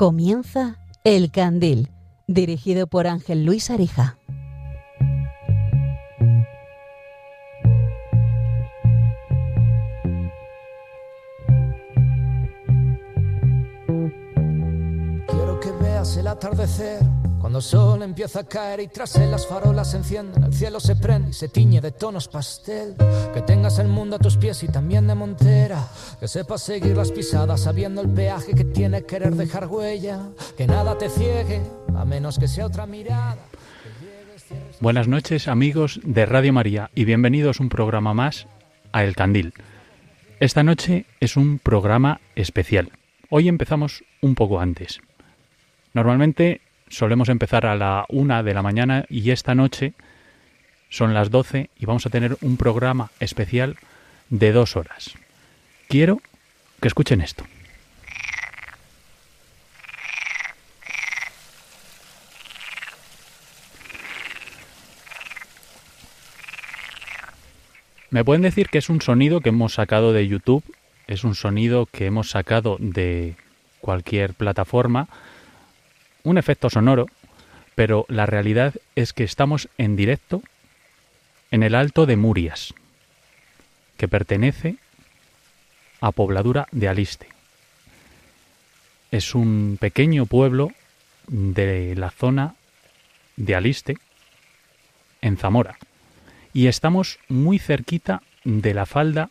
Comienza El Candil, dirigido por Ángel Luis Arija. Quiero que veas el atardecer cuando el sol empieza a caer y tras él las farolas se encienden, el cielo se prende y se tiñe de tonos pastel. Que tengas el mundo a tus pies y también de montera. Que sepas seguir las pisadas sabiendo el peaje que tiene querer dejar huella. Que nada te ciegue, a menos que sea otra mirada. Buenas noches amigos de Radio María y bienvenidos un programa más a El Candil. Esta noche es un programa especial. Hoy empezamos un poco antes. Normalmente solemos empezar a la una de la mañana y esta noche son las doce y vamos a tener un programa especial de dos horas. Quiero que escuchen esto. Me pueden decir que es un sonido que hemos sacado de YouTube, es un sonido que hemos sacado de cualquier plataforma, un efecto sonoro, pero la realidad es que estamos en directo en el Alto de Murias, que pertenece a Pobladura de Aliste. Es un pequeño pueblo de la zona de Aliste, en Zamora, y estamos muy cerquita de la falda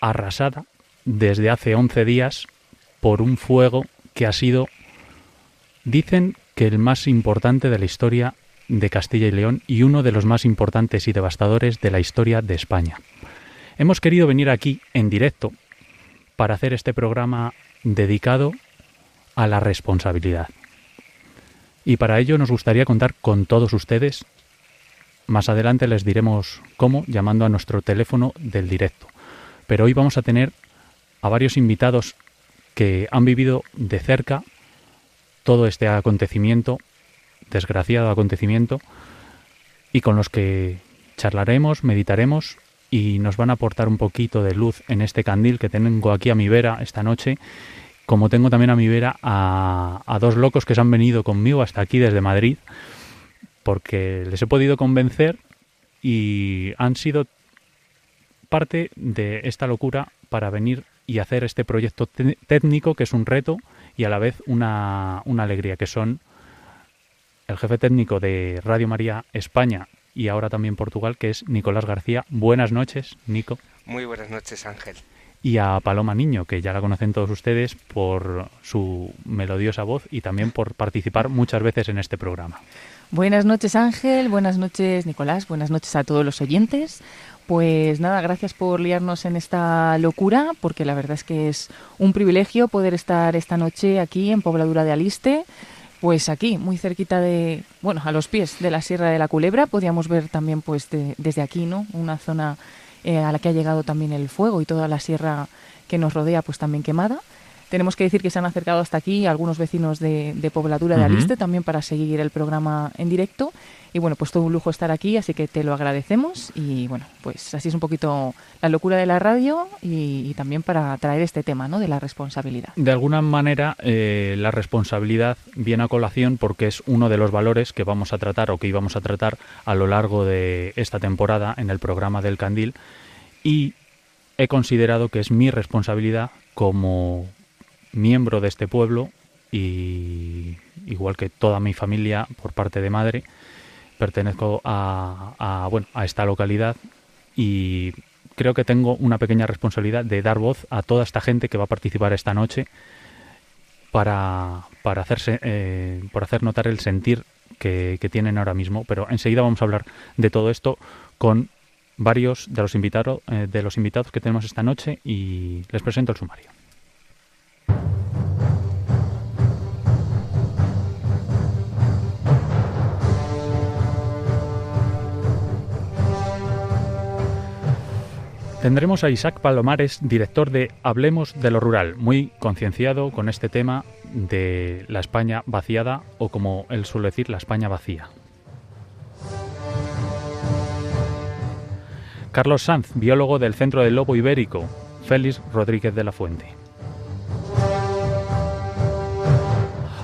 arrasada desde hace 11 días por un fuego que ha sido, dicen que el más importante de la historia de Castilla y León y uno de los más importantes y devastadores de la historia de España. Hemos querido venir aquí en directo para hacer este programa dedicado a la responsabilidad. Y para ello nos gustaría contar con todos ustedes. Más adelante les diremos cómo, llamando a nuestro teléfono del directo. Pero hoy vamos a tener a varios invitados han vivido de cerca todo este acontecimiento, desgraciado acontecimiento, y con los que charlaremos, meditaremos y nos van a aportar un poquito de luz en este candil que tengo aquí a mi vera esta noche, como tengo también a mi vera a, a dos locos que se han venido conmigo hasta aquí desde Madrid, porque les he podido convencer y han sido parte de esta locura para venir y hacer este proyecto técnico que es un reto y a la vez una, una alegría, que son el jefe técnico de Radio María España y ahora también Portugal, que es Nicolás García. Buenas noches, Nico. Muy buenas noches, Ángel. Y a Paloma Niño, que ya la conocen todos ustedes por su melodiosa voz y también por participar muchas veces en este programa. Buenas noches Ángel, buenas noches Nicolás, buenas noches a todos los oyentes. Pues nada, gracias por liarnos en esta locura, porque la verdad es que es un privilegio poder estar esta noche aquí en Pobladura de Aliste, pues aquí, muy cerquita de, bueno, a los pies de la Sierra de la Culebra, podíamos ver también pues desde aquí, ¿no? Una zona eh, a la que ha llegado también el fuego y toda la sierra que nos rodea pues también quemada. Tenemos que decir que se han acercado hasta aquí algunos vecinos de, de Pobladura de Aliste también para seguir el programa en directo. Y bueno, pues todo un lujo estar aquí, así que te lo agradecemos. Y bueno, pues así es un poquito la locura de la radio y, y también para traer este tema, ¿no? De la responsabilidad. De alguna manera, eh, la responsabilidad viene a colación porque es uno de los valores que vamos a tratar o que íbamos a tratar a lo largo de esta temporada en el programa del Candil. Y he considerado que es mi responsabilidad como miembro de este pueblo y igual que toda mi familia por parte de madre pertenezco a, a, bueno a esta localidad y creo que tengo una pequeña responsabilidad de dar voz a toda esta gente que va a participar esta noche para, para hacerse eh, por hacer notar el sentir que, tienen ahora mismo. Pero enseguida vamos a hablar de todo esto con varios de los invitados eh, de los invitados que tenemos esta noche y les presento el sumario Tendremos a Isaac Palomares, director de Hablemos de lo Rural, muy concienciado con este tema de la España vaciada o como él suele decir, la España vacía. Carlos Sanz, biólogo del Centro del Lobo Ibérico, Félix Rodríguez de la Fuente.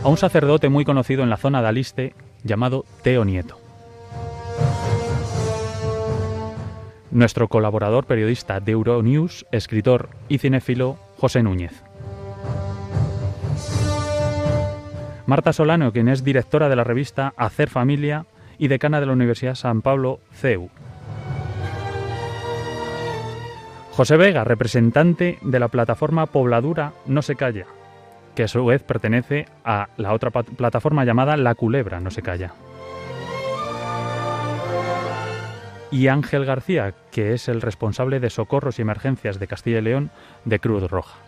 A un sacerdote muy conocido en la zona de Aliste llamado Teo Nieto. Nuestro colaborador periodista de Euronews, escritor y cinéfilo José Núñez. Marta Solano, quien es directora de la revista Hacer Familia y decana de la Universidad San Pablo CEU. José Vega, representante de la plataforma Pobladura No se calla, que a su vez pertenece a la otra plataforma llamada La Culebra No se calla. Y Ángel García, que es el responsable de socorros y emergencias de Castilla y León de Cruz Roja.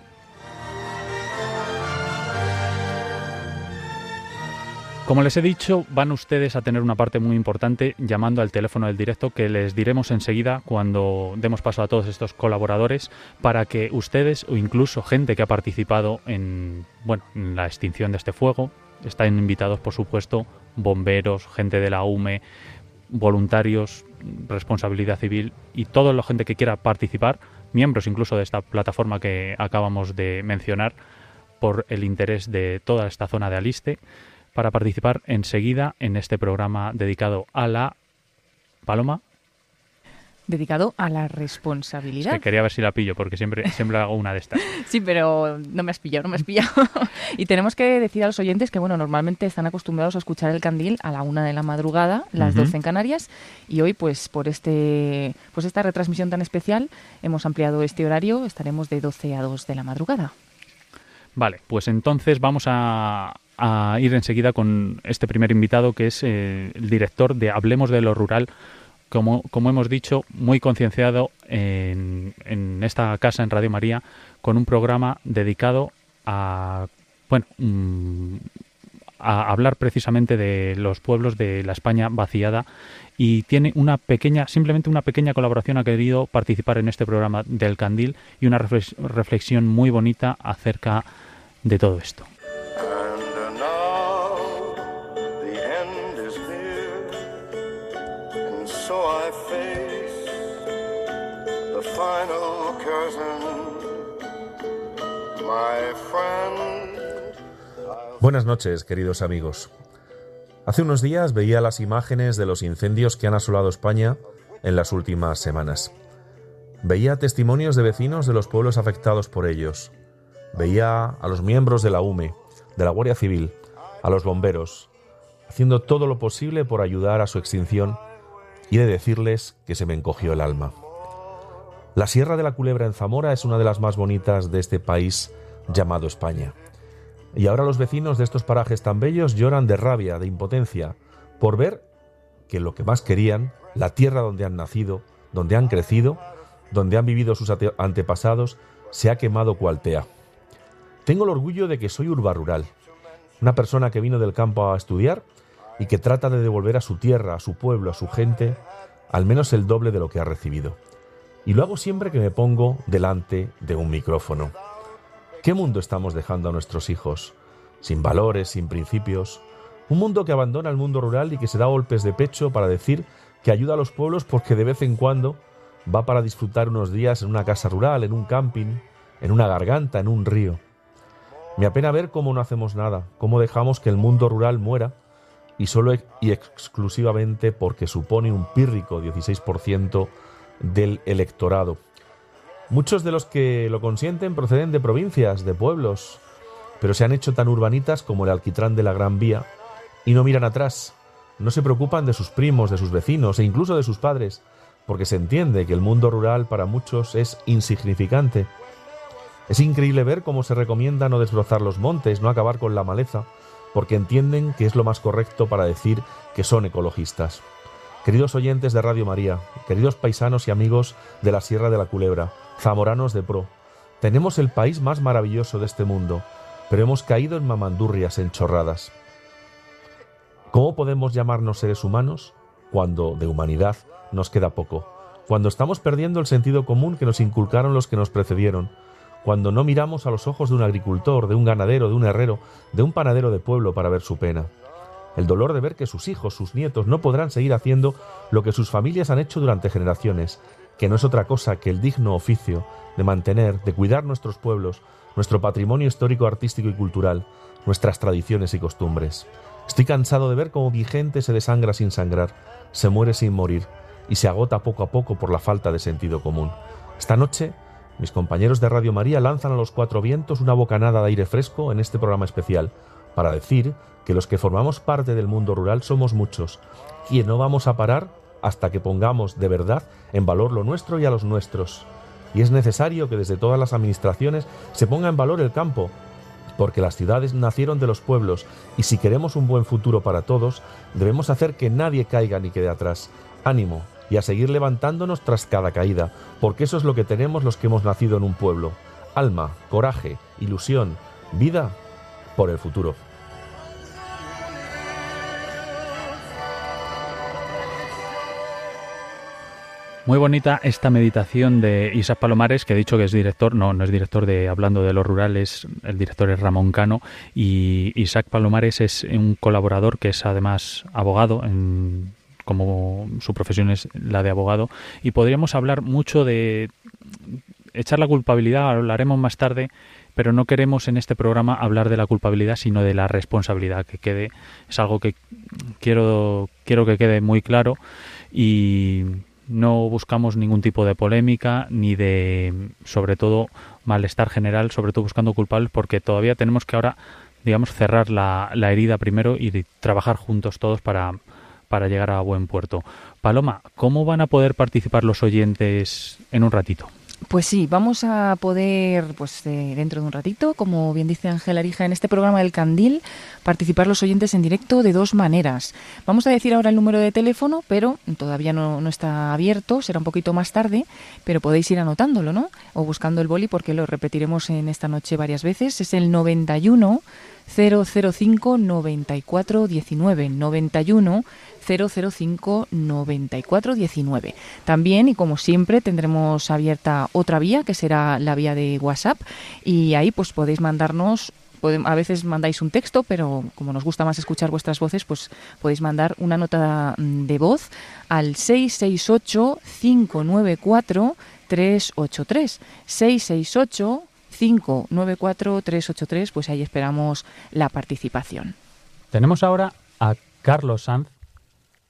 Como les he dicho, van ustedes a tener una parte muy importante llamando al teléfono del directo que les diremos enseguida cuando demos paso a todos estos colaboradores para que ustedes o incluso gente que ha participado en, bueno, en la extinción de este fuego, están invitados por supuesto bomberos, gente de la UME, voluntarios, responsabilidad civil y toda la gente que quiera participar, miembros incluso de esta plataforma que acabamos de mencionar por el interés de toda esta zona de Aliste para participar enseguida en este programa dedicado a la Paloma. Dedicado a la responsabilidad. quería ver si la pillo, porque siempre, siempre hago una de estas. sí, pero no me has pillado, no me has pillado. y tenemos que decir a los oyentes que, bueno, normalmente están acostumbrados a escuchar el candil a la una de la madrugada, las doce 12 en Canarias, y hoy, pues, por este, pues esta retransmisión tan especial, hemos ampliado este horario, estaremos de 12 a 2 de la madrugada. Vale, pues entonces vamos a, a ir enseguida con este primer invitado, que es eh, el director de Hablemos de lo Rural, como, como hemos dicho, muy concienciado en, en, esta casa, en Radio María, con un programa dedicado a, bueno, mm, a hablar precisamente de los pueblos de la España vaciada y tiene una pequeña, simplemente una pequeña colaboración, ha querido participar en este programa del Candil y una reflexión muy bonita acerca de todo esto. Buenas noches, queridos amigos. Hace unos días veía las imágenes de los incendios que han asolado España en las últimas semanas. Veía testimonios de vecinos de los pueblos afectados por ellos. Veía a los miembros de la UME, de la Guardia Civil, a los bomberos, haciendo todo lo posible por ayudar a su extinción y de decirles que se me encogió el alma. La Sierra de la Culebra en Zamora es una de las más bonitas de este país llamado España. Y ahora los vecinos de estos parajes tan bellos lloran de rabia, de impotencia, por ver que lo que más querían, la tierra donde han nacido, donde han crecido, donde han vivido sus antepasados, se ha quemado cualtea. Tengo el orgullo de que soy urba rural, una persona que vino del campo a estudiar y que trata de devolver a su tierra, a su pueblo, a su gente, al menos el doble de lo que ha recibido. Y lo hago siempre que me pongo delante de un micrófono. ¿Qué mundo estamos dejando a nuestros hijos? Sin valores, sin principios. Un mundo que abandona el mundo rural y que se da golpes de pecho para decir que ayuda a los pueblos porque de vez en cuando va para disfrutar unos días en una casa rural, en un camping, en una garganta, en un río. Me apena ver cómo no hacemos nada, cómo dejamos que el mundo rural muera y solo y exclusivamente porque supone un pírrico 16% del electorado. Muchos de los que lo consienten proceden de provincias, de pueblos, pero se han hecho tan urbanitas como el alquitrán de la Gran Vía y no miran atrás, no se preocupan de sus primos, de sus vecinos e incluso de sus padres, porque se entiende que el mundo rural para muchos es insignificante. Es increíble ver cómo se recomienda no desbrozar los montes, no acabar con la maleza, porque entienden que es lo más correcto para decir que son ecologistas. Queridos oyentes de Radio María, queridos paisanos y amigos de la Sierra de la Culebra, zamoranos de pro. Tenemos el país más maravilloso de este mundo, pero hemos caído en mamandurrias, en chorradas. ¿Cómo podemos llamarnos seres humanos cuando de humanidad nos queda poco? Cuando estamos perdiendo el sentido común que nos inculcaron los que nos precedieron, cuando no miramos a los ojos de un agricultor, de un ganadero, de un herrero, de un panadero de pueblo para ver su pena. El dolor de ver que sus hijos, sus nietos no podrán seguir haciendo lo que sus familias han hecho durante generaciones, que no es otra cosa que el digno oficio de mantener, de cuidar nuestros pueblos, nuestro patrimonio histórico, artístico y cultural, nuestras tradiciones y costumbres. Estoy cansado de ver cómo mi gente se desangra sin sangrar, se muere sin morir y se agota poco a poco por la falta de sentido común. Esta noche, mis compañeros de Radio María lanzan a los cuatro vientos una bocanada de aire fresco en este programa especial, para decir que los que formamos parte del mundo rural somos muchos, y no vamos a parar hasta que pongamos de verdad en valor lo nuestro y a los nuestros. Y es necesario que desde todas las administraciones se ponga en valor el campo, porque las ciudades nacieron de los pueblos y si queremos un buen futuro para todos, debemos hacer que nadie caiga ni quede atrás. Ánimo y a seguir levantándonos tras cada caída, porque eso es lo que tenemos los que hemos nacido en un pueblo. Alma, coraje, ilusión, vida por el futuro. Muy bonita esta meditación de Isaac Palomares, que he dicho que es director, no, no es director de Hablando de lo Rural, es, el director es Ramón Cano, y Isaac Palomares es un colaborador que es además abogado, como su profesión es la de abogado, y podríamos hablar mucho de echar la culpabilidad, hablaremos más tarde, pero no queremos en este programa hablar de la culpabilidad, sino de la responsabilidad, que quede, es algo que quiero, quiero que quede muy claro y no buscamos ningún tipo de polémica ni de, sobre todo, malestar general, sobre todo buscando culpables, porque todavía tenemos que ahora, digamos, cerrar la, la herida primero y trabajar juntos todos para, para llegar a buen puerto. Paloma, ¿cómo van a poder participar los oyentes en un ratito? Pues sí, vamos a poder, pues dentro de un ratito, como bien dice Ángel Arija, en este programa del Candil, participar los oyentes en directo de dos maneras. Vamos a decir ahora el número de teléfono, pero todavía no, no está abierto, será un poquito más tarde, pero podéis ir anotándolo, ¿no? O buscando el boli, porque lo repetiremos en esta noche varias veces. Es el 91 005 94 19 91 005 94 19. También, y como siempre, tendremos abierta otra vía, que será la vía de WhatsApp, y ahí pues podéis mandarnos a veces mandáis un texto, pero como nos gusta más escuchar vuestras voces, pues podéis mandar una nota mm, de voz al 668 594 383 668 594 383, pues ahí esperamos la participación. Tenemos ahora a Carlos Sanz,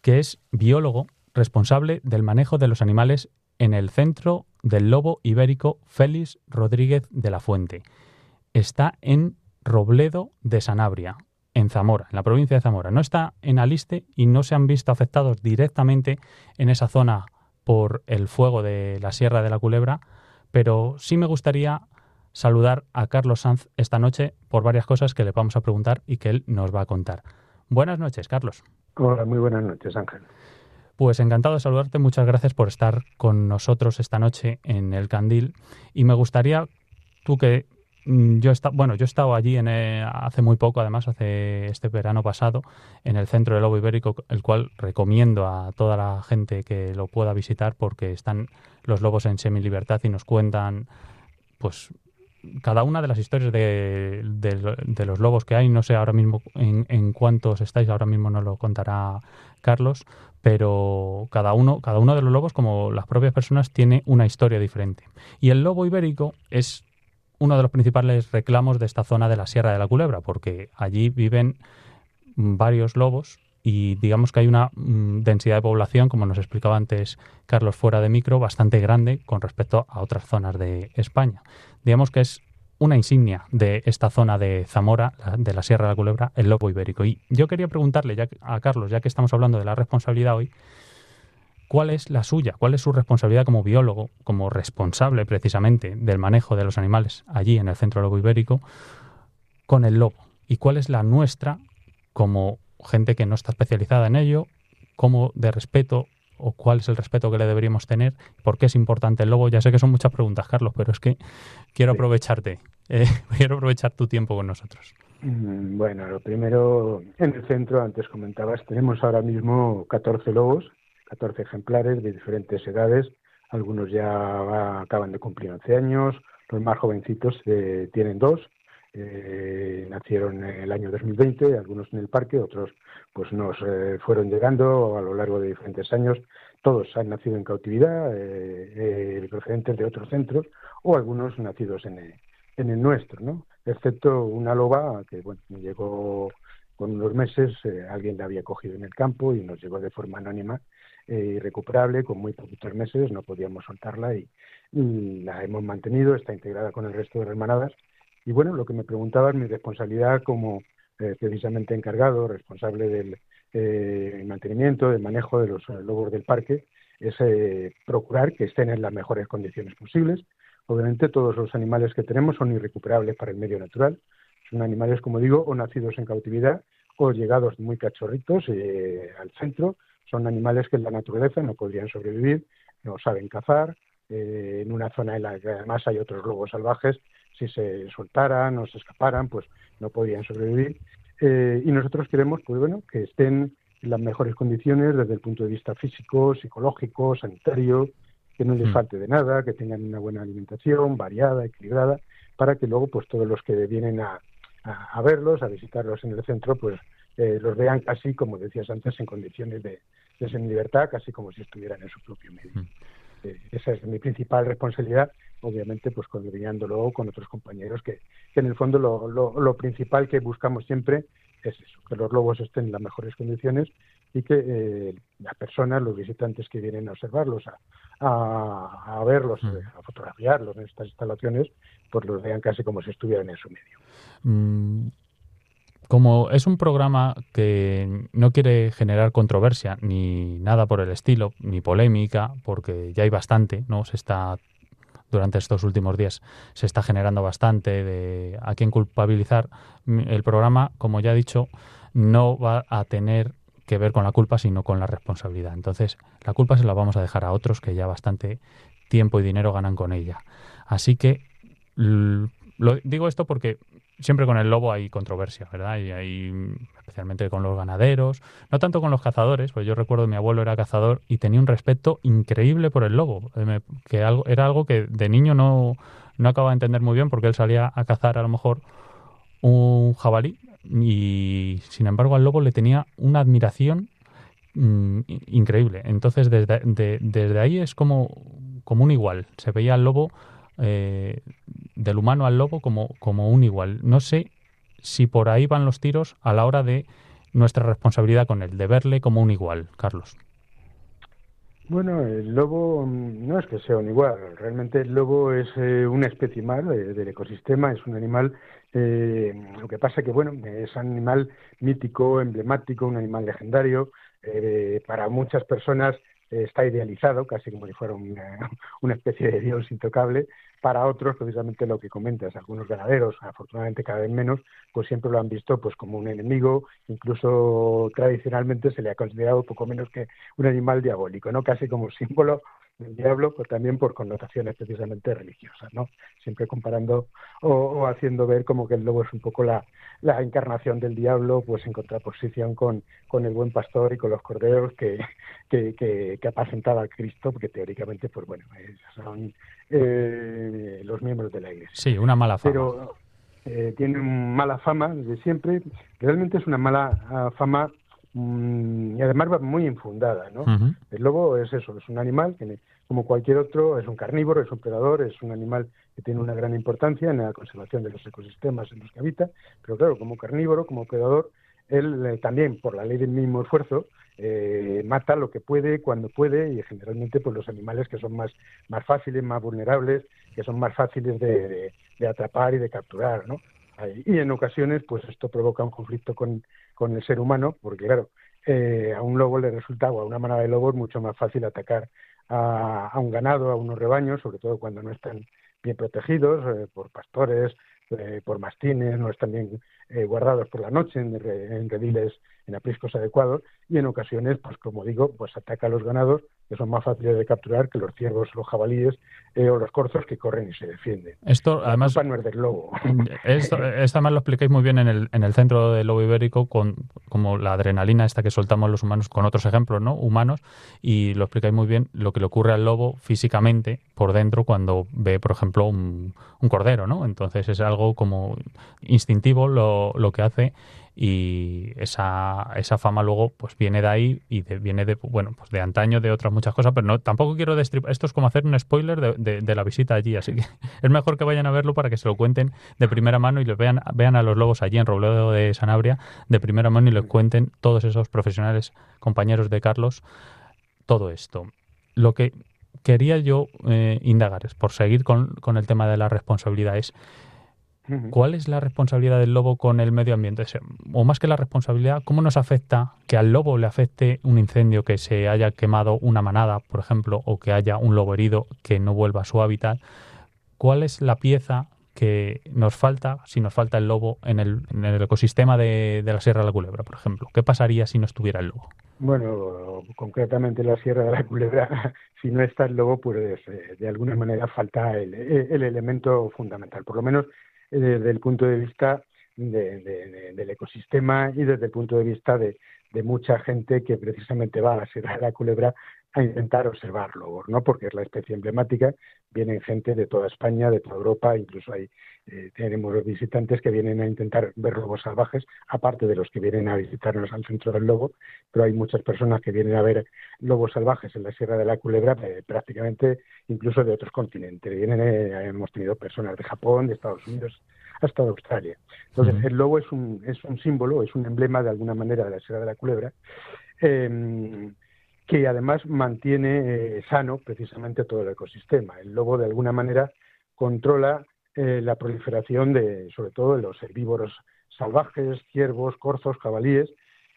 que es biólogo responsable del manejo de los animales en el centro del lobo ibérico Félix Rodríguez de la Fuente. Está en Robledo de Sanabria, en Zamora, en la provincia de Zamora. No está en Aliste y no se han visto afectados directamente en esa zona por el fuego de la Sierra de la Culebra, pero sí me gustaría saludar a Carlos Sanz esta noche por varias cosas que le vamos a preguntar y que él nos va a contar. Buenas noches, Carlos. Hola, muy buenas noches, Ángel. Pues encantado de saludarte, muchas gracias por estar con nosotros esta noche en el Candil y me gustaría tú que mm, yo está, bueno, yo he estado allí en, eh, hace muy poco, además hace este verano pasado, en el centro del Lobo Ibérico, el cual recomiendo a toda la gente que lo pueda visitar porque están los lobos en semi libertad y nos cuentan pues cada una de las historias de, de, los lobos que hay, no sé ahora mismo en, en, cuántos estáis, ahora mismo nos lo contará Carlos, pero cada uno, cada uno de los lobos, como las propias personas, tiene una historia diferente. Y el lobo ibérico es uno de los principales reclamos de esta zona de la Sierra de la Culebra, porque allí viven varios lobos y digamos que hay una mm, densidad de población, como nos explicaba antes Carlos fuera de micro, bastante grande con respecto a otras zonas de España digamos que es una insignia de esta zona de Zamora, de la Sierra de la Culebra, el lobo ibérico. Y yo quería preguntarle ya a Carlos, ya que estamos hablando de la responsabilidad hoy, ¿cuál es la suya? ¿Cuál es su responsabilidad como biólogo, como responsable precisamente del manejo de los animales allí en el centro lobo ibérico con el lobo? ¿Y cuál es la nuestra como gente que no está especializada en ello, como de respeto o cuál es el respeto que le deberíamos tener, por qué es importante el lobo. Ya sé que son muchas preguntas, Carlos, pero es que quiero aprovecharte, eh, quiero aprovechar tu tiempo con nosotros. Mm, bueno, lo primero, en el centro, antes comentabas, tenemos ahora mismo 14 lobos, 14 ejemplares de diferentes edades, algunos ya acaban de cumplir 11 años, los más jovencitos eh, tienen dos, eh, nacieron en el año 2020, algunos en el parque, otros pues nos eh, fueron llegando a lo largo de diferentes años. Todos han nacido en cautividad, eh, eh, procedentes de otros centros, o algunos nacidos en el, en el nuestro, ¿no? Excepto una loba que, llegó con unos meses, alguien la había cogido en el campo y nos llegó de forma anónima irrecuperable, con muy poquitos meses, no podíamos soltarla y, la hemos mantenido, está integrada con el resto de las manadas. Y bueno, lo que me preguntabas, mi responsabilidad como eh, precisamente encargado, responsable del eh, mantenimiento, del manejo de los eh, lobos del parque, es procurar que estén en las mejores condiciones posibles. Obviamente todos los animales que tenemos son irrecuperables para el medio natural. Son animales, como digo, o nacidos en cautividad o llegados muy cachorritos al centro. Son animales que en la naturaleza no podrían sobrevivir, no saben cazar, en una zona en la que además hay otros lobos salvajes, si se soltaran o se escaparan, pues no podrían sobrevivir. Eh, y nosotros queremos, pues bueno, que estén en las mejores condiciones desde el punto de vista físico, psicológico, sanitario, que no les mm. falte de nada, que tengan una buena alimentación, variada, equilibrada, para que luego, pues todos los que vienen a, verlos, a visitarlos en el centro, pues eh, los vean casi, como decías antes, en condiciones de, de libertad, casi como si estuvieran en su propio medio. Mm. Eh, esa es mi principal responsabilidad, obviamente, pues luego con otros compañeros, que, en el fondo lo, lo, principal que buscamos siempre es eso, que los lobos estén en las mejores condiciones y que eh, las personas, los visitantes que vienen a observarlos, a, a, verlos, mm. a fotografiarlos en estas instalaciones, pues los vean casi como si estuvieran en su medio. Mm, como es un programa que no quiere generar controversia ni nada por el estilo, ni polémica, porque ya hay bastante, ¿no? Se está durante estos últimos días se está generando bastante de a quién culpabilizar. El programa, como ya he dicho, no va a tener que ver con la culpa, sino con la responsabilidad. Entonces, la culpa se la vamos a dejar a otros que ya bastante tiempo y dinero ganan con ella. Así que lo digo esto porque siempre con el lobo hay controversia, ¿verdad? Y hay, especialmente con los ganaderos, no tanto con los cazadores, pues yo recuerdo que mi abuelo era cazador y tenía un respeto increíble por el lobo, eh, que algo, era algo que de niño no, no acababa de entender muy bien porque él salía a cazar a lo mejor un jabalí y sin embargo al lobo le tenía una admiración mm, increíble. Entonces desde, desde ahí es como, como un igual, se veía al lobo eh, del humano al lobo como, como un igual. No sé si por ahí van los tiros a la hora de nuestra responsabilidad con él, de verle como un igual, Carlos. Bueno, el lobo mm, no es que sea un igual, realmente el lobo es eh, una especie más del ecosistema, es un animal, eh, lo que pasa que, bueno, es un animal mítico, emblemático, un animal legendario, para muchas personas está idealizado, casi como si fuera una, especie de dios intocable. Para otros, precisamente lo que comentas, algunos ganaderos, afortunadamente cada vez menos, pues siempre lo han visto pues como un enemigo, incluso tradicionalmente se le ha considerado poco menos que un animal diabólico, ¿no? Casi como símbolo del diablo, pues también por connotaciones precisamente religiosas, ¿no? Siempre comparando o, haciendo ver como que el lobo es un poco la, la encarnación del diablo, pues en contraposición con, con el buen pastor y con los corderos que, que, que, que apacentaba a Cristo, porque teóricamente, pues bueno, son eh, los miembros de la iglesia. Sí, una mala fama. Pero eh, tienen mala fama desde siempre, realmente es una mala ah, fama y además va muy infundada, ¿no? El lobo es eso, es un animal que, como cualquier otro, es un carnívoro, es un predador, es un animal que tiene una gran importancia en la conservación de los ecosistemas en los que habita, pero claro, como carnívoro, como predador, él eh, también, por la ley del mínimo esfuerzo, eh, mata lo que puede, cuando puede, y generalmente pues los animales que son más, más fáciles, más vulnerables, que son más fáciles de, de atrapar y de capturar, ¿no? Y en ocasiones, pues esto provoca un conflicto con, con el ser humano, porque claro, eh, a un lobo le resulta, o a una manada de lobos, mucho más fácil atacar a, un ganado, a unos rebaños, sobre todo cuando no están bien protegidos eh, por pastores, eh, por mastines, no están bien guardados por la noche en, en, rediles, en apriscos adecuados, y en ocasiones, pues como digo, pues ataca a los ganados que son más fáciles de capturar que los ciervos, los jabalíes eh, o los corzos que corren y se defienden. Esto además no es del lobo. Esto, además lo explicáis muy bien en el, en el centro del lobo ibérico con como la adrenalina esta que soltamos los humanos con otros ejemplos, ¿no? Humanos y lo explicáis muy bien lo que le ocurre al lobo físicamente por dentro cuando ve, por ejemplo, un, un cordero, ¿no? Entonces es algo como instintivo lo, lo que hace y esa, esa fama luego pues viene de ahí y viene de bueno pues de antaño de otras muchas cosas pero no tampoco quiero destripar esto es como hacer un spoiler de, de, la visita allí así que es mejor que vayan a verlo para que se lo cuenten de primera mano y les vean vean a los lobos allí en Robledo de Sanabria de primera mano y les cuenten todos esos profesionales compañeros de Carlos todo esto. Lo que quería yo eh, indagar es por seguir con, con el tema de la responsabilidad es ¿Cuál es la responsabilidad del lobo con el medio ambiente? O más que la responsabilidad, ¿cómo nos afecta que al lobo le afecte un incendio, que se haya quemado una manada, por ejemplo, o que haya un lobo herido que no vuelva a su hábitat? ¿Cuál es la pieza que nos falta, si nos falta el lobo en el, ecosistema de, la Sierra de la Culebra, por ejemplo? ¿Qué pasaría si no estuviera el lobo? Bueno, concretamente en la Sierra de la Culebra, si no está el lobo, pues eh, de alguna manera falta el, el elemento fundamental. Por lo menos desde el punto de vista del ecosistema y desde el punto de vista de, mucha gente que precisamente va a la Sierra de la Culebra a intentar observar lobos, ¿no? Porque es la especie emblemática, vienen gente de toda España, de toda Europa, incluso hay eh, tenemos visitantes que vienen a intentar ver lobos salvajes, aparte de los que vienen a visitarnos al centro del lobo, pero hay muchas personas que vienen a ver lobos salvajes en la Sierra de la Culebra, eh, prácticamente incluso de otros continentes. Vienen, eh, hemos tenido personas de Japón, de Estados Unidos, hasta de Australia. Entonces, el lobo es un, es un símbolo, es un emblema de alguna manera de la Sierra de la Culebra. Eh, que además mantiene eh, sano precisamente todo el ecosistema. El lobo de alguna manera controla eh, la proliferación de, sobre todo, de los herbívoros salvajes, ciervos, corzos, jabalíes.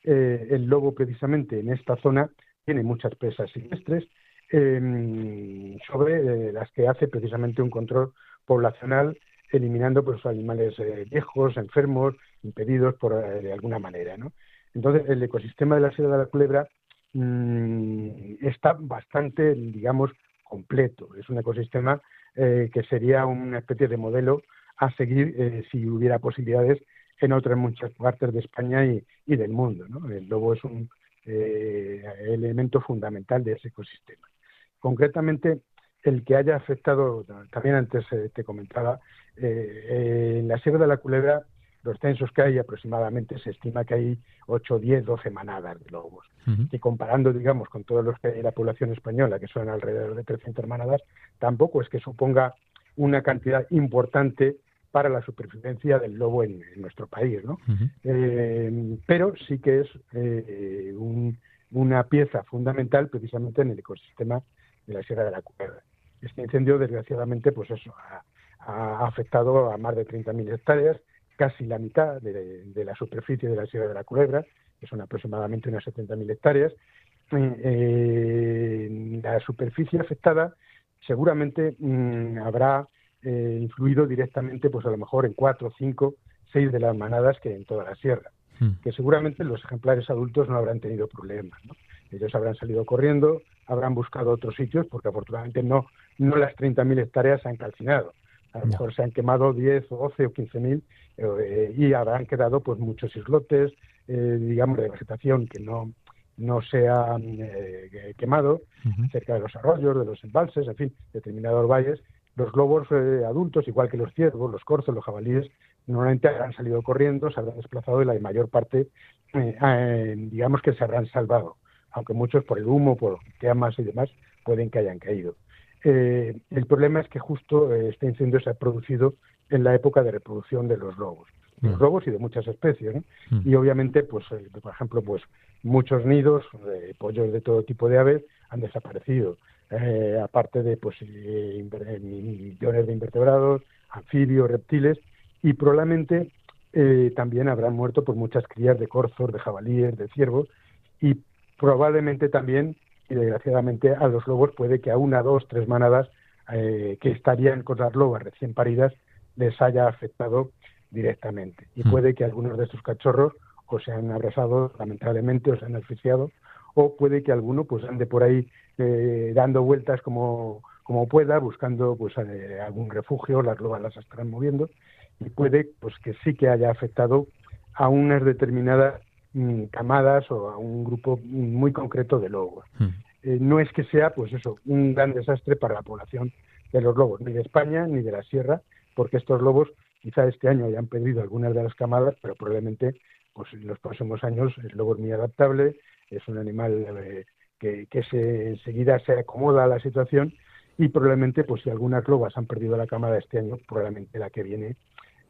Eh, el lobo precisamente en esta zona tiene muchas presas silvestres em, sobre las que hace precisamente un control poblacional eliminando pues animales viejos, enfermos, impedidos por de alguna manera. Entonces el ecosistema de la Sierra de la Culebra Mm, está bastante, digamos, completo. Es un ecosistema eh, que sería una especie de modelo a seguir eh, si hubiera posibilidades en otras muchas partes de España y, del mundo. El lobo es un eh, elemento fundamental de ese ecosistema. Concretamente, el que haya afectado, también antes te comentaba, en la Sierra de la Culebra los censos que hay aproximadamente se estima que hay 8, 10, 12 manadas de lobos. Y comparando, digamos, con todos los que hay en la población española, que son alrededor de 300 manadas, tampoco es que suponga una cantidad importante para la supervivencia del lobo en, nuestro país, ¿no? Eh, pero sí que es eh, una pieza fundamental precisamente en el ecosistema de la Sierra de la Cuerda. Este incendio, desgraciadamente, pues eso, ha, ha afectado a más de 30.000 hectáreas, casi la mitad de, la superficie de la Sierra de la Culebra, que son aproximadamente unas 70.000 hectáreas. Eh, la superficie afectada seguramente mm, habrá eh, influido directamente, pues a lo mejor en cuatro, cinco, seis de las manadas que en toda la sierra, hmm. que seguramente los ejemplares adultos no habrán tenido problemas. Ellos habrán salido corriendo, habrán buscado otros sitios, porque afortunadamente no, no las 30.000 hectáreas se han calcinado a lo mejor se han quemado 10 o 12 o 15 mil eh, y habrán quedado pues muchos islotes, eh, digamos, de vegetación que no, no se han eh, quemado cerca de los arroyos, de los embalses, en fin, determinados valles. Los lobos adultos, igual que los ciervos, los corzos, los jabalíes, normalmente habrán salido corriendo, se habrán desplazado y la mayor parte, digamos que se habrán salvado, aunque muchos por el humo, por quemas y demás, pueden que hayan caído. Eh, el problema es que justo eh, este incendio se ha producido en la época de reproducción de los lobos, los mm. lobos y de muchas especies, mm. y obviamente, pues, eh, por ejemplo, pues muchos nidos de pollos de todo tipo de aves han desaparecido, aparte de pues millones de invertebrados, anfibios, reptiles, y probablemente también habrán muerto por muchas crías de corzos, de jabalíes, de ciervos, y probablemente también y desgraciadamente a los lobos puede que a una, dos, tres manadas eh, que estarían con las lobas recién paridas les haya afectado directamente. Y mm. puede que algunos de estos cachorros o se han abrazado lamentablemente o se han asfixiado o puede que alguno pues ande por ahí eh, dando vueltas como, como pueda, buscando pues eh, algún refugio, las lobas las estarán moviendo y puede pues que sí que haya afectado a unas determinadas camadas o a un grupo muy concreto de lobos. Hmm. Eh, no es que sea pues eso un gran desastre para la población de los lobos, ni de España ni de la sierra, porque estos lobos quizá este año hayan perdido algunas de las camadas, pero probablemente pues en los próximos años el lobo es muy adaptable, es un animal eh, que, que se, enseguida se acomoda a la situación y probablemente pues si algunas lobas han perdido la camada este año, probablemente la que viene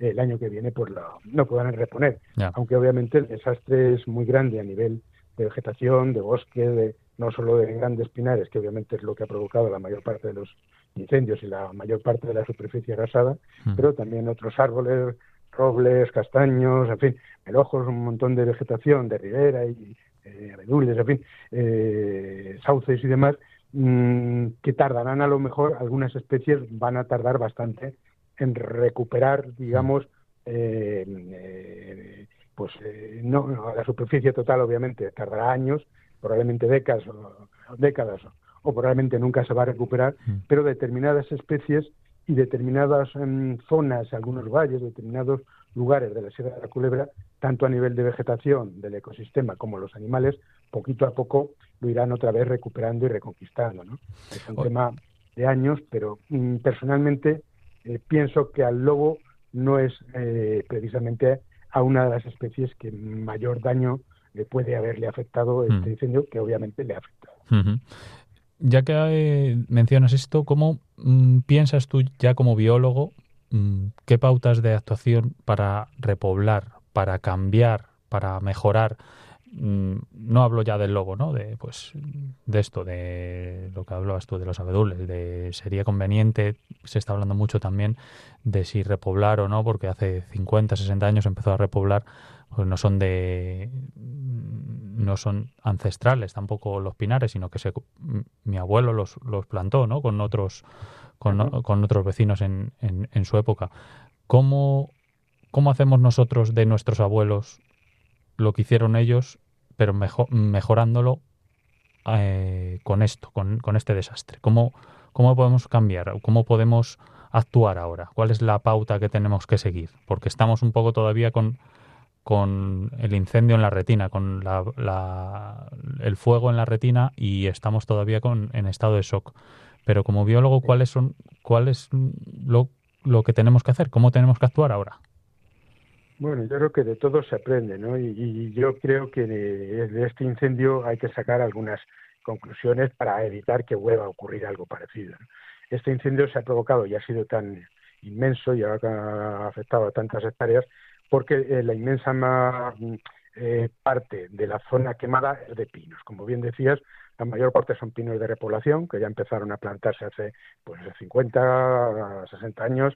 el año que viene pues la, no podrán reponer. Aunque obviamente el desastre es muy grande a nivel de vegetación, de bosque, de, no solo de grandes pinares, que obviamente es lo que ha provocado la mayor parte de los incendios y la mayor parte de la superficie arrasada, hmm. pero también otros árboles, robles, castaños, en fin, melojos, un montón de vegetación de ribera y eh, abedules, en fin, eh, sauces y demás, mm, que tardarán a lo mejor, algunas especies van a tardar bastante en recuperar, digamos, eh, eh, pues eh, no, la superficie total obviamente tardará años, probablemente décadas, o, décadas o probablemente nunca se va a recuperar, mm. pero determinadas especies y determinadas em, zonas, algunos valles, determinados lugares de la Sierra de la Culebra, tanto a nivel de vegetación del ecosistema como los animales, poquito a poco lo irán otra vez recuperando y reconquistando. ¿no? Es un tema de años, pero mm, personalmente eh, pienso que al lobo no es eh, precisamente a una de las especies que mayor daño le puede haberle afectado este mm. incendio, que obviamente le ha afectado. Ya que eh, mencionas esto, ¿cómo mm, piensas tú ya como biólogo mm, qué pautas de actuación para repoblar, para cambiar, para mejorar no hablo ya del lobo, ¿no? De, pues, de esto, de lo que hablabas tú de los abedules, de sería conveniente, se está hablando mucho también de si repoblar o no, porque hace 50, 60 años empezó a repoblar, pues no son de no son ancestrales tampoco los pinares, sino que se, mi abuelo los, los plantó, ¿no? Con otros con, con otros vecinos en, en, en su época. ¿Cómo, ¿Cómo hacemos nosotros de nuestros abuelos lo que hicieron ellos, pero mejor, mejorándolo eh, con esto, con, con, este desastre. ¿Cómo, ¿Cómo podemos cambiar? ¿Cómo podemos actuar ahora? ¿Cuál es la pauta que tenemos que seguir? Porque estamos un poco todavía con, con el incendio en la retina, con la, el fuego en la retina y estamos todavía con, en estado de shock. Pero como biólogo, ¿cuáles son, cuál es lo, lo que tenemos que hacer? ¿Cómo tenemos que actuar ahora? Bueno, yo creo que de todo se aprende, ¿no? Y, yo creo que de, este incendio hay que sacar algunas conclusiones para evitar que vuelva a ocurrir algo parecido. Este incendio se ha provocado y ha sido tan inmenso y ha afectado a tantas hectáreas porque eh, la inmensa eh, parte de la zona quemada es de pinos. Como bien decías, la mayor parte son pinos de repoblación que ya empezaron a plantarse hace pues 50, 60 años.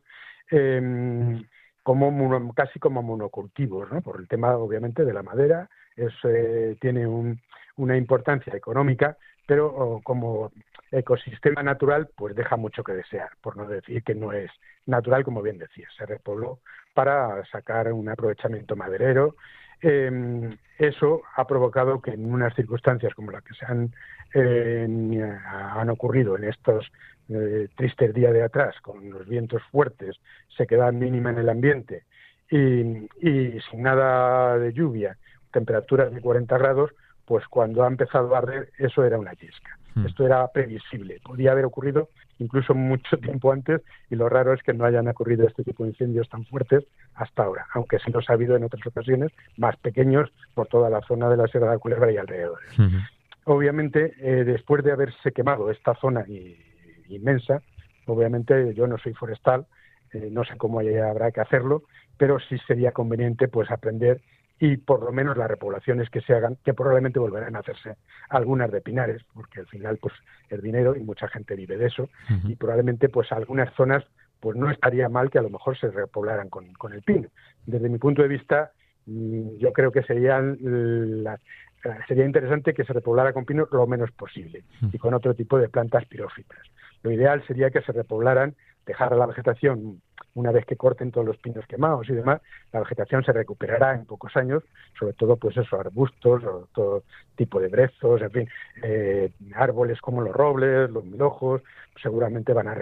Eh, como casi como monocultivos, ¿no? por el tema obviamente de la madera, es, eh, tiene una importancia económica, pero como ecosistema natural pues deja mucho que desear, por no decir que no es natural, como bien decía, se repobló para sacar un aprovechamiento maderero. Eh, eso ha provocado que en unas circunstancias como las que se han, eh, han ocurrido en estos eh, triste día de atrás, con los vientos fuertes, se queda mínima en el ambiente y, sin nada de lluvia, temperaturas de 40 grados, pues cuando ha empezado a arder eso era una yesca. Hmm. Esto era previsible, podía haber ocurrido incluso mucho tiempo antes y lo raro es que no hayan ocurrido este tipo de incendios tan fuertes hasta ahora, aunque sí los ha habido en otras ocasiones, más pequeños por toda la zona de la Sierra de Culebra y alrededores. Hmm. Obviamente, eh, después de haberse quemado esta zona y inmensa. Obviamente yo no soy forestal, eh, no sé cómo habrá que hacerlo, pero sí sería conveniente pues aprender y por lo menos las repoblaciones que se hagan, que probablemente volverán a hacerse algunas de pinares, porque al final pues el dinero y mucha gente vive de eso, y probablemente pues algunas zonas pues no estaría mal que a lo mejor se repoblaran con, con el pino. Desde mi punto de vista, mm, yo creo que serían las, sería interesante que se repoblara con pino lo menos posible y con otro tipo de plantas pirófitas. Lo ideal sería que se repoblaran dejar la vegetación una vez que corten todos los pinos quemados y demás, la vegetación se recuperará en pocos años, sobre todo pues eso, arbustos, o todo tipo de brezos, en fin, eh, árboles como los robles, los milojos, seguramente van a,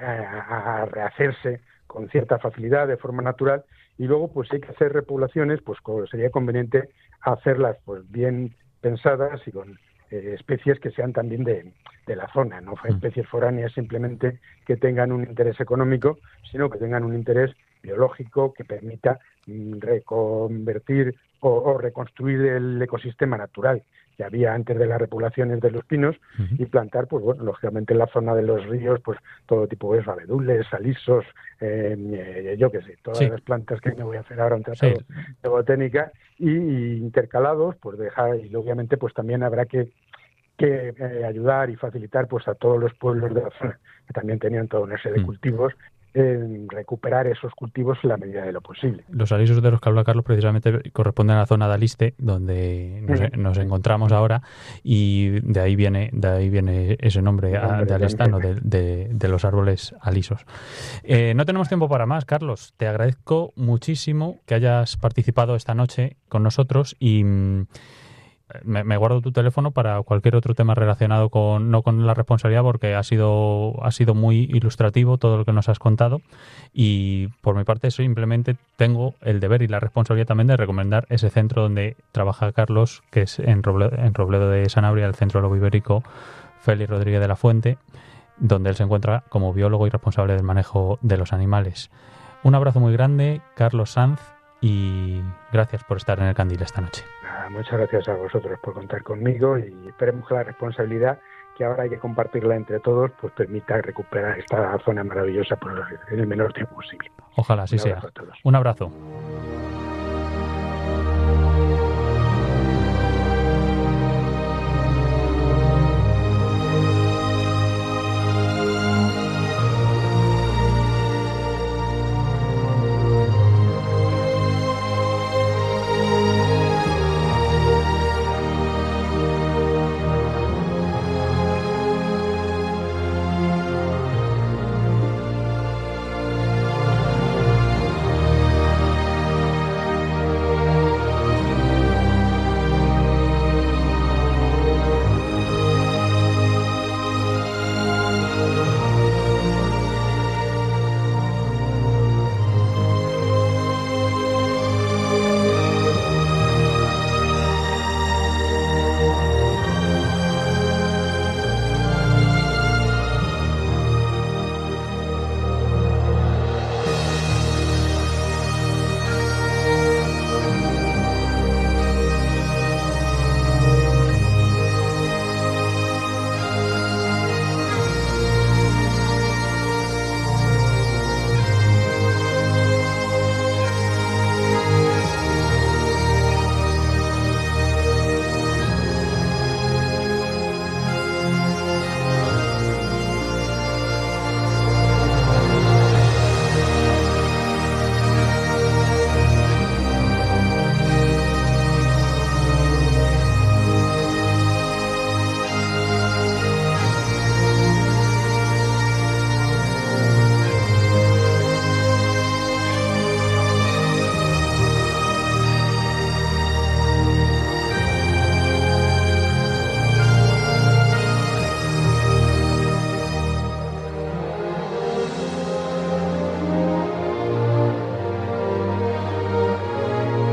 a, rehacerse con cierta facilidad, de forma natural, y luego pues si hay que hacer repoblaciones, pues sería conveniente hacerlas pues bien pensadas y con eh, especies que sean también de, de la zona, no mm. especies foráneas simplemente que tengan un interés económico, sino que tengan un interés biológico que permita mm, reconvertir o, reconstruir el ecosistema natural que había antes de las repoblaciones de los pinos y plantar, pues bueno, lógicamente en la zona de los ríos, pues todo tipo de abedules, alisos, em, eh, yo qué sé, todas las plantas que me voy a hacer ahora un tratado de botánica y, intercalados, pues dejar y obviamente pues también habrá que que eh, ayudar y facilitar pues a todos los pueblos de la zona que también tenían toda una serie de mm. cultivos en recuperar esos cultivos en la medida de lo posible. Los alisos de los que habla Carlos precisamente corresponden a la zona de Aliste, donde nos, encontramos ahora, y de ahí viene, de ahí viene ese nombre, de alistano, de, de, los árboles alisos. Eh, no tenemos tiempo para más, Carlos. Te agradezco muchísimo que hayas participado esta noche con nosotros y me, guardo tu teléfono para cualquier otro tema relacionado con no con la responsabilidad porque ha sido ha sido muy ilustrativo todo lo que nos has contado. Y por mi parte simplemente tengo el deber y la responsabilidad también de recomendar ese centro donde trabaja Carlos que es en Robledo, en Robledo de Sanabria el centro lobo ibérico Félix Rodríguez de la Fuente donde él se encuentra como biólogo y responsable del manejo de los animales. Un abrazo muy grande Carlos Sanz y gracias por estar en el Candil esta noche muchas gracias a vosotros por contar conmigo y esperemos que la responsabilidad que ahora hay que compartirla entre todos, pues permita recuperar esta zona maravillosa por en el menor tiempo posible. Ojalá así sea. Un abrazo.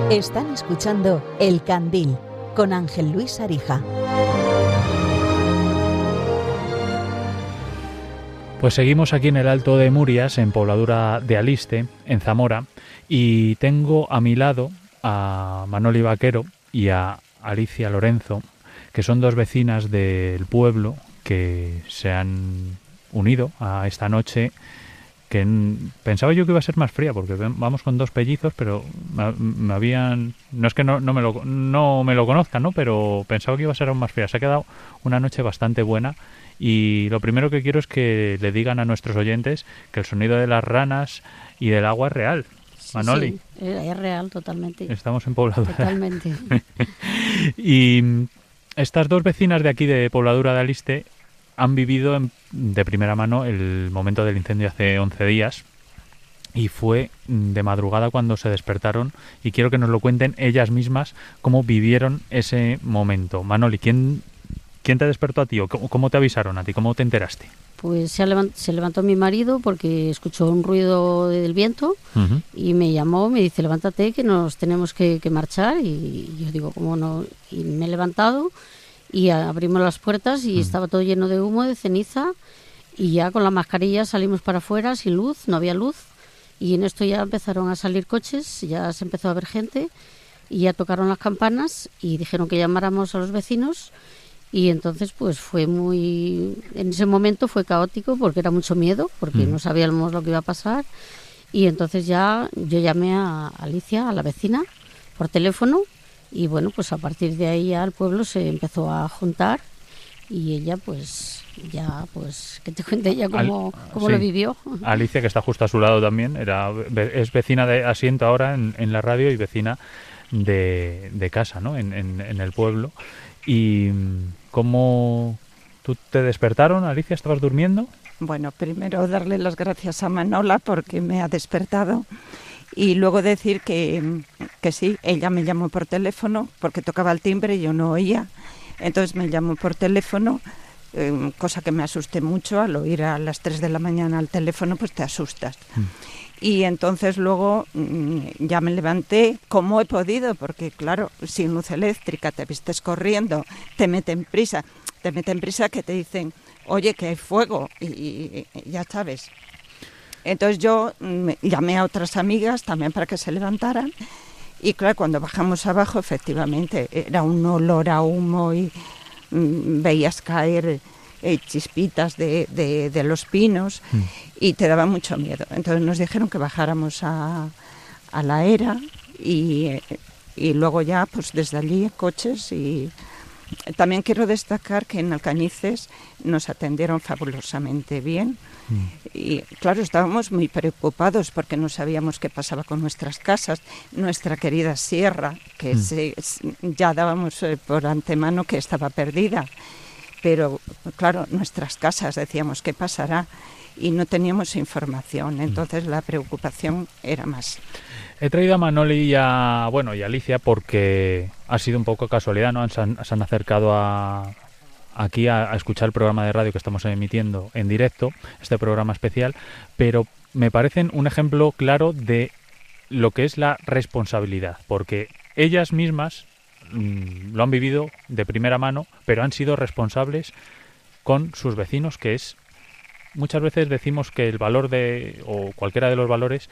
Están escuchando El Candil con Ángel Luis Arija. Pues seguimos aquí en el Alto de Murias, en pobladura de Aliste, en Zamora, y tengo a mi lado a Manoli Vaquero y a Alicia Lorenzo, que son dos vecinas del pueblo que se han unido a esta noche que pensaba yo que iba a ser más fría porque vamos con dos pellizos pero me, habían no es que no, no, me lo no me lo conozcan no pero pensaba que iba a ser aún más fría. Se ha quedado una noche bastante buena y lo primero que quiero es que le digan a nuestros oyentes que el sonido de las ranas y del agua es real. Manoli. sí, es real totalmente. Estamos en pobladura. Totalmente. Y estas dos vecinas de aquí de pobladura de Aliste han vivido de primera mano el momento del incendio hace 11 días y fue de madrugada cuando se despertaron y quiero que nos lo cuenten ellas mismas cómo vivieron ese momento. Manoli, ¿quién, quién te despertó a ti o cómo, te avisaron a ti? ¿Cómo te enteraste? Pues se, levantó, mi marido porque escuchó un ruido del viento y me llamó, me dice, levántate que nos tenemos que, marchar y yo digo, ¿cómo no? Y me he levantado y abrimos las puertas y estaba todo lleno de humo, de ceniza y ya con la mascarilla salimos para afuera sin luz, no había luz y en esto ya empezaron a salir coches, ya se empezó a ver gente y ya tocaron las campanas y dijeron que llamáramos a los vecinos y entonces pues fue muy en ese momento fue caótico porque era mucho miedo porque no sabíamos lo que iba a pasar y entonces ya yo llamé a Alicia a la vecina por teléfono y bueno pues a partir de ahí ya el pueblo se empezó a juntar y ella pues ya pues que te cuente ella cómo, cómo lo vivió Alicia que está justo a su lado también era es vecina de asiento ahora en, en la radio y vecina de, de casa ¿no? en, en el pueblo ¿Y cómo tú te despertaron, Alicia? ¿Estabas durmiendo? Bueno, primero darle las gracias a Manola porque me ha despertado y luego decir que, que sí, ella me llamó por teléfono porque tocaba el timbre y yo no oía. Entonces me llamó por teléfono, eh, cosa que me asusté mucho al oír a las 3 de la mañana al teléfono, pues te asustas. Mm. Y entonces luego mm, ya me levanté como he podido, porque claro, sin luz eléctrica te vistes corriendo, te meten prisa, te meten prisa que te dicen, oye, que hay fuego, y, ya sabes. Entonces yo mm, llamé a otras amigas también para que se levantaran. Y claro, cuando bajamos abajo, efectivamente, era un olor a humo y mm, veías caer eh, chispitas de, de, los pinos mm. y te daba mucho miedo. Entonces nos dijeron que bajáramos a, a la era y, y, luego ya pues desde allí coches y también quiero destacar que en Alcañices nos atendieron fabulosamente bien. Mm. Y claro, estábamos muy preocupados porque no sabíamos qué pasaba con nuestras casas. Nuestra querida sierra, que mm. se, ya dábamos eh, por antemano que estaba perdida pero claro, nuestras casas decíamos qué pasará y no teníamos información, entonces la preocupación era más. He traído a Manoli y a, bueno, y Alicia porque ha sido un poco casualidad, ¿no? Se han, acercado a, aquí a, escuchar el programa de radio que estamos emitiendo en directo, este programa especial, pero me parecen un ejemplo claro de lo que es la responsabilidad, porque ellas mismas Mm, lo han vivido de primera mano, pero han sido responsables con sus vecinos, que es muchas veces decimos que el valor de o cualquiera de los valores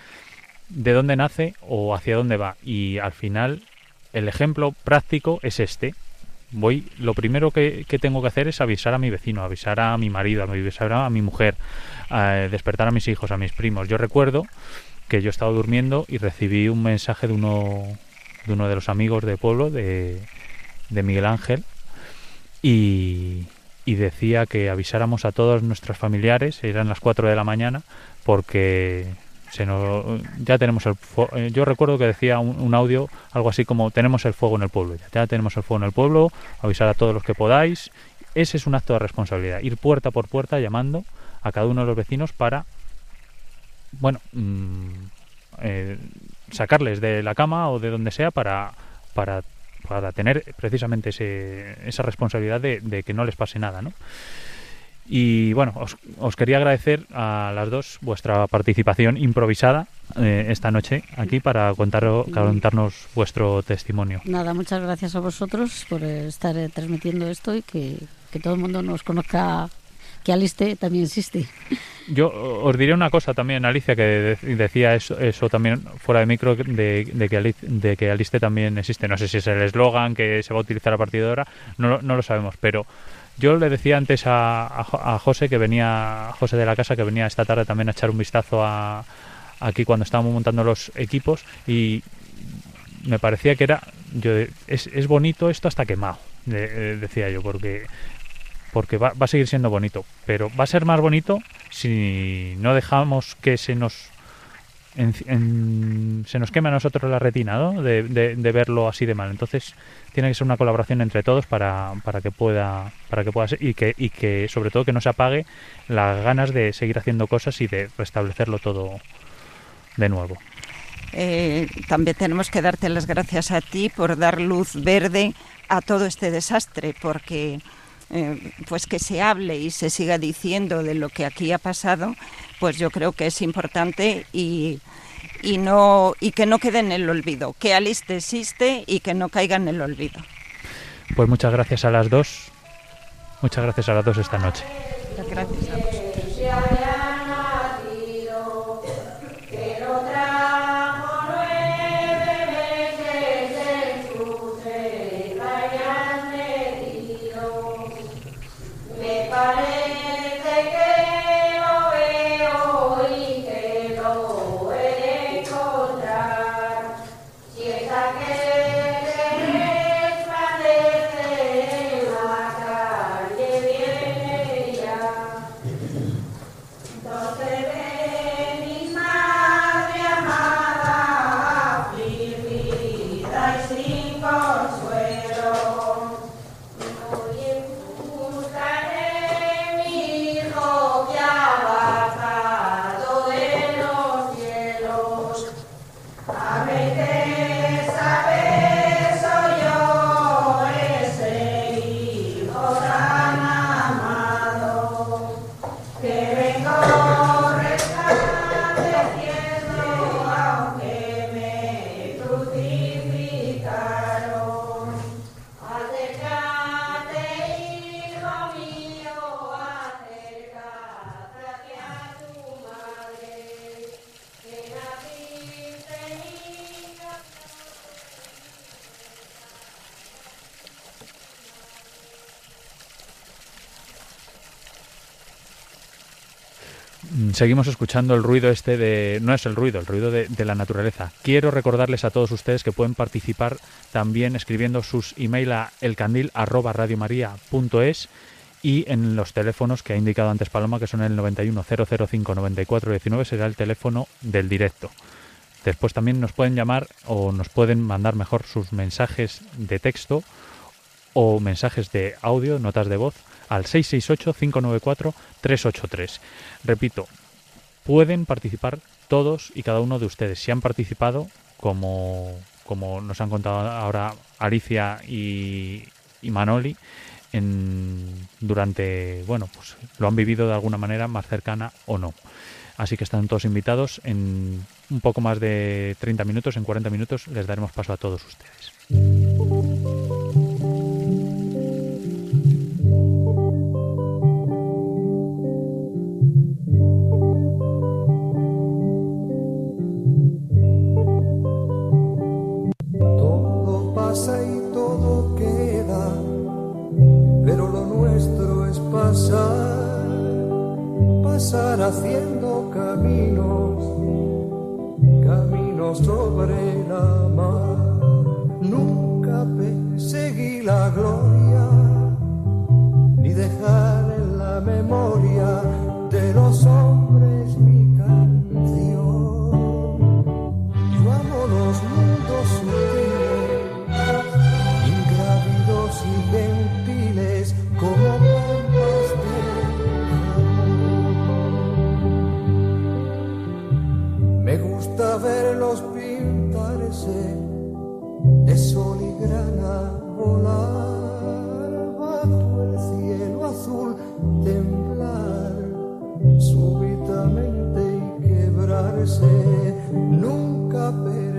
de dónde nace o hacia dónde va y al final el ejemplo práctico es este. Voy, lo primero que, tengo que hacer es avisar a mi vecino, avisar a mi marido, avisar a mi mujer, despertar a mis hijos, a mis primos. Yo recuerdo que yo estaba durmiendo y recibí un mensaje de uno de uno de los amigos de pueblo, de, de Miguel Ángel, y, y, decía que avisáramos a todos nuestros familiares, eran las 4 de la mañana, porque se nos, ya tenemos el eh, yo recuerdo que decía un, audio algo así como tenemos el fuego en el pueblo ya, tenemos el fuego en el pueblo avisar a todos los que podáis ese es un acto de responsabilidad ir puerta por puerta llamando a cada uno de los vecinos para bueno mm, eh, sacarles de la cama o de donde sea para, para, para tener precisamente ese, esa responsabilidad de, que no les pase nada, ¿no? Y bueno, os, os, quería agradecer a las dos vuestra participación improvisada eh, esta noche aquí para contar, contarnos vuestro testimonio. Nada, muchas gracias a vosotros por estar eh, transmitiendo esto y que, que todo el mundo nos conozca que Aliste también existe. Yo os diré una cosa también, Alicia, que decía eso, eso también fuera de micro, de, que Aliste, de que Aliste también existe. No sé si es el eslogan que se va a utilizar a partir de ahora, no, no lo sabemos, pero yo le decía antes a, José, que venía, José de la casa, que venía esta tarde también a echar un vistazo a, aquí cuando estábamos montando los equipos y me parecía que era, yo, es, es bonito esto hasta quemado, decía yo, porque porque va, a seguir siendo bonito, pero va a ser más bonito si no dejamos que se nos se nos quema a nosotros la retina, ¿no? De, de, verlo así de mal. Entonces tiene que ser una colaboración entre todos para, para que pueda para que pueda ser y que y que sobre todo que no se apague las ganas de seguir haciendo cosas y de restablecerlo todo de nuevo. Eh, también tenemos que darte las gracias a ti por dar luz verde a todo este desastre, porque eh, pues que se hable y se siga diciendo de lo que aquí ha pasado, pues yo creo que es importante y, y, no, y que no quede en el olvido, que Aliste existe y que no caiga en el olvido. Pues muchas gracias a las dos, muchas gracias a las dos esta noche. Gracias a vosotros. Seguimos escuchando el ruido este de... No es el ruido, el ruido de, la naturaleza. Quiero recordarles a todos ustedes que pueden participar también escribiendo sus email a elcandil.radiomaría.es y en los teléfonos que ha indicado antes Paloma, que son el 910059419, será el teléfono del directo. Después también nos pueden llamar o nos pueden mandar mejor sus mensajes de texto o mensajes de audio, notas de voz, al 668-594-383. Repito, pueden participar todos y cada uno de ustedes. Si han participado, como, como nos han contado ahora Alicia y, Manoli, durante, bueno, pues lo han vivido de alguna manera más cercana o no. Así que están todos invitados. En un poco más de 30 minutos, en 40 minutos, les daremos paso a todos ustedes. Sobre la mar. Nunca perseguí la gloria,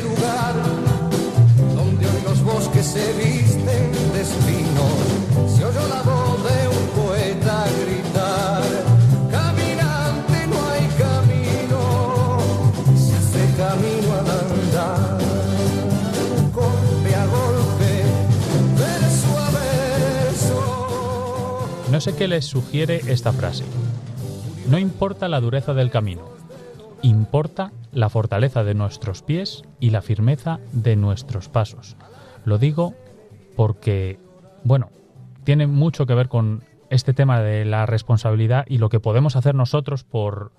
lugar donde los bosques se visten de espinos, se oyó la voz de un poeta gritar. Caminante no hay camino, se hace camino al andar, golpe a golpe, verso a. No sé qué les sugiere esta frase. No importa la dureza del camino, importa la fortaleza de nuestros pies y la firmeza de nuestros pasos. Lo digo porque, bueno, tiene mucho que ver con este tema de la responsabilidad y lo que podemos hacer nosotros por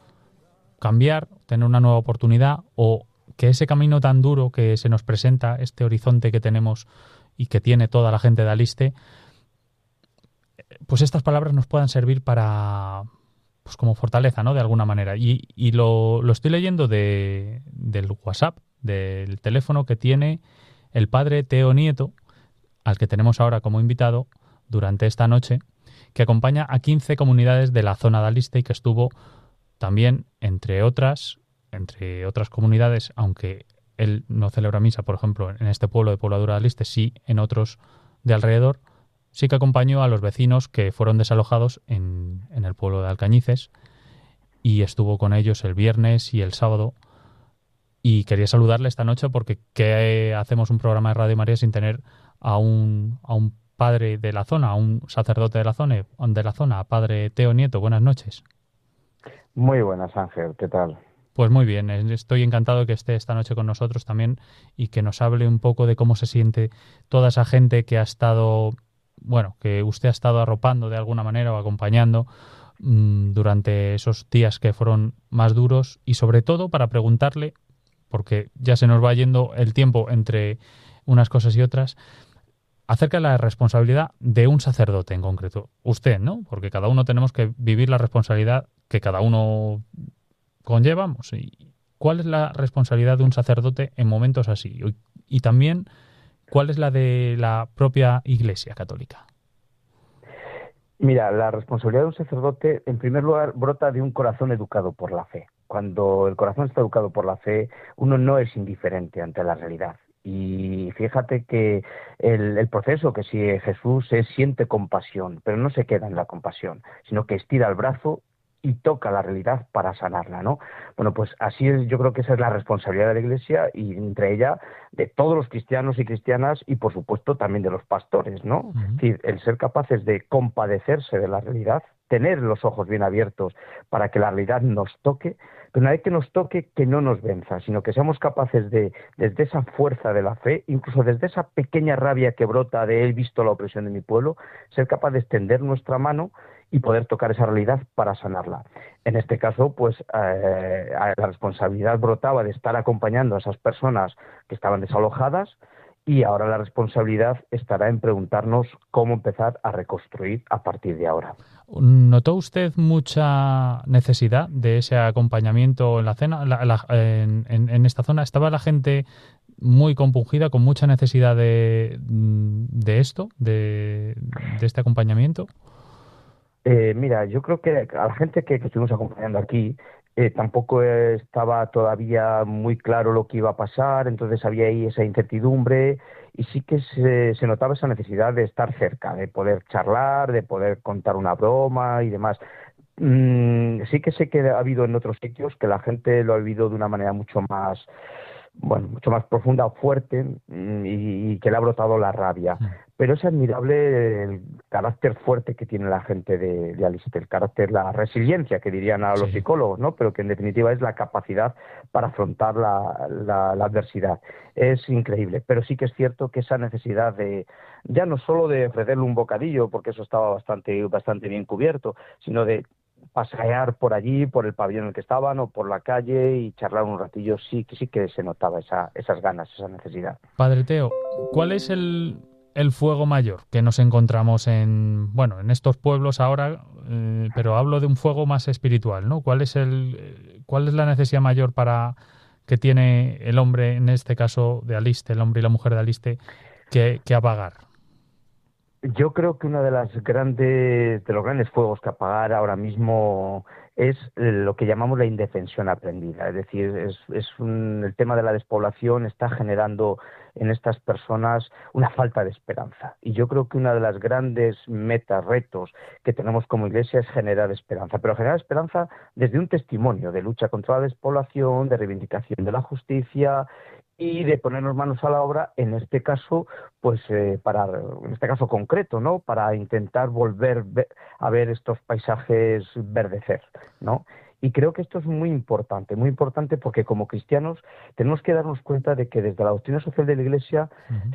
cambiar, tener una nueva oportunidad o que ese camino tan duro que se nos presenta, este horizonte que tenemos y que tiene toda la gente de Aliste, pues estas palabras nos puedan servir para, pues como fortaleza, ¿no? De alguna manera. Y, y lo, lo, estoy leyendo de, del WhatsApp, del teléfono que tiene el padre Teo Nieto, al que tenemos ahora como invitado durante esta noche, que acompaña a 15 comunidades de la zona de Aliste y que estuvo también, entre otras, entre otras comunidades, aunque él no celebra misa, por ejemplo, en este pueblo de Pobladura de Aliste, sí en otros de alrededor, sí que acompañó a los vecinos que fueron desalojados en, en, el pueblo de Alcañices y estuvo con ellos el viernes y el sábado. Y quería saludarle esta noche porque ¿qué hacemos un programa de Radio María sin tener a un, a un padre de la zona, a un sacerdote de la zona, de la zona, padre Teo Nieto? Buenas noches. Muy buenas, Ángel. ¿Qué tal? Pues muy bien, estoy encantado que esté esta noche con nosotros también y que nos hable un poco de cómo se siente toda esa gente que ha estado bueno, que usted ha estado arropando de alguna manera o acompañando mmm, durante esos días que fueron más duros y sobre todo para preguntarle, porque ya se nos va yendo el tiempo entre unas cosas y otras, acerca de la responsabilidad de un sacerdote en concreto. Usted, ¿no? Porque cada uno tenemos que vivir la responsabilidad que cada uno conllevamos. ¿Y ¿Cuál es la responsabilidad de un sacerdote en momentos así? Y también ¿Cuál es la de la propia Iglesia Católica? Mira, la responsabilidad de un sacerdote, en primer lugar, brota de un corazón educado por la fe. Cuando el corazón está educado por la fe, uno no es indiferente ante la realidad. Y fíjate que el, el, proceso que sigue Jesús es siente compasión, pero no se queda en la compasión, sino que estira el brazo y toca la realidad para sanarla, ¿no? Bueno, pues así es, yo creo que esa es la responsabilidad de la Iglesia y entre ella de todos los cristianos y cristianas y por supuesto también de los pastores, ¿no? Uh -huh. Es decir, el ser capaces de compadecerse de la realidad, tener los ojos bien abiertos para que la realidad nos toque, pero una vez que nos toque, que no nos venza, sino que seamos capaces de, desde esa fuerza de la fe, incluso desde esa pequeña rabia que brota de he visto la opresión de mi pueblo, ser capaz de extender nuestra mano y poder tocar esa realidad para sanarla. En este caso, pues eh, la responsabilidad brotaba de estar acompañando a esas personas que estaban desalojadas y ahora la responsabilidad estará en preguntarnos cómo empezar a reconstruir a partir de ahora. ¿Notó usted mucha necesidad de ese acompañamiento en la cena, la, en, en, esta zona? ¿Estaba la gente muy compungida, con mucha necesidad de, de esto, de este acompañamiento? Eh, mira, yo creo que a la gente que, que estuvimos acompañando aquí eh, tampoco estaba todavía muy claro lo que iba a pasar, entonces había ahí esa incertidumbre y sí que se, se, notaba esa necesidad de estar cerca, de poder charlar, de poder contar una broma y demás. Mm, sí que sé que ha habido en otros sitios que la gente lo ha vivido de una manera mucho más bueno, mucho más profunda o fuerte y, y, que le ha brotado la rabia. Pero es admirable el carácter fuerte que tiene la gente de, de Alistair, el carácter, la resiliencia que dirían a los sí. psicólogos, ¿no? Pero que en definitiva es la capacidad para afrontar la, la, la, adversidad. Es increíble, pero sí que es cierto que esa necesidad de, ya no solo de ofrecerle un bocadillo, porque eso estaba bastante, bastante bien cubierto, sino de pasear por allí, por el pabellón en el que estaban o por la calle y charlar un ratillo, sí que sí que se notaba esa, esas ganas, esa necesidad. Padre Teo, ¿cuál es el, el fuego mayor que nos encontramos en, bueno, en estos pueblos ahora, eh, pero hablo de un fuego más espiritual, ¿no? ¿Cuál es el, cuál es la necesidad mayor para que tiene el hombre, en este caso de Aliste, el hombre y la mujer de Aliste, que, que apagar? Yo creo que uno de las grandes, de los grandes fuegos que apagar ahora mismo es lo que llamamos la indefensión aprendida. Es decir, es, es el tema de la despoblación está generando en estas personas una falta de esperanza. Y yo creo que una de las grandes metas, retos que tenemos como Iglesia es generar esperanza, pero generar esperanza desde un testimonio de lucha contra la despoblación, de reivindicación de la justicia y de ponernos manos a la obra en este caso pues eh, para en este caso concreto no para intentar volver a ver estos paisajes verdecer no y creo que esto es muy importante, muy importante porque como cristianos tenemos que darnos cuenta de que desde la doctrina social de la Iglesia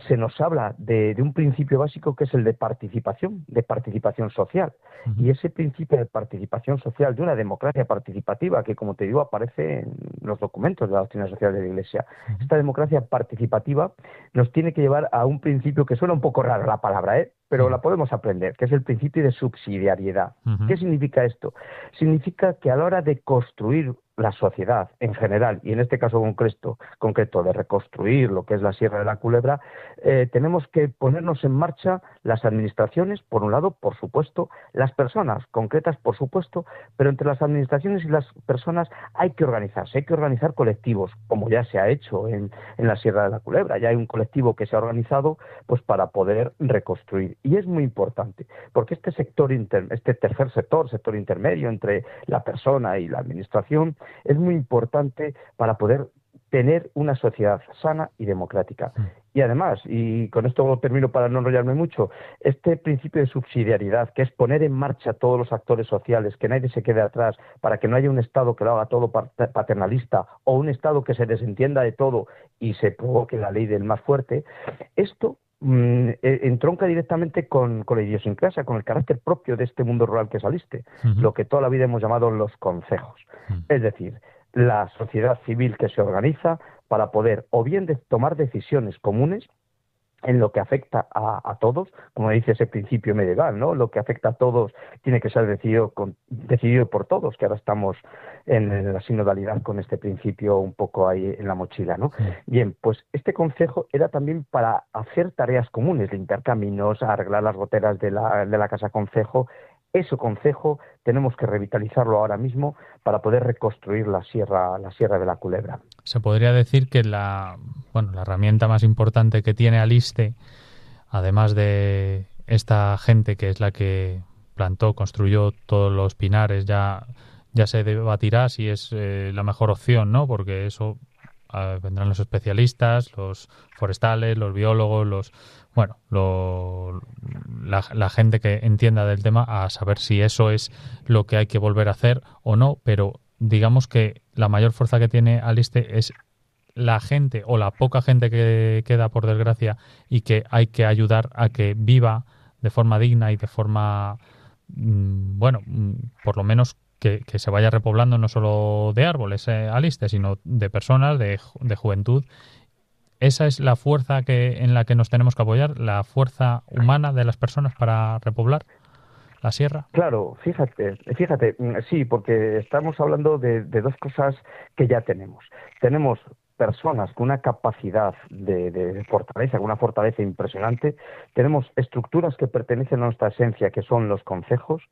se nos habla de, un principio básico que es el de participación, de participación social. Y ese principio de participación social, de una democracia participativa, que como te digo aparece en los documentos de la doctrina social de la Iglesia, esta democracia participativa nos tiene que llevar a un principio que suena un poco raro la palabra, ¿eh? Pero la podemos aprender, que es el principio de subsidiariedad. ¿Qué significa esto? Significa que a la hora de construir la sociedad en general, y en este caso concreto, concreto de reconstruir lo que es la Sierra de la Culebra, eh, tenemos que ponernos en marcha las administraciones, por un lado, por supuesto, las personas concretas, por supuesto, pero entre las administraciones y las personas hay que organizarse, hay que organizar colectivos, como ya se ha hecho en, en la Sierra de la Culebra, ya hay un colectivo que se ha organizado pues para poder reconstruir. Y es muy importante, porque este sector, este tercer sector, sector intermedio entre la persona y la administración, es muy importante para poder tener una sociedad sana y democrática. Mm. Y además, y con esto termino para no enrollarme mucho, este principio de subsidiariedad, que es poner en marcha todos los actores sociales, que nadie se quede atrás, para que no haya un Estado que lo haga todo paternalista o un Estado que se desentienda de todo y se provoque la ley del más fuerte, esto mm, e, entronca directamente con, la idiosincrasia, con el carácter propio de este mundo rural que saliste, lo que toda la vida hemos llamado los concejos. Es decir, la sociedad civil que se organiza para poder o bien tomar decisiones comunes en lo que afecta a, todos, como dice ese principio medieval, ¿no? Lo que afecta a todos tiene que ser decidido, decidido por todos, que ahora estamos en, la sinodalidad con este principio un poco ahí en la mochila, ¿no? Bien, pues este consejo era también para hacer tareas comunes, limpiar caminos, arreglar las goteras de la, de la casa consejo, ese concejo tenemos que revitalizarlo ahora mismo para poder reconstruir la sierra, la sierra de la Culebra. Se podría decir que la, bueno, la herramienta más importante que tiene Aliste, además de esta gente que es la que plantó, construyó todos los pinares, ya, ya se debatirá si es eh, la mejor opción, ¿no? Porque eso ah, vendrán los especialistas, los forestales, los biólogos, los bueno, lo, la, gente que entienda del tema a saber si eso es lo que hay que volver a hacer o no, pero digamos que la mayor fuerza que tiene Aliste es la gente o la poca gente que queda por desgracia y que hay que ayudar a que viva de forma digna y de forma, mm, bueno, mm, por lo menos que, se vaya repoblando no solo de árboles eh, Aliste, sino de personas, de, de juventud esa es la fuerza que, en la que nos tenemos que apoyar, la fuerza humana de las personas para repoblar la sierra. Claro, fíjate, fíjate, mm, sí, porque estamos hablando de, de dos cosas que ya tenemos. Tenemos personas con una capacidad de, fortaleza, con una fortaleza impresionante, tenemos estructuras que pertenecen a nuestra esencia, que son los consejos,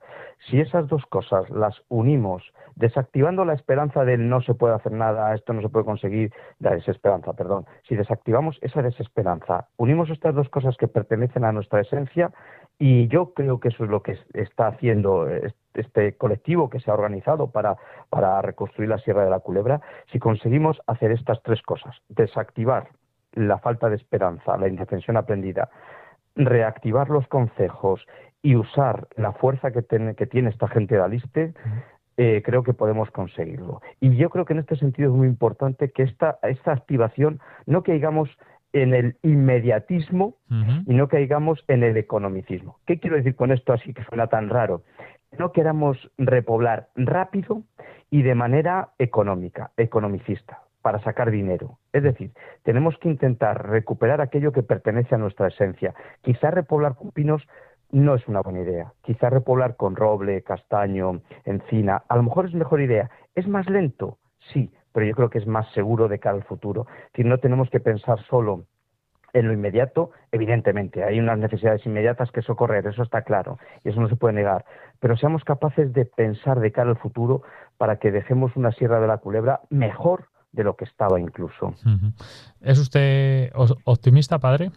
si esas dos cosas las unimos, desactivando la esperanza del no se puede hacer nada, esto no se puede conseguir, la desesperanza, perdón, si desactivamos esa desesperanza, unimos estas dos cosas que pertenecen a nuestra esencia, y yo creo que eso es lo que está haciendo este colectivo que se ha organizado para, para reconstruir la Sierra de la Culebra, si conseguimos hacer estas tres cosas, desactivar la falta de esperanza, la indefensión aprendida, reactivar los concejos y usar la fuerza que, que tiene esta gente de Aliste, eh, creo que podemos conseguirlo. Y yo creo que en este sentido es muy importante que esta, esta activación no caigamos en el inmediatismo y no caigamos en el economicismo. ¿Qué quiero decir con esto así que suena tan raro? no queramos repoblar rápido y de manera económica, economicista, para sacar dinero. Es decir, tenemos que intentar recuperar aquello que pertenece a nuestra esencia. Quizá repoblar con pinos no es una buena idea. Quizá repoblar con roble, castaño, encina, a lo mejor es mejor idea. ¿Es más lento? Sí, pero yo creo que es más seguro de cara al futuro. Decir, no tenemos que pensar solo en lo inmediato, evidentemente, hay unas necesidades inmediatas que socorrer, eso está claro, y eso no se puede negar, pero seamos capaces de pensar de cara al futuro para que dejemos una Sierra de la Culebra mejor de lo que estaba incluso. ¿Es usted optimista, padre?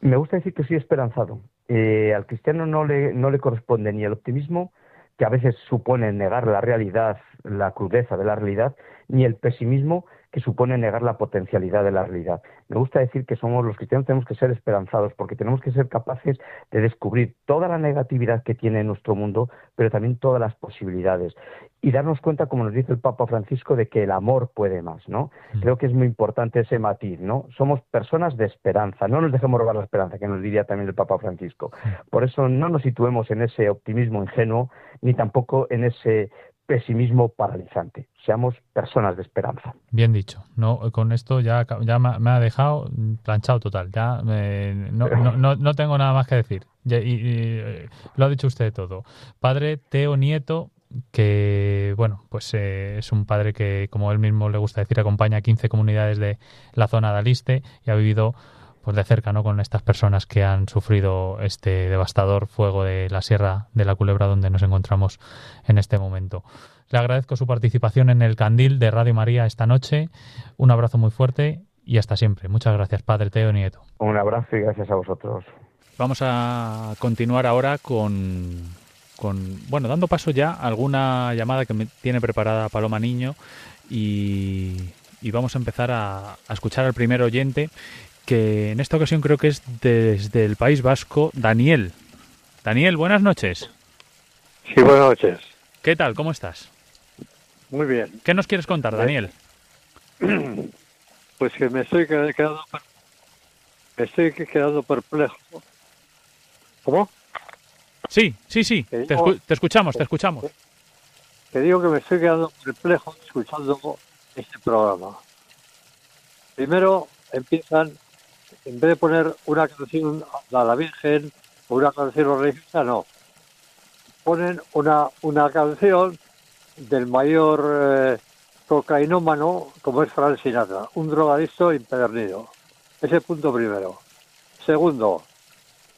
Me gusta decir que soy esperanzado. Eh, al cristiano no le, no le corresponde ni el optimismo, que a veces supone negar la realidad, la crudeza de la realidad, ni el pesimismo, que supone negar la potencialidad de la realidad. Me gusta decir que somos los cristianos tenemos que ser esperanzados porque tenemos que ser capaces de descubrir toda la negatividad que tiene nuestro mundo, pero también todas las posibilidades y darnos cuenta, como nos dice el Papa Francisco, de que el amor puede más, ¿no? Mm. Creo que es muy importante ese matiz, ¿no? Somos personas de esperanza, no nos dejemos robar la esperanza, que nos diría también el Papa Francisco. Mm. Por eso no nos situemos en ese optimismo ingenuo, ni tampoco en ese pesimismo paralizante. Seamos personas de esperanza. Bien dicho. No, con esto ya, ya me ha dejado planchado total. Ya no, no, no, tengo nada más que decir. Y, eh, lo ha dicho usted todo. Padre Teo Nieto, que bueno, pues eh, es un padre que, como él mismo le gusta decir, acompaña a 15 comunidades de la zona de Aliste y ha vivido pues de cerca ¿no? con estas personas que han sufrido este devastador fuego de la Sierra de la Culebra donde nos encontramos en este momento. Le agradezco su participación en el Candil de Radio María esta noche. Un abrazo muy fuerte y hasta siempre. Muchas gracias, Padre Teo Nieto. Un abrazo y gracias a vosotros. Vamos a continuar ahora con, con bueno, dando paso ya a alguna llamada que me tiene preparada Paloma Niño y, vamos a empezar a, a escuchar al primer oyente que en esta ocasión creo que es desde el País Vasco, Daniel. Daniel, buenas noches. Sí, buenas noches. ¿Qué tal? ¿Cómo estás? Muy bien. ¿Qué nos quieres contar, Daniel? Pues que me estoy quedando, me estoy quedando perplejo. ¿Cómo? Sí, sí, sí. Te, escuchamos, te escuchamos. Te digo que me estoy quedando perplejo escuchando este programa. Primero, empiezan, en vez de poner una canción a la Virgen o una canción religiosa, no. Ponen una, una canción del mayor eh, cocainómano como es Frank Sinatra, un drogadicto impedernido. Ese punto primero. Segundo,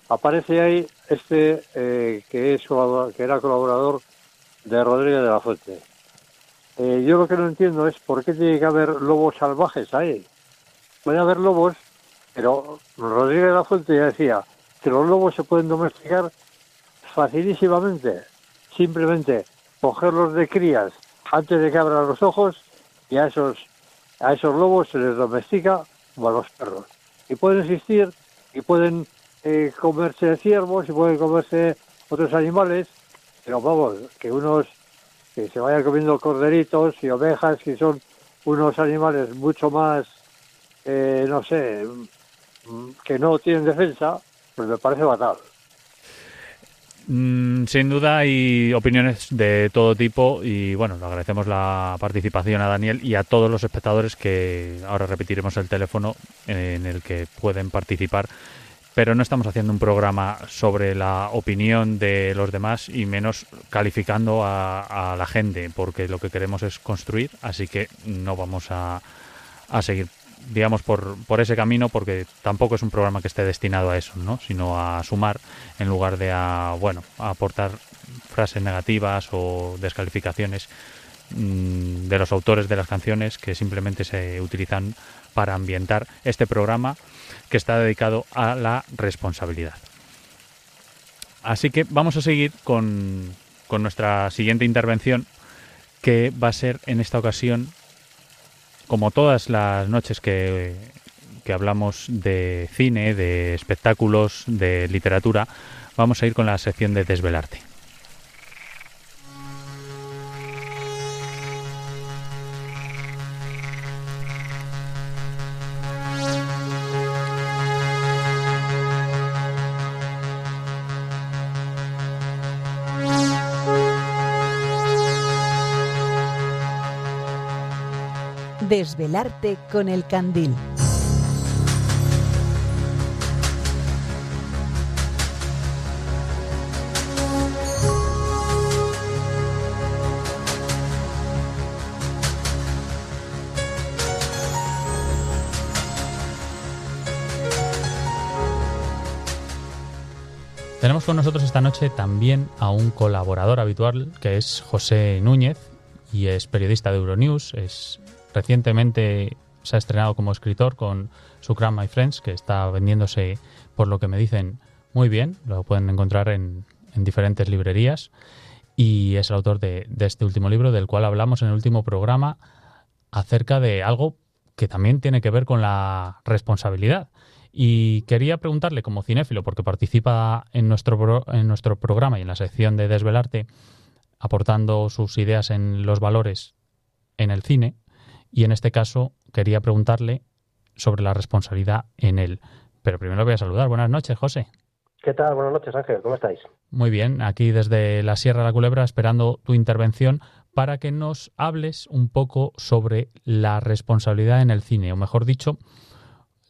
aparece ahí este eh, que es que era colaborador de Rodríguez de la Fuente. Eh, yo lo que no entiendo es por qué tiene que haber lobos salvajes ahí puede haber lobos, pero Rodríguez de la Fuente ya decía que los lobos se pueden domesticar facilísimamente. Simplemente cogerlos de crías antes de que abran los ojos y a esos, a esos lobos se les domestica como a los perros. Y pueden existir y pueden eh, comerse ciervos y pueden comerse otros animales, pero vamos, que unos que se vayan comiendo corderitos y ovejas, que son unos animales mucho más eh, no sé, que no tienen defensa, pues me parece fatal. Mm, sin duda hay opiniones de todo tipo y bueno, le agradecemos la participación a Daniel y a todos los espectadores que ahora repetiremos el teléfono en el que pueden participar. Pero no estamos haciendo un programa sobre la opinión de los demás y menos calificando a, la gente, porque lo que queremos es construir, así que no vamos a, a seguir digamos, por, por ese camino, porque tampoco es un programa que esté destinado a eso, ¿no? sino a sumar en lugar de a, bueno, a aportar frases negativas o descalificaciones mm, de los autores de las canciones que simplemente se utilizan para ambientar este programa que está dedicado a la responsabilidad. Así que vamos a seguir con, con nuestra siguiente intervención, que va a ser en esta ocasión como todas las noches que, hablamos de cine, de espectáculos, de literatura, vamos a ir con la sección de Desvelarte. Desvelarte con el candil. Tenemos con nosotros esta noche también a un colaborador habitual que es José Núñez y es periodista de Euronews, es recientemente se ha estrenado como escritor con su Crown My Friends, que está vendiéndose, por lo que me dicen, muy bien. Lo pueden encontrar en, en diferentes librerías. Y es el autor de, de este último libro, del cual hablamos en el último programa, acerca de algo que también tiene que ver con la responsabilidad. Y quería preguntarle, como cinéfilo, porque participa en nuestro, en nuestro programa y en la sección de Desvelarte, aportando sus ideas en los valores en el cine, y en este caso quería preguntarle sobre la responsabilidad en él. Pero primero voy a saludar. Buenas noches, José. ¿Qué tal? Buenas noches, Ángel. ¿Cómo estáis? Muy bien, aquí desde la Sierra de la Culebra esperando tu intervención para que nos hables un poco sobre la responsabilidad en el cine, o mejor dicho,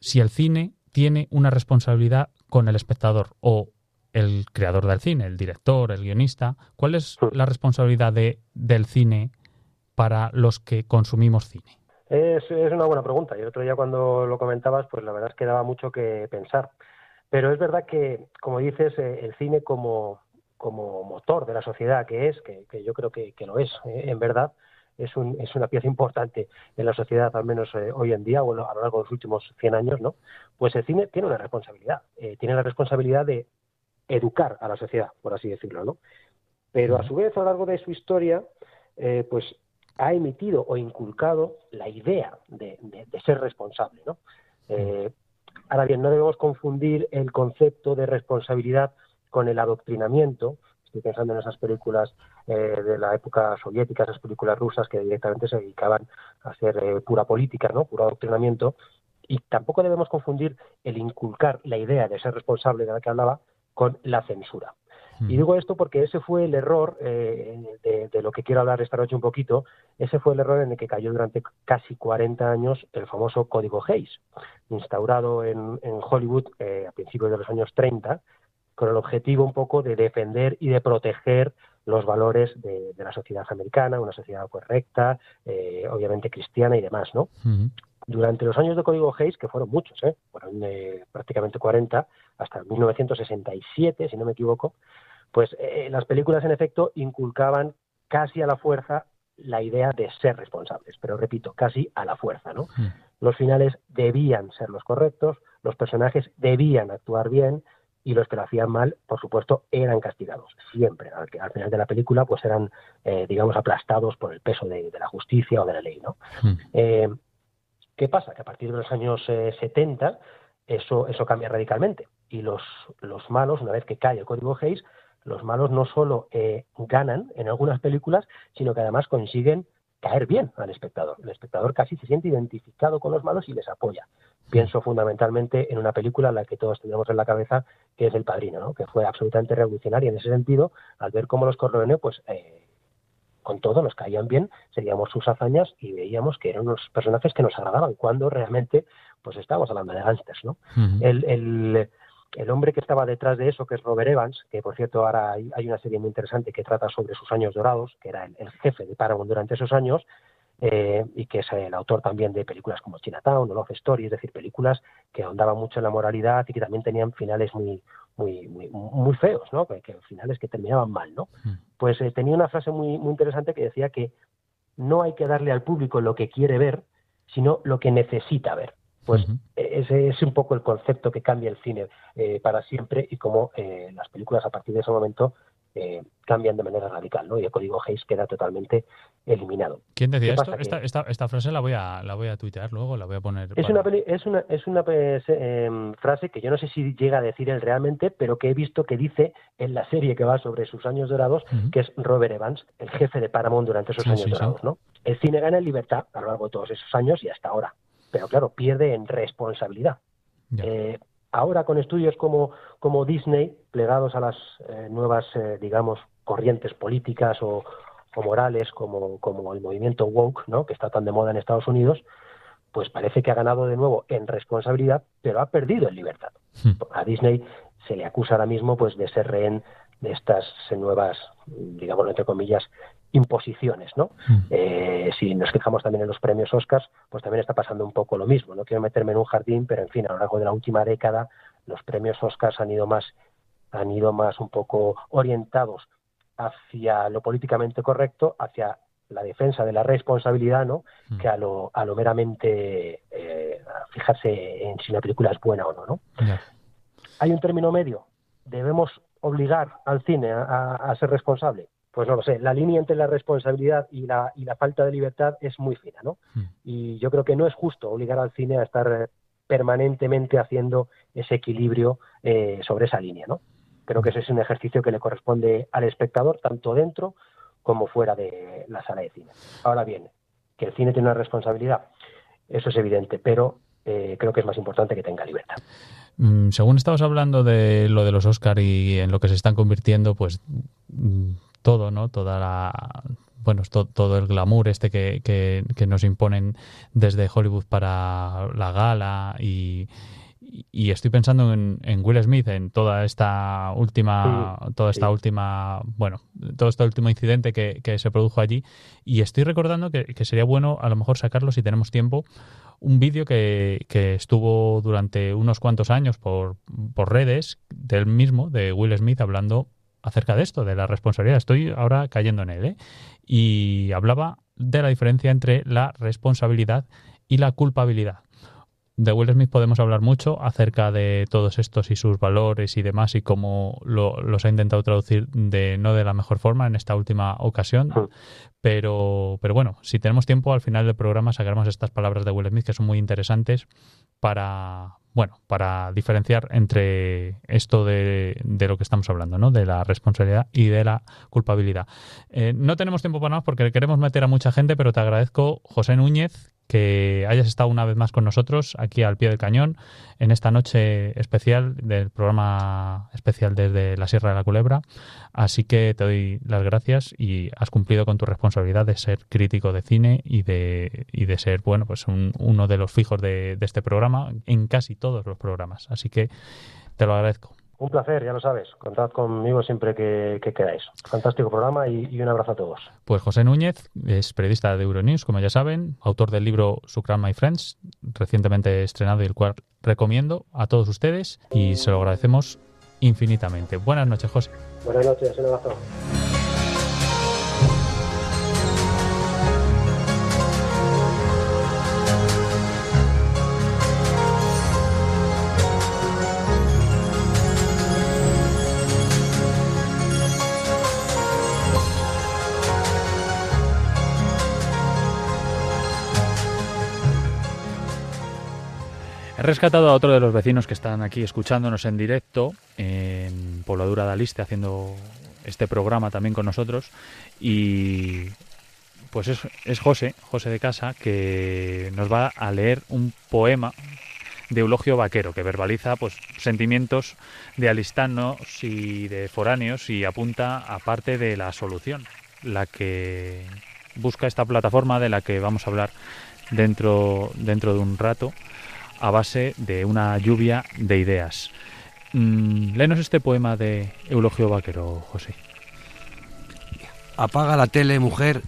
si el cine tiene una responsabilidad con el espectador o el creador del cine, el director, el guionista, ¿cuál es la responsabilidad de, del cine para los que consumimos cine? Es, es una buena pregunta. Y el otro día cuando lo comentabas, pues la verdad es que daba mucho que pensar. Pero es verdad que, como dices, eh, el cine como, como motor de la sociedad que es, que, que yo creo que, que lo es, eh, en verdad, es, un, es una pieza importante en la sociedad, al menos eh, hoy en día o a lo largo de los últimos 100 años, ¿no? Pues el cine tiene una responsabilidad. eh, tiene la responsabilidad de educar a la sociedad, por así decirlo, ¿no? Pero a su vez, a lo largo de su historia, eh, pues ha emitido o inculcado la idea de, de- de ser responsable, ¿no? Eh, ahora bien, no debemos confundir el concepto de responsabilidad con el adoctrinamiento. Estoy pensando en esas películas eh, de la época soviética, esas películas rusas que directamente se dedicaban a ser eh, pura política, ¿no? Puro adoctrinamiento. Y tampoco debemos confundir el inculcar la idea de ser responsable de la que hablaba con la censura. Y digo esto porque ese fue el error eh, de, de lo que quiero hablar esta noche un poquito, ese fue el error en el que cayó durante casi 40 años el famoso Código Hayes, instaurado en, en Hollywood eh, a principios de los años 30, con el objetivo un poco de defender y de proteger los valores de, de la sociedad americana, una sociedad correcta, eh, obviamente cristiana y demás, ¿no? durante los años de Código Hayes, que fueron muchos, ¿eh? fueron eh, prácticamente 40, hasta 1967, si no me equivoco, pues eh, las películas en efecto inculcaban casi a la fuerza la idea de ser responsables, pero repito, casi a la fuerza, ¿no? Los finales debían ser los correctos, los personajes debían actuar bien y los que lo hacían mal, por supuesto, eran castigados, siempre. Al, al final de la película, pues eran, eh, digamos, aplastados por el peso de, de la justicia o de la ley, ¿no? Eh, ¿Qué pasa? Que a partir de los años eh, 70 eso, eso cambia radicalmente y los, los malos, una vez que cae el código Hayes, los malos no solo eh, ganan en algunas películas, sino que además consiguen caer bien al espectador. El espectador casi se siente identificado con los malos y les apoya. Pienso fundamentalmente en una película en la que todos tenemos en la cabeza, que es El Padrino, ¿no? que fue absolutamente revolucionaria en ese sentido, al ver cómo los Corleone, pues eh, con todo nos caían bien, seguíamos sus hazañas y veíamos que eran unos personajes que nos agradaban, cuando realmente pues estábamos hablando de gángsters, ¿no? el, el, el hombre que estaba detrás de eso, que es Robert Evans, que por cierto ahora hay, hay una serie muy interesante que trata sobre sus años dorados, que era el, el jefe de Paramount durante esos años, eh, y que es el autor también de películas como Chinatown o Love Story, es decir, películas que ahondaban mucho en la moralidad y que también tenían finales muy muy muy, muy feos, ¿no? Que, que finales que terminaban mal, ¿no? Pues eh, tenía una frase muy muy interesante que decía que no hay que darle al público lo que quiere ver, sino lo que necesita ver. Pues ese es un poco el concepto que cambia el cine eh, para siempre y cómo eh, las películas a partir de ese momento eh, cambian de manera radical, ¿no? Y el código Hayes queda totalmente eliminado. ¿Quién decía ¿Qué esto? Que Esta, frase la voy a la voy a tuitear luego, la voy a poner. es para- una, peli- es una, es una pues, em, frase que yo no sé si llega a decir él realmente, pero que he visto que dice en la serie que va sobre sus años dorados, que es Robert Evans, el jefe de Paramount durante esos Sí, años sí, sí. dorados, ¿no? El cine gana en libertad a lo largo de todos esos años y hasta ahora, pero claro, pierde en responsabilidad. Eh, ahora con estudios como, como Disney, plegados a las eh, nuevas, eh, digamos, corrientes políticas o, o morales como, como el movimiento woke, ¿no? que está tan de moda en Estados Unidos, pues parece que ha ganado de nuevo en responsabilidad, pero ha perdido en libertad. A Disney se le acusa ahora mismo pues de ser rehén de estas nuevas, digamos entre comillas, imposiciones, ¿no? Eh, si nos fijamos también en los premios Oscars, pues también está pasando un poco lo mismo. No quiero meterme en un jardín, pero en fin, a lo largo de la última década los premios Oscars han ido más han ido más un poco orientados hacia lo políticamente correcto, hacia la defensa de la responsabilidad, ¿no? Mm. Que a lo, a lo meramente eh, a fijarse en si una película es buena o no, ¿no? ¿Hay un término medio? ¿Debemos obligar al cine a, a- a ser responsable? Pues no lo sé. La línea entre la responsabilidad y la, y la falta de libertad es muy fina, ¿no? Mm. Y yo creo que no es justo obligar al cine a estar eh, permanentemente haciendo ese equilibrio eh, sobre esa línea, ¿no? Creo que ese es un ejercicio que le corresponde al espectador, tanto dentro como fuera de la sala de cine. Ahora bien, que el cine tiene una responsabilidad, eso es evidente, pero eh, creo que es más importante que tenga libertad. Mm, según estabas hablando de lo de los Oscar y en lo que se están convirtiendo, pues mm, todo, ¿no? Toda la bueno, to- todo el glamour este que, que- que nos imponen desde Hollywood para la gala y, y estoy pensando en, en Will Smith, en toda esta última, toda esta última, bueno, todo este último incidente que, que se produjo allí y estoy recordando que, que sería bueno a lo mejor sacarlo si tenemos tiempo un vídeo que, que estuvo durante unos cuantos años por, por redes del mismo, de Will Smith, hablando acerca de esto, de la responsabilidad. Estoy ahora cayendo en él, ¿eh? Y hablaba de la diferencia entre la responsabilidad y la culpabilidad. De Will Smith podemos hablar mucho acerca de todos estos y sus valores y demás y cómo lo- los ha intentado traducir de no de la mejor forma en esta última ocasión. Pero, pero bueno, si tenemos tiempo, al final del programa sacaremos estas palabras de Will Smith que son muy interesantes para, bueno, para diferenciar entre esto de, de lo que estamos hablando, ¿no? De la responsabilidad y de la culpabilidad. Eh, no tenemos tiempo para más porque queremos meter a mucha gente, pero te agradezco, José Núñez, que hayas estado una vez más con nosotros aquí al pie del cañón en esta noche especial del programa especial desde la Sierra de la Culebra. Así que te doy las gracias y has cumplido con tu responsabilidad de ser crítico de cine y de, y de ser, bueno, pues un- uno de los fijos de, de este programa en casi todos los programas. Así que te lo agradezco. Un placer, ya lo sabes. Contad conmigo siempre que, que queráis. Fantástico programa y, y un abrazo a todos. Pues José Núñez es periodista de Euronews, como ya saben, autor del libro Sucran My Friends, recientemente estrenado y el cual recomiendo a todos ustedes y se lo agradecemos infinitamente. Buenas noches, José. Buenas noches, un abrazo. He rescatado a otro de los vecinos que están aquí escuchándonos en directo en Pobladura de Aliste haciendo este programa también con nosotros. Y pues es, José, José de Casa, que nos va a leer un poema de Eulogio Vaquero que verbaliza pues sentimientos de alistanos y de foráneos y apunta a parte de la solución, la que busca esta plataforma de la que vamos a hablar dentro, dentro de un rato a base de una lluvia de ideas. Mm, léenos este poema de Eulogio Vaquero, José. Apaga la tele, mujer,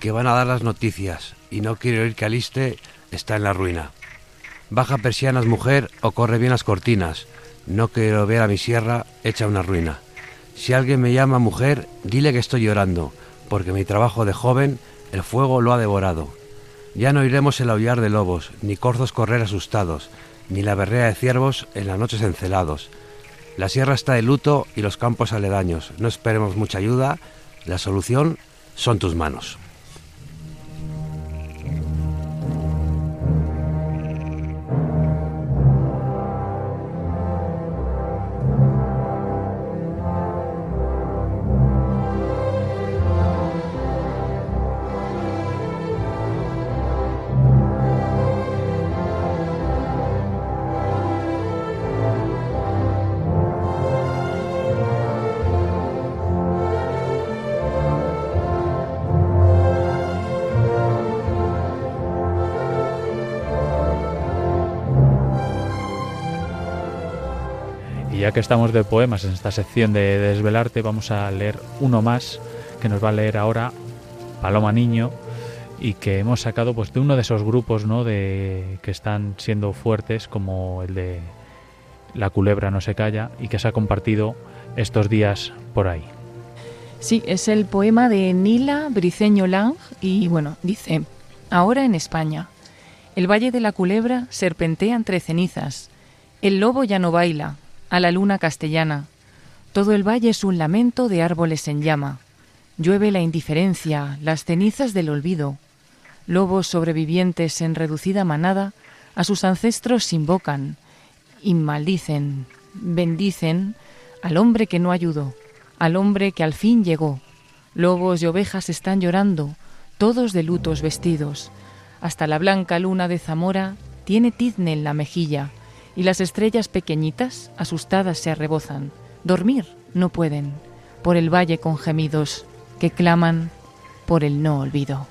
que van a dar las noticias y no quiero oír que Aliste está en la ruina. Baja persianas, mujer, o corre bien las cortinas. No quiero ver a mi sierra hecha una ruina. Si alguien me llama mujer, dile que estoy llorando, porque mi trabajo de joven el fuego lo ha devorado. Ya no oiremos el aullar de lobos, ni corzos correr asustados, ni la berrea de ciervos en las noches encelados. La sierra está de luto y los campos aledaños. No esperemos mucha ayuda, la solución son tus manos. Que estamos de poemas en esta sección de Desvelarte, vamos a leer uno más que nos va a leer ahora Paloma Niño y que hemos sacado pues de uno de esos grupos ¿no? de que están siendo fuertes como el de La culebra no se calla y que se ha compartido estos días por ahí. Sí, es el poema de Nila Briceño Lang y bueno, dice, ahora en España, el Valle de la Culebra serpentea entre cenizas, el lobo ya no baila, a la luna castellana, todo el valle es un lamento de árboles en llama, llueve la indiferencia, las cenizas del olvido, lobos sobrevivientes en reducida manada a sus ancestros invocan y maldicen, bendicen al hombre que no ayudó, al hombre que al fin llegó. Lobos y ovejas están llorando, todos de lutos vestidos. Hasta la blanca luna de Zamora tiene tizne en la mejilla, y las estrellas pequeñitas, asustadas, se arrebozan. Dormir no pueden, por el valle con gemidos que claman por el no olvido.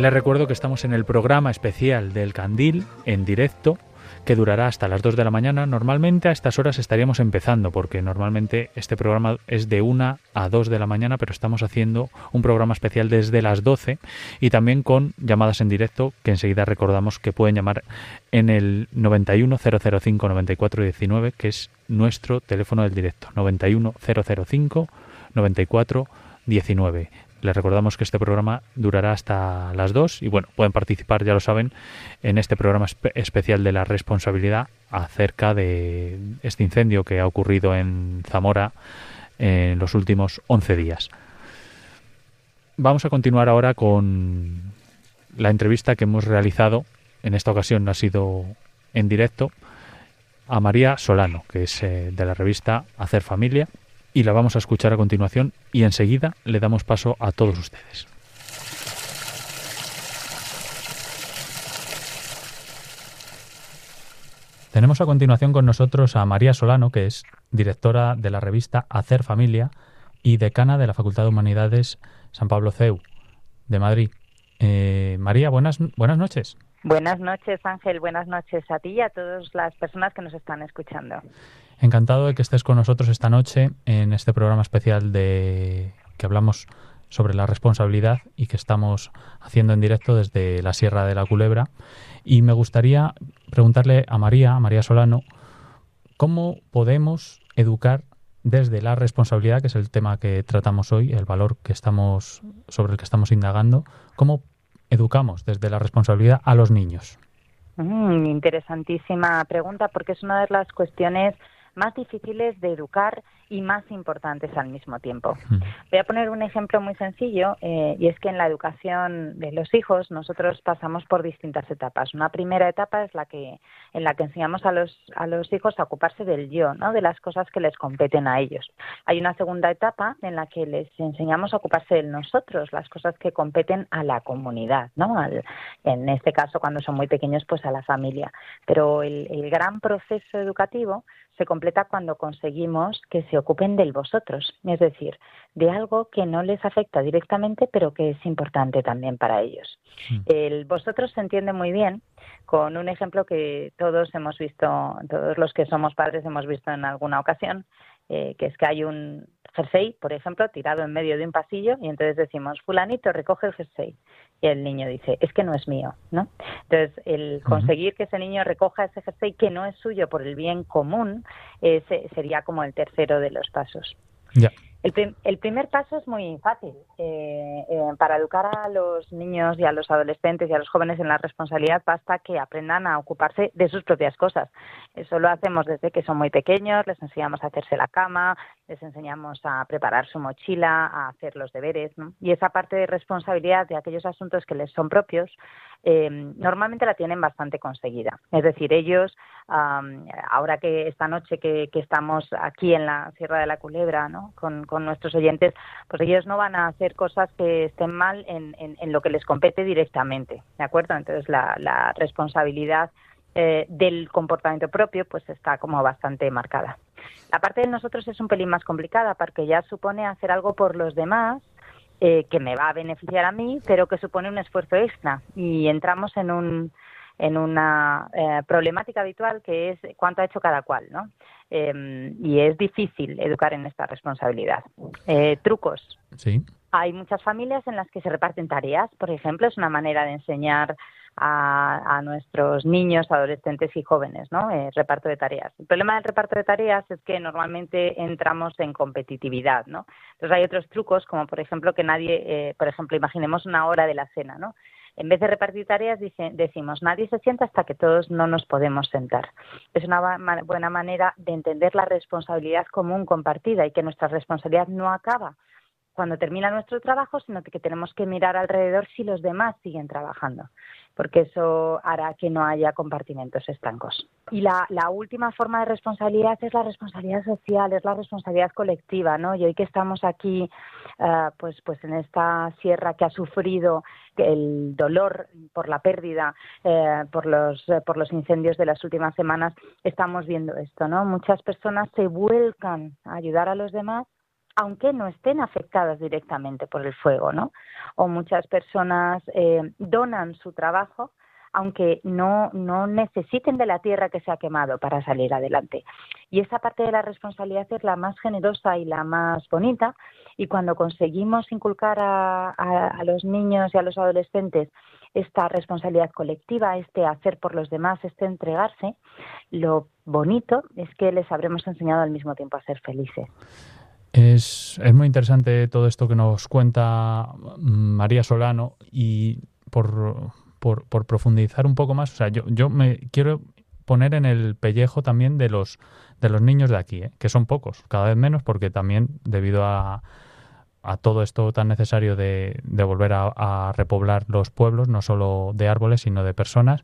Les recuerdo que estamos en el programa especial del Candil en directo que durará hasta las 2 de la mañana. Normalmente a estas horas estaríamos empezando porque normalmente este programa es de 1 a 2 de la mañana, pero estamos haciendo un programa especial desde las 12 y también con llamadas en directo que enseguida recordamos que pueden llamar en el 91005 9419 que es nuestro teléfono del directo 91005 9419 les recordamos que este programa durará hasta las 2 y bueno, pueden participar, ya lo saben, en este programa especial de la responsabilidad acerca de este incendio que ha ocurrido en Zamora en los últimos 11 días. Vamos a continuar ahora con la entrevista que hemos realizado, en esta ocasión ha sido en directo, a María Solano, que es eh, de la revista Hacer Familia y la vamos a escuchar a continuación y enseguida le damos paso a todos ustedes. Tenemos a continuación con nosotros a María Solano, que es directora de la revista Hacer Familia y decana de la Facultad de Humanidades San Pablo CEU de Madrid. Eh, María, buenas, buenas noches. Buenas noches, Ángel. Buenas noches a ti y a todas las personas que nos están escuchando. Encantado de que estés con nosotros esta noche en este programa especial de que hablamos sobre la responsabilidad y que estamos haciendo en directo desde la Sierra de la Culebra. Y me gustaría preguntarle a María, a María Solano, cómo podemos educar desde la responsabilidad, que es el tema que tratamos hoy, el valor que estamos sobre el que estamos indagando, cómo educamos desde la responsabilidad a los niños. Mm, interesantísima pregunta porque es una de las cuestiones más difíciles de educar y más importantes al mismo tiempo. Voy a poner un ejemplo muy sencillo eh, y es que en la educación de los hijos nosotros pasamos por distintas etapas. Una primera etapa es la que en la que enseñamos a los a los hijos a ocuparse del yo, ¿no? De las cosas que les competen a ellos. Hay una segunda etapa en la que les enseñamos a ocuparse de nosotros, las cosas que competen a la comunidad, ¿no? en este caso cuando son muy pequeños pues a la familia. Pero el, el gran proceso educativo se completa cuando conseguimos que se ocupen del vosotros, es decir, de algo que no les afecta directamente, pero que es importante también para ellos. El vosotros se entiende muy bien con un ejemplo que todos hemos visto, todos los que somos padres hemos visto en alguna ocasión, eh, que es que hay un jersey, por ejemplo, tirado en medio de un pasillo y entonces decimos, fulanito, recoge el jersey. Y el niño dice, es que no es mío, ¿no? Entonces, el conseguir que ese niño recoja ese jersey que no es suyo por el bien común, ese sería como el tercero de los pasos. Ya. El, primer paso es muy fácil. Eh, eh, para educar a los niños y a los adolescentes y a los jóvenes en la responsabilidad basta que aprendan a ocuparse de sus propias cosas. Eso lo hacemos desde que son muy pequeños, les enseñamos a hacerse la cama, les enseñamos a preparar su mochila, a hacer los deberes. Y esa parte de responsabilidad de aquellos asuntos que les son propios eh, normalmente la tienen bastante conseguida. Es decir, ellos, ahora que esta noche que, estamos aquí en la Sierra de la Culebra ¿no? con, nuestros oyentes, pues ellos no van a hacer cosas que estén mal en, lo que les compete directamente, ¿de acuerdo? Entonces la, responsabilidad eh, del comportamiento propio pues está como bastante marcada. La parte de nosotros es un pelín más complicada porque ya supone hacer algo por los demás eh, que me va a beneficiar a mí, pero que supone un esfuerzo extra y entramos en un en una eh, problemática habitual que es cuánto ha hecho cada cual, ¿no? Em, y es difícil educar en esta responsabilidad. Eh, trucos. Sí. Hay muchas familias en las que se reparten tareas, por ejemplo, es una manera de enseñar a, nuestros niños, adolescentes y jóvenes, ¿no? Eh, reparto de tareas. El problema del reparto de tareas es que normalmente entramos en competitividad, ¿no? Entonces hay otros trucos, como por ejemplo que nadie, eh, por ejemplo, imaginemos una hora de la cena, ¿no? En vez de repartir tareas, decimos, nadie se sienta hasta que todos no nos podemos sentar. Es una buena manera de entender la responsabilidad común compartida y que nuestra responsabilidad no acaba cuando termina nuestro trabajo, sino que tenemos que mirar alrededor si los demás siguen trabajando, porque eso hará que no haya compartimentos estancos. Y la, última forma de responsabilidad es la responsabilidad social, es la responsabilidad colectiva, ¿no? Y hoy que estamos aquí, eh, pues, pues en esta sierra que ha sufrido el dolor por la pérdida, eh, por los por los incendios de las últimas semanas, estamos viendo esto, ¿no? Muchas personas se vuelcan a ayudar a los demás aunque no estén afectadas directamente por el fuego, ¿no? O muchas personas eh, donan su trabajo aunque no, no necesiten de la tierra que se ha quemado para salir adelante. Y esa parte de la responsabilidad es la más generosa y la más bonita. Y cuando conseguimos inculcar a, a los niños y a los adolescentes esta responsabilidad colectiva, este hacer por los demás, este entregarse, lo bonito es que les habremos enseñado al mismo tiempo a ser felices. Es, es muy interesante todo esto que nos cuenta María Solano y por, por, profundizar un poco más, o sea, yo, yo me quiero poner en el pellejo también de los de los niños de aquí, ¿eh? que son pocos, cada vez menos, porque también debido a, a todo esto tan necesario de, de volver a, repoblar los pueblos, no solo de árboles, sino de personas,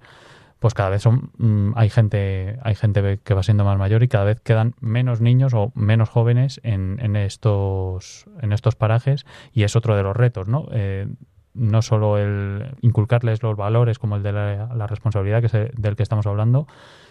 pues cada vez son, mm, hay gente hay gente que va siendo más mayor y cada vez quedan menos niños o menos jóvenes en, estos en estos parajes y es otro de los retos no eh, no solo el inculcarles los valores como el de la, responsabilidad que del que estamos hablando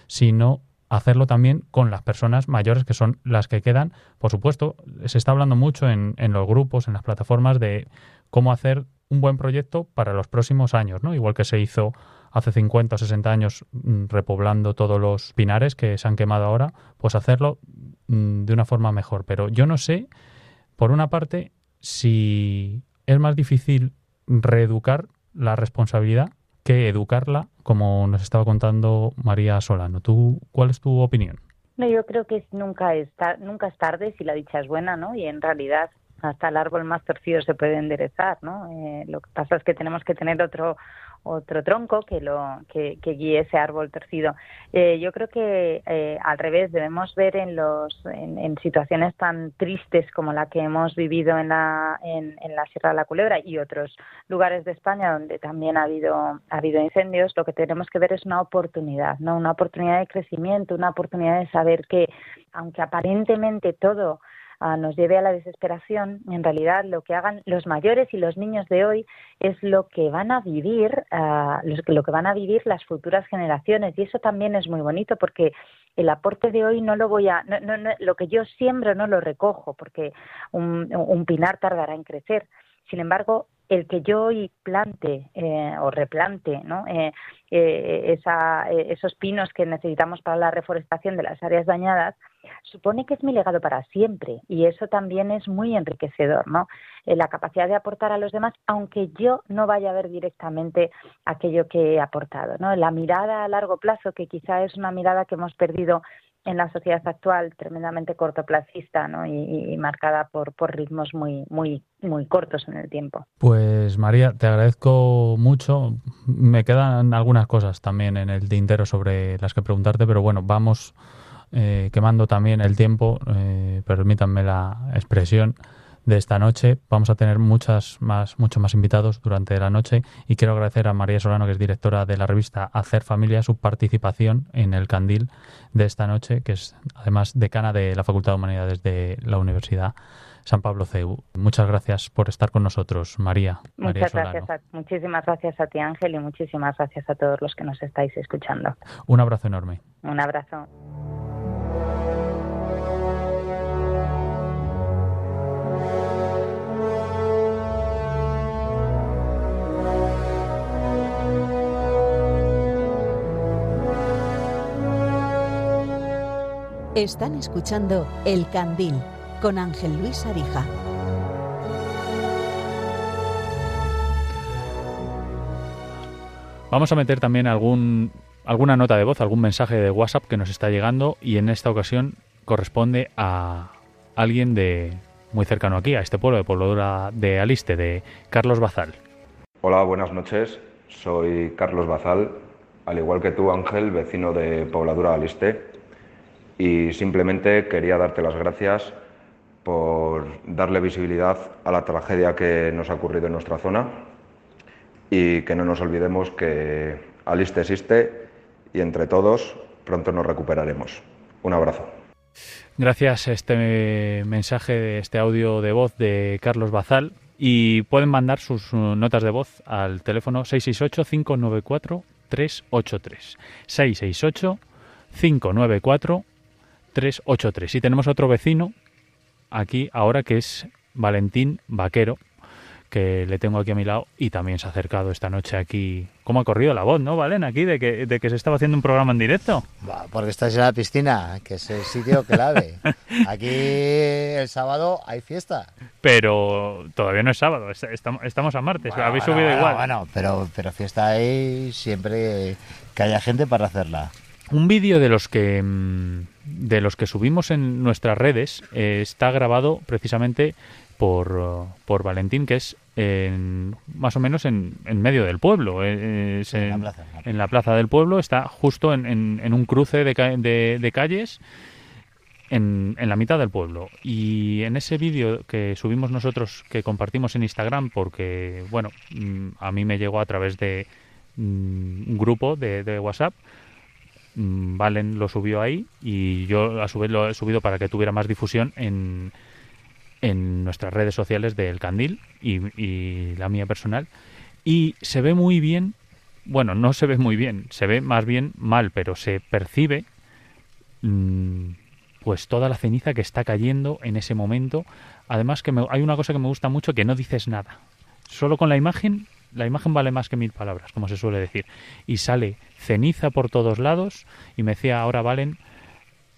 sino hacerlo también con las personas mayores que son las que quedan. Por supuesto se está hablando mucho en, en los grupos en las plataformas de cómo hacer un buen proyecto para los próximos años no igual que se hizo hace 50 o 60 años mm, repoblando todos los pinares que se han quemado ahora, pues hacerlo mm, de una forma mejor. Pero yo no sé, por una parte, si es más difícil reeducar la responsabilidad que educarla, como nos estaba contando María Solano. ¿Tú, ¿Cuál es tu opinión? No, yo creo que nunca es, nunca es tarde si la dicha es buena, ¿no? Y en realidad hasta el árbol más torcido se puede enderezar, ¿no? Eh, lo que pasa es que tenemos que tener otro otro tronco que lo que, guíe ese árbol torcido. Eh, yo creo que eh, al revés debemos ver en los en, situaciones tan tristes como la que hemos vivido en la en, la Sierra de la Culebra y otros lugares de España donde también ha habido ha habido incendios. Lo que tenemos que ver es una oportunidad, no una oportunidad de crecimiento, una oportunidad de saber que aunque aparentemente todo nos lleve a la desesperación, en realidad lo que hagan los mayores y los niños de hoy es lo que van a vivir, lo que van a vivir las futuras generaciones y eso también es muy bonito porque el aporte de hoy no lo voy a, lo que yo siembro no lo recojo porque un, pinar tardará en crecer. Sin embargo, el que yo hoy plante eh, o replante ¿no? Eh, eh, esos pinos que necesitamos para la reforestación de las áreas dañadas, supone que es mi legado para siempre y eso también es muy enriquecedor, ¿no? Eh, la capacidad de aportar a los demás, aunque yo no vaya a ver directamente aquello que he aportado, ¿no? La mirada a largo plazo, que quizá es una mirada que hemos perdido en la sociedad actual tremendamente cortoplacista ¿no? y, marcada por, por ritmos muy, muy, muy cortos en el tiempo. Pues María, te agradezco mucho. Me quedan algunas cosas también en el tintero sobre las que preguntarte, pero bueno, vamos eh, quemando también el tiempo, eh, permítanme la expresión de esta noche. Vamos a tener muchas más, muchos más invitados durante la noche y quiero agradecer a María Solano, que es directora de la revista Hacer Familia, su participación en el candil de esta noche, que es además decana de la Facultad de Humanidades de la Universidad San Pablo CEU. Muchas gracias por estar con nosotros, María. Muchas gracias, muchísimas gracias a ti, Ángel, y muchísimas gracias a todos los que nos estáis escuchando. Un abrazo enorme. Un abrazo. Están escuchando El Candil con Ángel Luis Arija. Vamos a meter también algún, alguna nota de voz, algún mensaje de WhatsApp que nos está llegando y en esta ocasión corresponde a alguien de muy cercano aquí, a este pueblo de Pobladura de Aliste, de Carlos Bazal. Hola, buenas noches. Soy Carlos Bazal, al igual que tú, Ángel, vecino de Pobladura de Aliste. Y simplemente quería darte las gracias por darle visibilidad a la tragedia que nos ha ocurrido en nuestra zona y que no nos olvidemos que Aliste existe y entre todos pronto nos recuperaremos. Un abrazo. Gracias a este mensaje, este audio de voz de Carlos Bazal. Y pueden mandar sus uh, notas de voz al teléfono 668-594-383. 668-594-383. Y tenemos otro vecino aquí ahora que es Valentín Vaquero, que le tengo aquí a mi lado y también se ha acercado esta noche aquí. ¿Cómo ha corrido la voz, no, Valen? Aquí de que, de que se estaba haciendo un programa en directo. Va, Porque estás en la piscina, que es el sitio clave. Aquí el sábado hay fiesta. Pero todavía no es sábado, es- estamos, estamos a martes, Bueno, habéis bueno, subido bueno, igual. Bueno, pero, pero fiesta hay siempre que haya gente para hacerla. Un vídeo de los que mm, de los que subimos en nuestras redes eh, está grabado precisamente por, por Valentín, que es en- más o menos en, en medio del pueblo. es en, la plaza, en la plaza del pueblo, está justo en, en- en un cruce de, de- de calles en, en la mitad del pueblo. Y en ese vídeo que subimos nosotros, que compartimos en Instagram, porque, bueno, mm, a mí me llegó a través de mm, un grupo de, de WhatsApp, Valen lo subió ahí y yo a su vez lo he subido para que tuviera más difusión en, en nuestras redes sociales del Candil y, y la mía personal. Y se ve muy bien, bueno, no se ve muy bien, se ve más bien mal, pero se percibe mm, pues toda la ceniza que está cayendo en ese momento. Además que me- hay una cosa que me gusta mucho que no dices nada. Solo con la imagen, la imagen vale más que mil palabras, como se suele decir. Y sale ceniza por todos lados y me decía ahora Valen,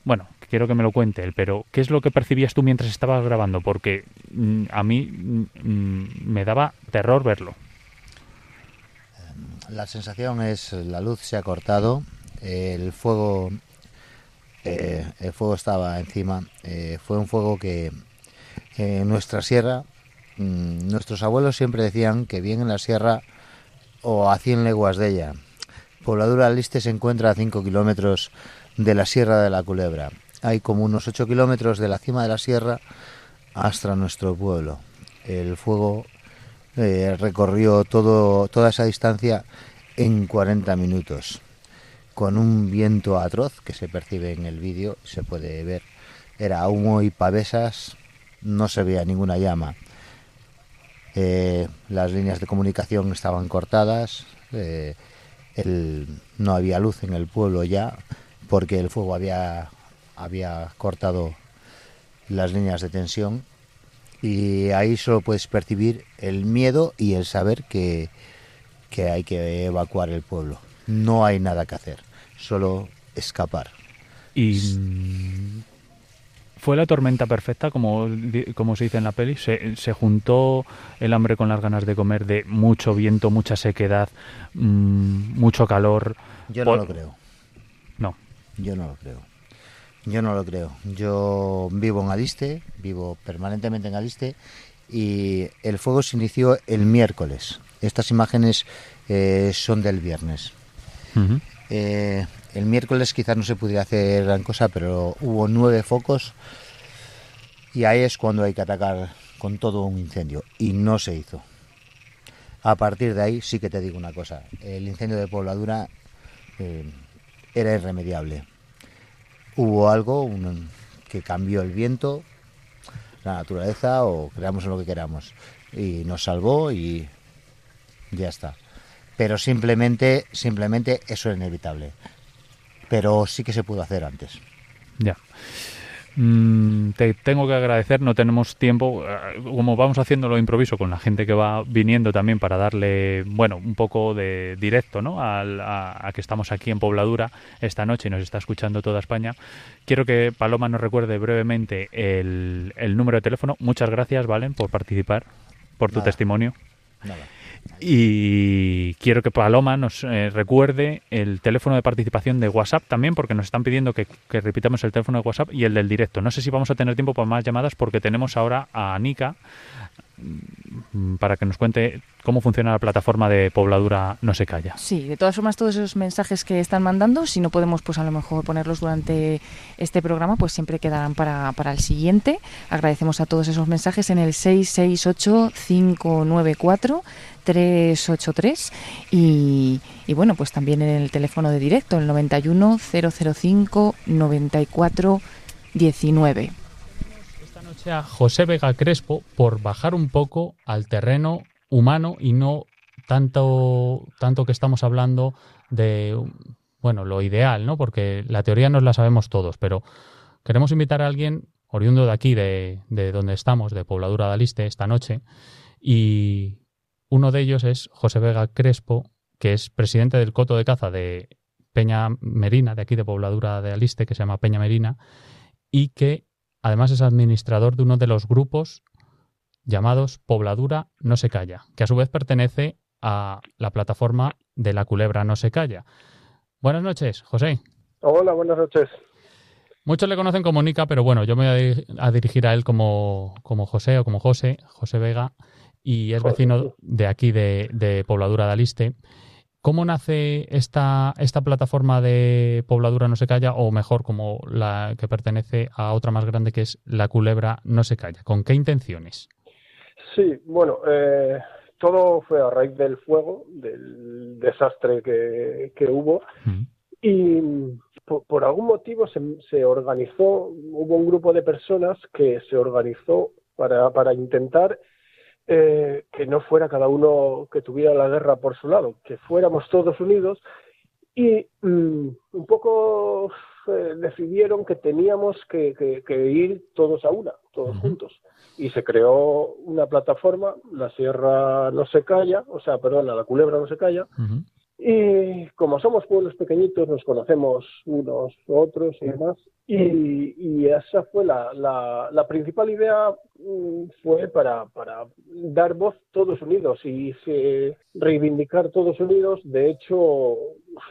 bueno, quiero que me lo cuente él, pero ¿qué es lo que percibías tú mientras estabas grabando? Porque mm, a mí mm, mm, me daba terror verlo. La sensación es la luz se ha cortado, el fuego eh, el fuego estaba encima. eh, fue un fuego que en nuestra sierra mm, nuestros abuelos siempre decían que bien en la sierra o a 100 leguas de ella. Pobladura Liste se encuentra a 5 kilómetros de la Sierra de la Culebra. Hay como unos 8 kilómetros de la cima de la sierra hasta nuestro pueblo. El fuego eh, recorrió toda esa distancia en 40 minutos, con un viento atroz que se percibe en el vídeo, se puede ver. Era humo y pavesas, no se veía ninguna llama. Eh, las líneas de comunicación estaban cortadas, eh, el- no había luz en el pueblo ya, porque el fuego había, había cortado las líneas de tensión y ahí solo puedes percibir el miedo y el saber que, que hay que evacuar el pueblo. No hay nada que hacer, solo escapar. Y mm, fue la tormenta perfecta, como, se dice en la peli. Se, se juntó el hambre con las ganas de comer, de mucho viento, mucha sequedad, mm, mucho calor. Yo no lo creo. No. Yo no lo creo. Yo no lo creo. Yo vivo en Aliste, vivo permanentemente en Aliste y el fuego se inició el miércoles. Estas imágenes eh, son del viernes. Eh, el miércoles quizás no se pudiera hacer gran cosa, pero hubo nueve focos y ahí es cuando hay que atacar con todo un incendio y no se hizo. A partir de ahí sí que te digo una cosa, el incendio de pobladura eh, era irremediable. Hubo algo que cambió el viento, la naturaleza o creamos en lo que queramos y nos salvó y ya está. Pero simplemente, simplemente eso era inevitable. Pero sí que se pudo hacer antes. Ya. Mm, te tengo que agradecer, no tenemos tiempo, eh, como vamos haciendo lo improviso con la gente que va viniendo también para darle, bueno, un poco de directo, ¿no? A, a que estamos aquí en Pobladura esta noche y nos está escuchando toda España. Quiero que Paloma nos recuerde brevemente el, el número de teléfono. Muchas gracias, Valen, por participar, por tu Nada. testimonio. Nada. Y quiero que Paloma nos eh, recuerde el teléfono de participación de WhatsApp también, porque nos están pidiendo que, que repitamos el teléfono de WhatsApp y el del directo. No sé si vamos a tener tiempo para más llamadas, porque tenemos ahora a Anika para que nos cuente cómo funciona la plataforma de Pobladura No se calla. Sí, de todas formas, todos esos mensajes que están mandando, si no podemos, pues a lo mejor ponerlos durante este programa, pues siempre quedarán para, para el siguiente. Agradecemos a todos esos mensajes en el 668-594-383 y, y bueno, pues también en el teléfono de directo, el 91 005 94 19. A José Vega Crespo por bajar un poco al terreno humano y no tanto, tanto que estamos hablando de, bueno, lo ideal, ¿no? Porque la teoría nos la sabemos todos, pero queremos invitar a alguien oriundo de aquí, de, de donde estamos, de Pobladura de Aliste, esta noche, y uno de ellos es José Vega Crespo, que es presidente del Coto de Caza de Peña Merina, de aquí de Pobladura de Aliste, que se llama Peña Merina, y que además es administrador de uno de los grupos llamados Pobladura No se calla, que a su vez pertenece a la plataforma de la culebra No se calla. Buenas noches, José. Hola, buenas noches. Muchos le conocen como Nica, pero bueno, yo me voy a dir- a dirigir a él como, como José o como José, José Vega, y es vecino de aquí de, de Pobladura de Aliste. ¿Cómo nace esta, esta plataforma de Pobladura No se calla, o mejor, como la que pertenece a otra más grande que es La Culebra No se calla? ¿Con qué intenciones? Sí, bueno, eh, todo fue a raíz del fuego, del desastre que, que hubo. Y por, por algún motivo se, se organizó, hubo un grupo de personas que se organizó para, para intentar eh, que no fuera cada uno que tuviera la guerra por su lado, que fuéramos todos unidos. Y mm, un poco eh, decidieron que teníamos que, que- que ir todos a una, todos juntos. Y se creó una plataforma, la Sierra no se calla, o sea, perdona, la Culebra no se calla, y como somos pueblos pequeñitos, nos conocemos unos otros y demás. Y, y esa fue la, la, la principal idea, mm, fue para, para dar voz todos unidos y se- reivindicar todos unidos. De hecho,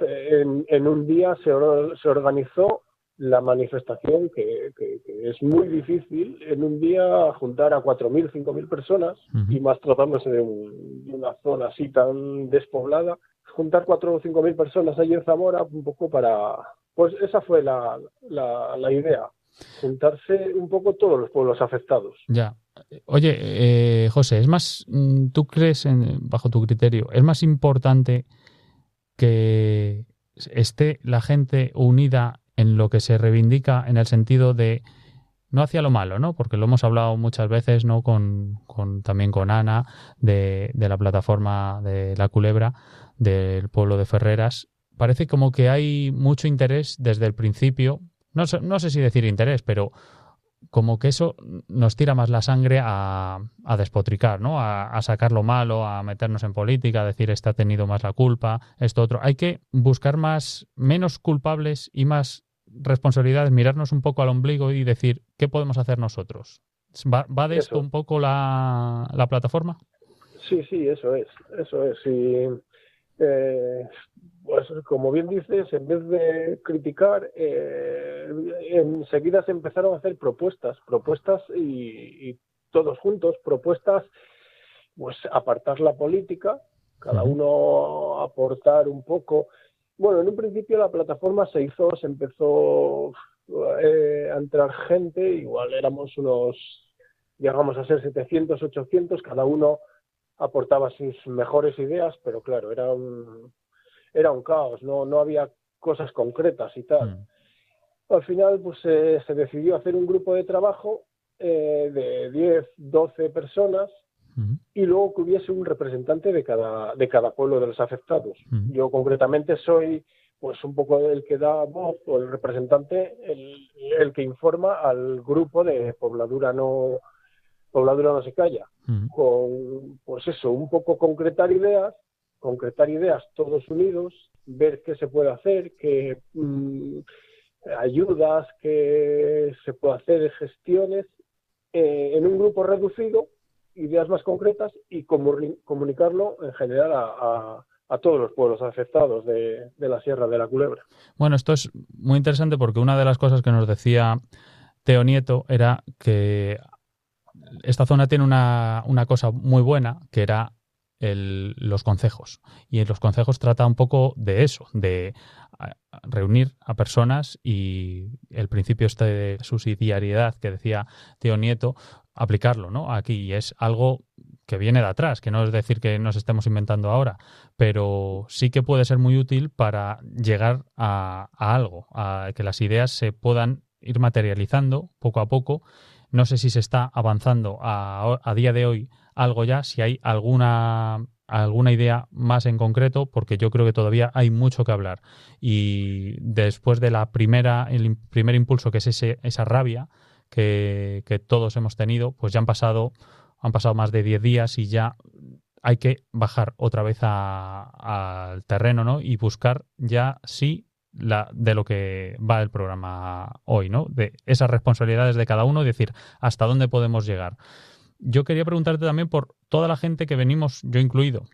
en, en un día se, or- se organizó la manifestación, que, que- que es muy difícil, en un día juntar a 4.000, 5.000 personas, y más tratándose de, un- de una zona así tan despoblada, juntar 4 o 5.000 personas allí en Zamora, un poco para... Pues esa fue la, la, la idea, juntarse un poco todos los pueblos afectados. Ya. Oye, eh, José, ¿es más, mm, tú crees, en- bajo tu criterio, es más importante que esté la gente unida en lo que se reivindica en el sentido de no hacia lo malo, ¿no? Porque lo hemos hablado muchas veces, ¿no? Con, con- también con Ana de, de la plataforma de la Culebra del pueblo de Ferreras. Parece como que hay mucho interés desde el principio. No sé, no sé si decir interés, pero como que eso nos tira más la sangre a, a despotricar, ¿no? A, a sacar lo malo, a meternos en política, a decir este ha tenido más la culpa, esto otro. Hay que buscar más, menos culpables y más responsabilidades, mirarnos un poco al ombligo y decir qué podemos hacer nosotros. ¿Va, va de esto Eso. un poco la, la plataforma? Sí, sí, eso es, eso es. Y, eh, pues como bien dices, en vez de criticar, eh, enseguida se empezaron a hacer propuestas, propuestas y, y todos juntos, propuestas, pues apartar la política, cada uno aportar un poco. Bueno, en un principio la plataforma se hizo, se empezó eh, a entrar gente, igual éramos unos, llegamos a ser 700, 800, cada uno aportaba sus mejores ideas, pero claro, era un, era un caos, no, no había cosas concretas y tal. Al final, pues eh, se decidió hacer un grupo de trabajo eh, de 10, 12 personas y luego que hubiese un representante de cada, de cada pueblo de los afectados. Yo concretamente soy pues un poco el que da voz o el representante, el, el que informa al grupo de pobladura no pobladura no se calla, con pues eso, un poco concretar ideas, concretar ideas todos unidos, ver qué se puede hacer, qué mm, ayudas, qué se puede hacer, gestiones eh, en un grupo reducido, ideas más concretas y comuni- comunicarlo en general a, a- a todos los pueblos afectados de, de la Sierra de la Culebra. Bueno, esto es muy interesante porque una de las cosas que nos decía Teo Nieto era que esta zona tiene una, una cosa muy buena, que era el- los concejos. Y en los concejos trata un poco de eso, de reunir a personas y el principio este de subsidiariedad que decía Teo Nieto, aplicarlo ¿no? aquí. Y es algo que viene de atrás, que no es decir que nos estemos inventando ahora, pero sí que puede ser muy útil para llegar a, a algo, a que las ideas se puedan ir materializando poco a poco. No sé si se está avanzando a, día de hoy algo ya, si hay alguna alguna idea más en concreto, porque yo creo que todavía hay mucho que hablar. Y después de la primera, el im- primer impulso, que es esa rabia que, que todos hemos tenido, pues ya han pasado, han pasado más de 10 días y ya hay que bajar otra vez al terreno, ¿no? Y buscar ya sí de lo que va el programa hoy, ¿no? De esas responsabilidades de cada uno decir hasta dónde podemos llegar. Yo quería preguntarte también por toda la gente que venimos, yo incluido,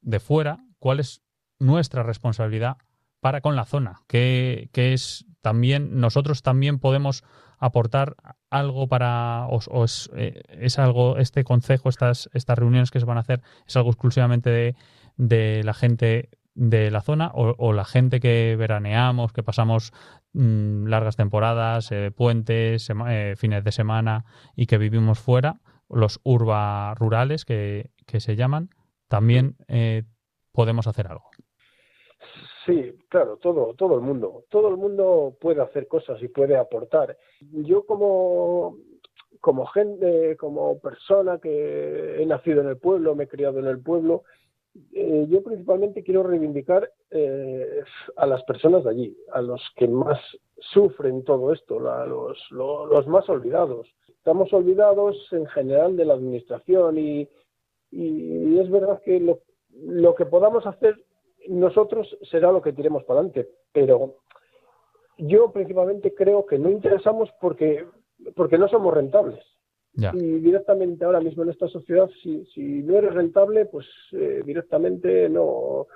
de fuera, cuál es nuestra responsabilidad para con la zona, que, es también, nosotros también podemos aportar algo para, o es, eh, es algo, este consejo, estas, estas reuniones que se van a hacer, es algo exclusivamente de, de la gente de la zona o, o la gente que veraneamos, que pasamos mm, largas temporadas, eh, puentes, eh, fines de semana y que vivimos fuera, los urba rurales que, que se llaman, también eh, podemos hacer algo. Sí, claro, todo, todo el mundo. Todo el mundo puede hacer cosas y puede aportar. Yo como, como gente, como persona que he nacido en el pueblo, me he criado en el pueblo, eh, yo principalmente quiero reivindicar eh, a las personas de allí, a los que más sufren todo esto, la- los, lo- los más olvidados. Estamos olvidados en general de la administración y, y es verdad que lo, lo que podamos hacer nosotros será lo que tiremos para adelante, pero yo principalmente creo que no interesamos porque, porque no somos rentables. Ya. Y directamente ahora mismo en esta sociedad, si, si no eres rentable, pues eh, directamente no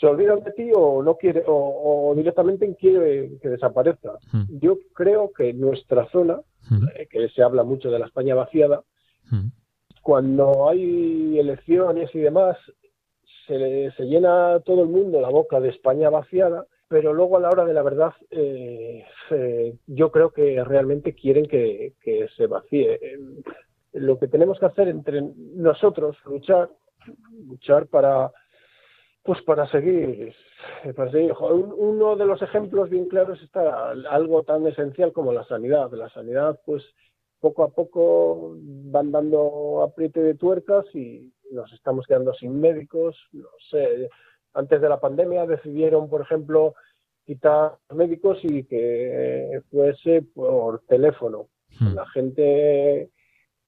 se olvidan de ti o no quiere o, o directamente quiere que desaparezca. Yo creo que nuestra zona, eh, que se habla mucho de la España vaciada, cuando hay elecciones y demás, se, se llena todo el mundo la boca de España vaciada, pero luego a la hora de la verdad eh, eh, yo creo que realmente quieren que, se vacíe. Eh, Lo que tenemos que hacer entre nosotros, luchar, luchar para pues para seguir, para seguir. Uno de los ejemplos bien claros está algo tan esencial como la sanidad. La sanidad, pues poco a poco van dando apriete de tuercas y nos estamos quedando sin médicos. No sé, antes de la pandemia decidieron, por ejemplo, quitar médicos y que fuese por teléfono. La gente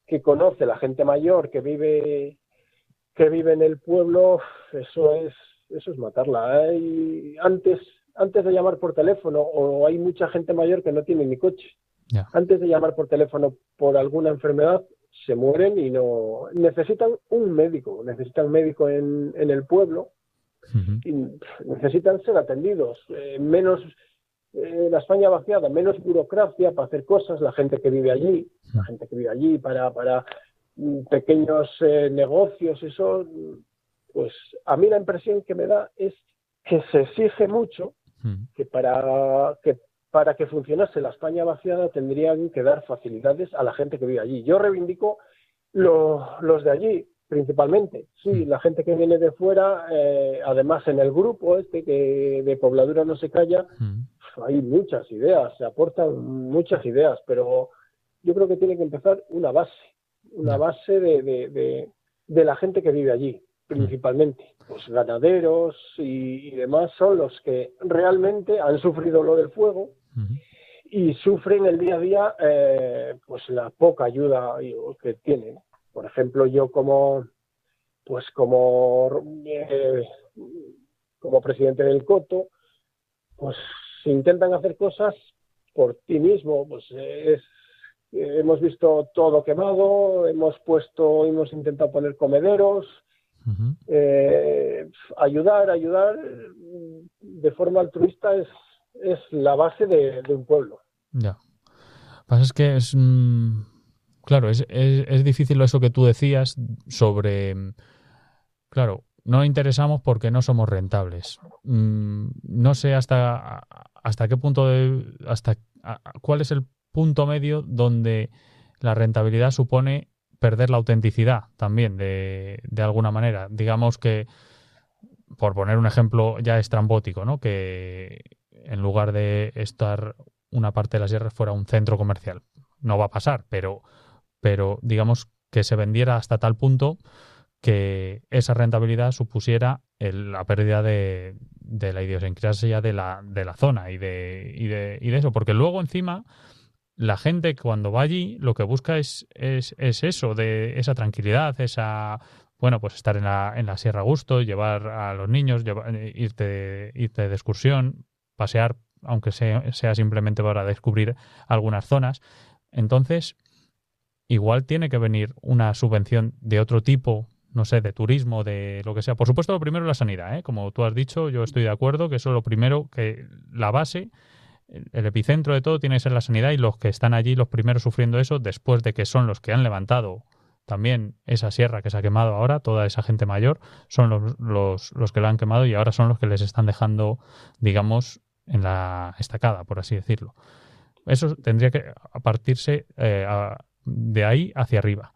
que conoce, la gente mayor que vive que vive en el pueblo, eso es eso es matarla. Hay, antes antes de llamar por teléfono o hay mucha gente mayor que no tiene ni coche. Antes de llamar por teléfono por alguna enfermedad se mueren y no necesitan un médico, necesitan médico en, en el pueblo necesitan ser atendidos, eh, menos eh, la España vaciada, menos burocracia para hacer cosas, la gente que vive allí, la gente que vive allí para, para mm, pequeños eh, negocios, eso, pues a mí la impresión que me da es que se exige mucho, que para que para que funcionase la España vaciada tendrían que dar facilidades a la gente que vive allí. Yo reivindico lo- los de allí, principalmente. Sí, la gente que viene de fuera, eh, además en el grupo este que de pobladura no se calla, hay muchas ideas, se aportan muchas ideas, pero yo creo que tiene que empezar una base, una base de, de, de- de la gente que vive allí. principalmente. Pues ganaderos y, y demás son los que realmente han sufrido lo del fuego y sufren el día a día eh, pues la poca ayuda que tienen. Por ejemplo, yo como pues como eh, como presidente del Coto, pues si intentan hacer cosas por ti mismo, pues es hemos visto todo quemado, hemos puesto, hemos intentado poner comederos, eh, ayudar, ayudar de forma altruista es, es la base de, un pueblo. Ya. Pasa es que es. mm, claro, es, es, es difícil eso que tú decías sobre. Claro, no interesamos porque no somos rentables. Mm, no sé hasta, hasta qué punto. De, hasta ¿Cuál es el punto medio donde la rentabilidad supone perder la autenticidad también, de, de alguna manera? Digamos que, por poner un ejemplo ya estrambótico, ¿no? Que en lugar de estar una parte de la sierra fuera un centro comercial. No va a pasar, pero, pero digamos que se vendiera hasta tal punto que esa rentabilidad supusiera el- la pérdida de, de la idiosincrasia de la, de la zona y de, y, de, y de eso. Porque luego encima la gente cuando va allí lo que busca es, es, es eso, de esa tranquilidad, esa bueno, pues estar en la, en la Sierra a gusto, llevar a los niños, llevar- irte, irte de excursión, pasear, aunque sea, sea simplemente para descubrir algunas zonas. Entonces, igual tiene que venir una subvención de otro tipo, no sé, de turismo, de lo que sea. Por supuesto, lo primero es la sanidad, ¿eh? como tú has dicho, yo estoy de acuerdo que eso es lo primero, que la base, el epicentro de todo tiene que ser la sanidad y los que están allí, los primeros sufriendo eso, después de que son los que han levantado también esa sierra que se ha quemado ahora, toda esa gente mayor, son los, los, los que la han quemado y ahora son los que les están dejando, digamos, en la estacada, por así decirlo. Eso tendría que partirse eh, a- de ahí hacia arriba.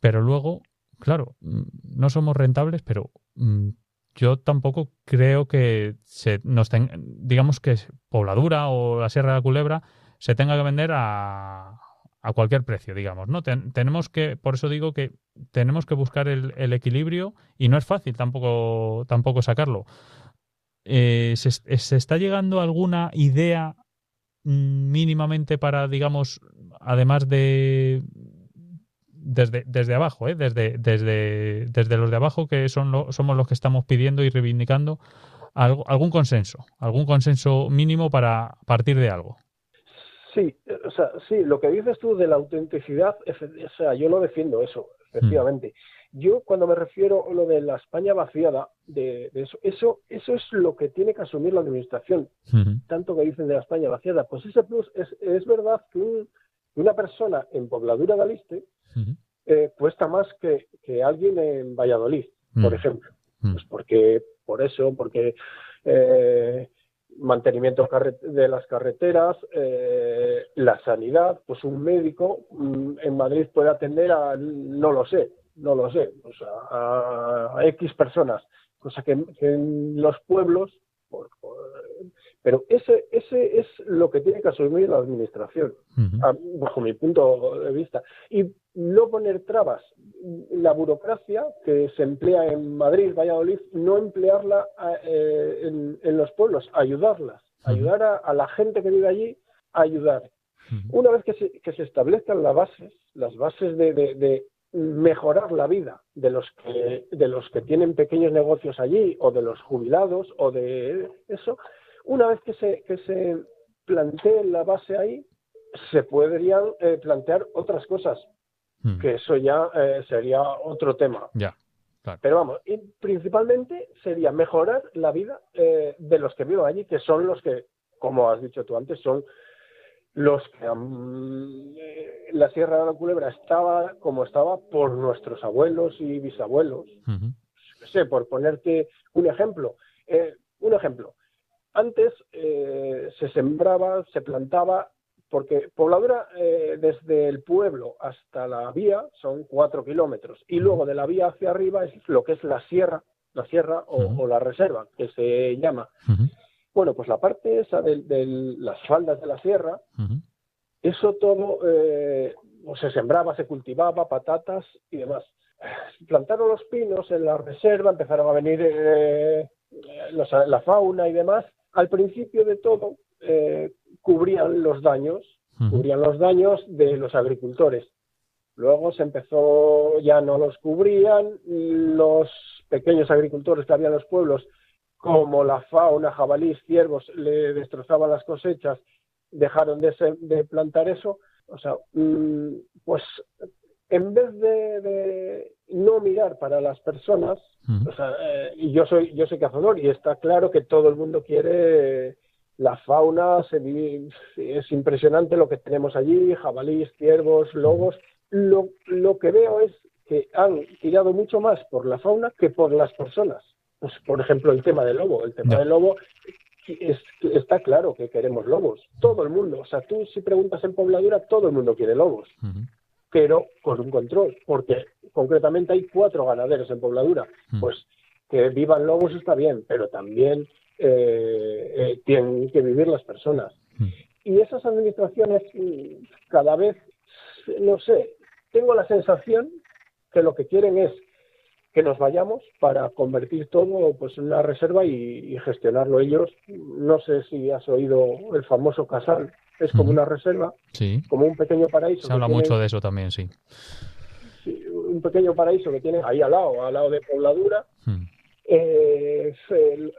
Pero luego, claro, mm, no somos rentables, pero mm, yo tampoco creo que se nos ten- digamos que Pobladura o la Sierra de la Culebra se tenga que vender a, a cualquier precio, digamos, ¿no? Ten- tenemos que, por eso digo que tenemos que buscar el, equilibrio y no es fácil tampoco, tampoco sacarlo. Eh, ¿se, se está llegando a alguna idea mínimamente para, digamos, además de desde, desde abajo, ¿eh? desde, desde, desde los de abajo, que son lo- somos los que estamos pidiendo y reivindicando algo, algún consenso, algún consenso mínimo para partir de algo. Sí, o sea, sí, lo que dices tú de la autenticidad, o sea, yo lo defiendo eso, efectivamente. Yo cuando me refiero a lo de la España vaciada, de, de eso, eso, eso es lo que tiene que asumir la administración. Tanto que dicen de la España vaciada, pues ese plus es, es verdad que un- una persona en Pobladura de Aliste eh, cuesta más que, que alguien en Valladolid, por Mm. ejemplo. Pues porque, por eso, porque eh, mantenimiento de las carreteras, eh, la sanidad, pues un médico mm, en Madrid puede atender a, no lo sé, no lo sé, o sea, a, a X personas, cosa que, que en los pueblos, por- por- pero ese, ese es lo que tiene que asumir la administración, bajo mi punto de vista, y no poner trabas. La burocracia que se emplea en Madrid, Valladolid, no emplearla eh, en, en los pueblos, ayudarlas, ayudar a, a la gente que vive allí, a ayudar. Una vez que se, que se establezcan las bases, las bases de, de- de mejorar la vida de los que de los que tienen pequeños negocios allí o de los jubilados o de eso, una vez que se que se plantee la base ahí, se podrían eh, plantear otras cosas, que eso ya eh, sería otro tema. Ya, claro. Pero vamos, y principalmente sería mejorar la vida eh, de los que viven allí, que son los que, como has dicho tú antes, son los que eh, la Sierra de la Culebra estaba como estaba por nuestros abuelos y bisabuelos. No sé, por ponerte un ejemplo. Eh, un ejemplo. Antes eh, se sembraba, se plantaba, porque Pobladura eh, desde el pueblo hasta la vía son cuatro kilómetros y luego de la vía hacia arriba es lo que es la sierra, la sierra o, o la reserva, que se llama. Bueno, pues la parte esa de, de las faldas de la sierra, eso todo eh, se sembraba, se cultivaba, patatas y demás. plantaron los pinos en la reserva, empezaron a venir eh, los- la fauna y demás. Al principio de todo, eh, cubrían los daños, cubrían los daños de los agricultores. Luego se empezó, ya no los cubrían, los pequeños agricultores que había en los pueblos, como la fauna, jabalís, ciervos, le destrozaban las cosechas, dejaron de, de plantar eso. O sea, mm, pues en vez de, de no mirar para las personas, o sea, eh, y yo soy yo soy cazador y está claro que todo el mundo quiere la fauna, se es impresionante lo que tenemos allí, jabalíes, ciervos, lobos. Lo, lo que veo es que han tirado mucho más por la fauna que por las personas. Pues, por ejemplo, el tema del lobo. El tema del lobo es- está claro que queremos lobos. Todo el mundo. O sea, tú si preguntas en pobladura, todo el mundo quiere lobos pero con un control, porque concretamente hay cuatro ganaderos en pobladura. Pues que vivan lobos está bien, pero también eh, eh, tienen que vivir las personas. Y esas administraciones mm, cada vez, no sé, tengo la sensación que lo que quieren es que nos vayamos para convertir todo pues en una reserva y, y gestionarlo ellos. No sé si has oído el famoso casal, es como una reserva, Sí. como un pequeño paraíso. Se habla tiene- mucho de eso también, sí. un pequeño paraíso que tiene ahí al lado, al lado de Pobladura, eh, es el-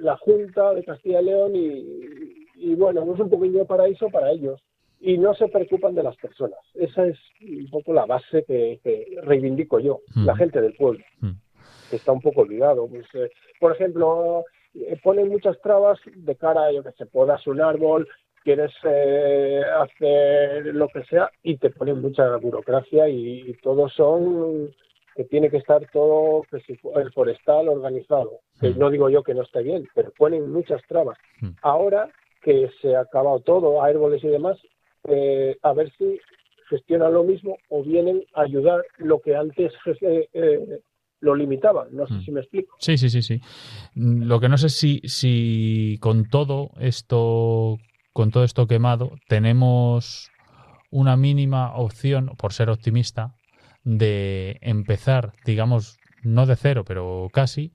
la Junta de Castilla y León y, y bueno, es un pequeño paraíso para ellos y no se preocupan de las personas. Esa es un poco la base que, que reivindico yo, la gente del pueblo, que está un poco olvidado. Pues, eh, por ejemplo, eh, ponen muchas trabas de cara a yo que se podas un árbol, quieres eh, hacer lo que sea y te ponen mucha burocracia y, y todos son que tiene que estar todo que si el forestal organizado. Que no digo yo que no esté bien, pero ponen muchas trabas. Ahora que se ha acabado todo, árboles y demás, eh, a ver si gestionan lo mismo o vienen a ayudar lo que antes eh, eh, lo limitaban. No sé si me explico. Sí, sí, sí, sí. Mm, Lo que no sé si, si con todo esto, con todo esto quemado, tenemos una mínima opción, por ser optimista, de empezar, digamos, no de cero, pero casi,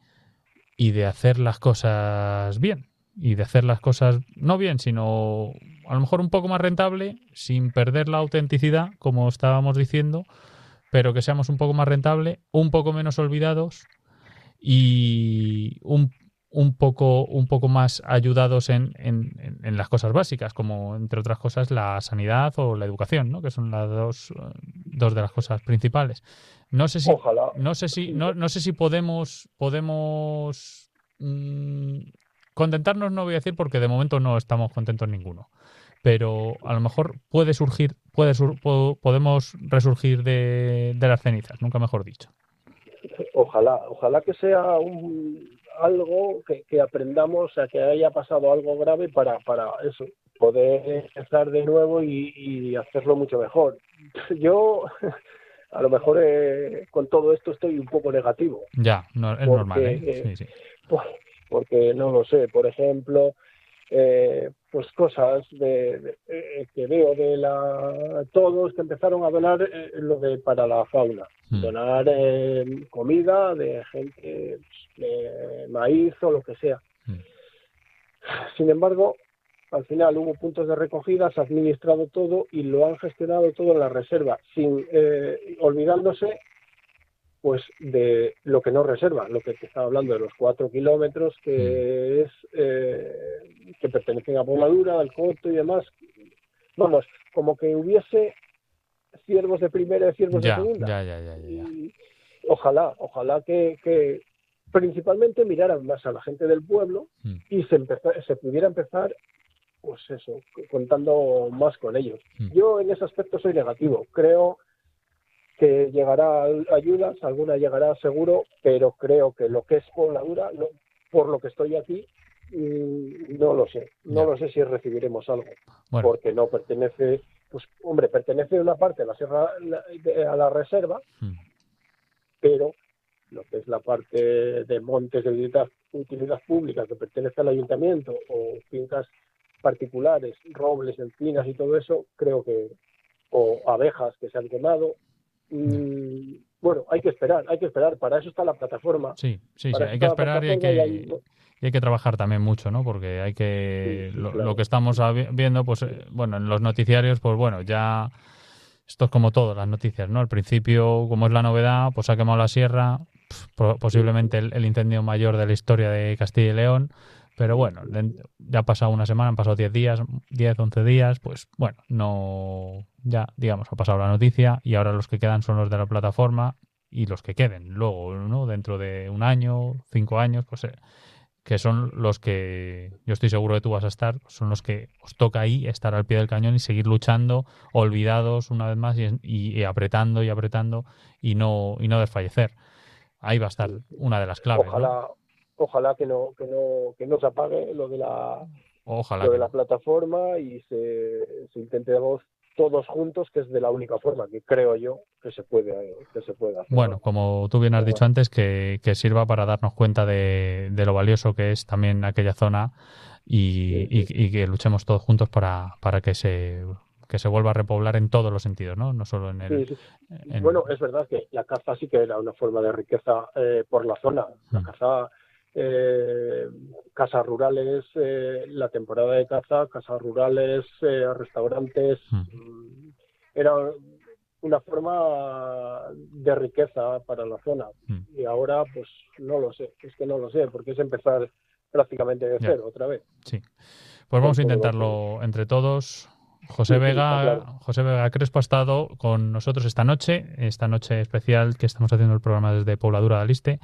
y de hacer las cosas bien. Y de hacer las cosas no bien, sino a lo mejor un poco más rentable, sin perder la autenticidad, como estábamos diciendo, pero que seamos un poco más rentable, un poco menos olvidados y un, un poco un poco más ayudados en, en- en- las cosas básicas, como entre otras cosas la sanidad o la educación, ¿no? que son las dos, dos de las cosas principales. No sé si, Ojalá. no sé si, no, no sé si podemos, podemos mm, contentarnos, no voy a decir, porque de momento no estamos contentos ninguno. Pero a lo mejor puede surgir, puede sur- po- podemos resurgir de, de las cenizas, nunca mejor dicho. Ojalá, ojalá que sea un, algo que, que aprendamos, o sea, que haya pasado algo grave para, para eso, poder empezar de nuevo y, y hacerlo mucho mejor. Yo, a lo mejor eh, con todo esto estoy un poco negativo, Ya, no, es Porque, normal, ¿eh? Sí, sí. porque no lo sé, por ejemplo, eh, pues cosas de, de- eh, que veo de la todos que empezaron a donar eh, lo de para la fauna. Donar eh, comida de gente pues, de maíz o lo que sea. Sin embargo al final hubo puntos de recogida se ha administrado todo y lo han gestionado todo en la reserva sin eh, olvidándose pues de lo que no reserva, lo que te estaba hablando de los cuatro kilómetros que es eh, que pertenecen a Pobladura, al Coto y demás. Vamos, como que hubiese ciervos de primera y ciervos Ya, de segunda. ya, ya. Y ojalá, ojalá que, que principalmente miraran más a la gente del pueblo Mm. y se, se pudiera empezar, pues eso, contando más con ellos. Mm. Yo en ese aspecto soy negativo. Creo que llegará ayudas, alguna llegará seguro, pero creo que lo que es pobladura, no- por lo que estoy aquí, mm, no lo sé. No lo sé si recibiremos algo, Bueno. porque no pertenece, pues hombre, pertenece una parte a la sierra, a la reserva, pero lo que es la parte de montes de utilidad, utilidad pública que pertenece al ayuntamiento o fincas particulares, robles, encinas y todo eso, creo que, o abejas que se han quemado, bueno, hay que esperar, hay que esperar. Para eso está la plataforma. Sí, sí, sí, hay que esperar y hay que, y ahí- y hay que trabajar también mucho, ¿no? Porque hay que... Sí, lo, claro. lo que estamos viendo, pues, eh, bueno, en los noticiarios, pues bueno, ya... Esto es como todo, las noticias, ¿no? Al principio, como es la novedad, pues ha quemado la sierra, posiblemente el, el incendio mayor de la historia de Castilla y León, pero bueno, ya ha pasado una semana, han pasado 10 días, 10, 11 días, pues bueno, no, ya, digamos, ha pasado la noticia y ahora los que quedan son los de la plataforma y los que queden luego, ¿no? Dentro de un año, cinco años, pues eh, que son los que yo estoy seguro que tú vas a estar, son los que os toca ahí estar al pie del cañón y seguir luchando, olvidados una vez más y, y- y apretando y apretando y no y no desfallecer. Ahí va a estar una de las claves. ¿no? Ojalá, que no, que no, que no se apague lo de la, Ojalá. lo de la plataforma y se, se intentemos todos juntos, que es de la única forma que creo yo que se puede, que se puede hacer. Bueno, como tú bien has dicho antes, que, que sirva para darnos cuenta de, de lo valioso que es también aquella zona y, y- y que luchemos todos juntos para, para que se que se vuelva a repoblar en todos los sentidos, ¿no? No solo en el... Sí, sí. en- Bueno, es verdad que la caza sí que era una forma de riqueza eh, por la zona. La Mm. caza, eh, casas rurales, eh, la temporada de caza, casas rurales, eh, restaurantes, mm, era una forma de riqueza para la zona. Mm. Y ahora, pues no lo sé, es que no lo sé, porque es empezar prácticamente de Ya. cero otra vez. Sí. Pues vamos a intentarlo entre todos. José Vega, claro. José Vega Crespo ha estado con nosotros esta noche, esta noche especial que estamos haciendo el programa desde Pobladura de Aliste,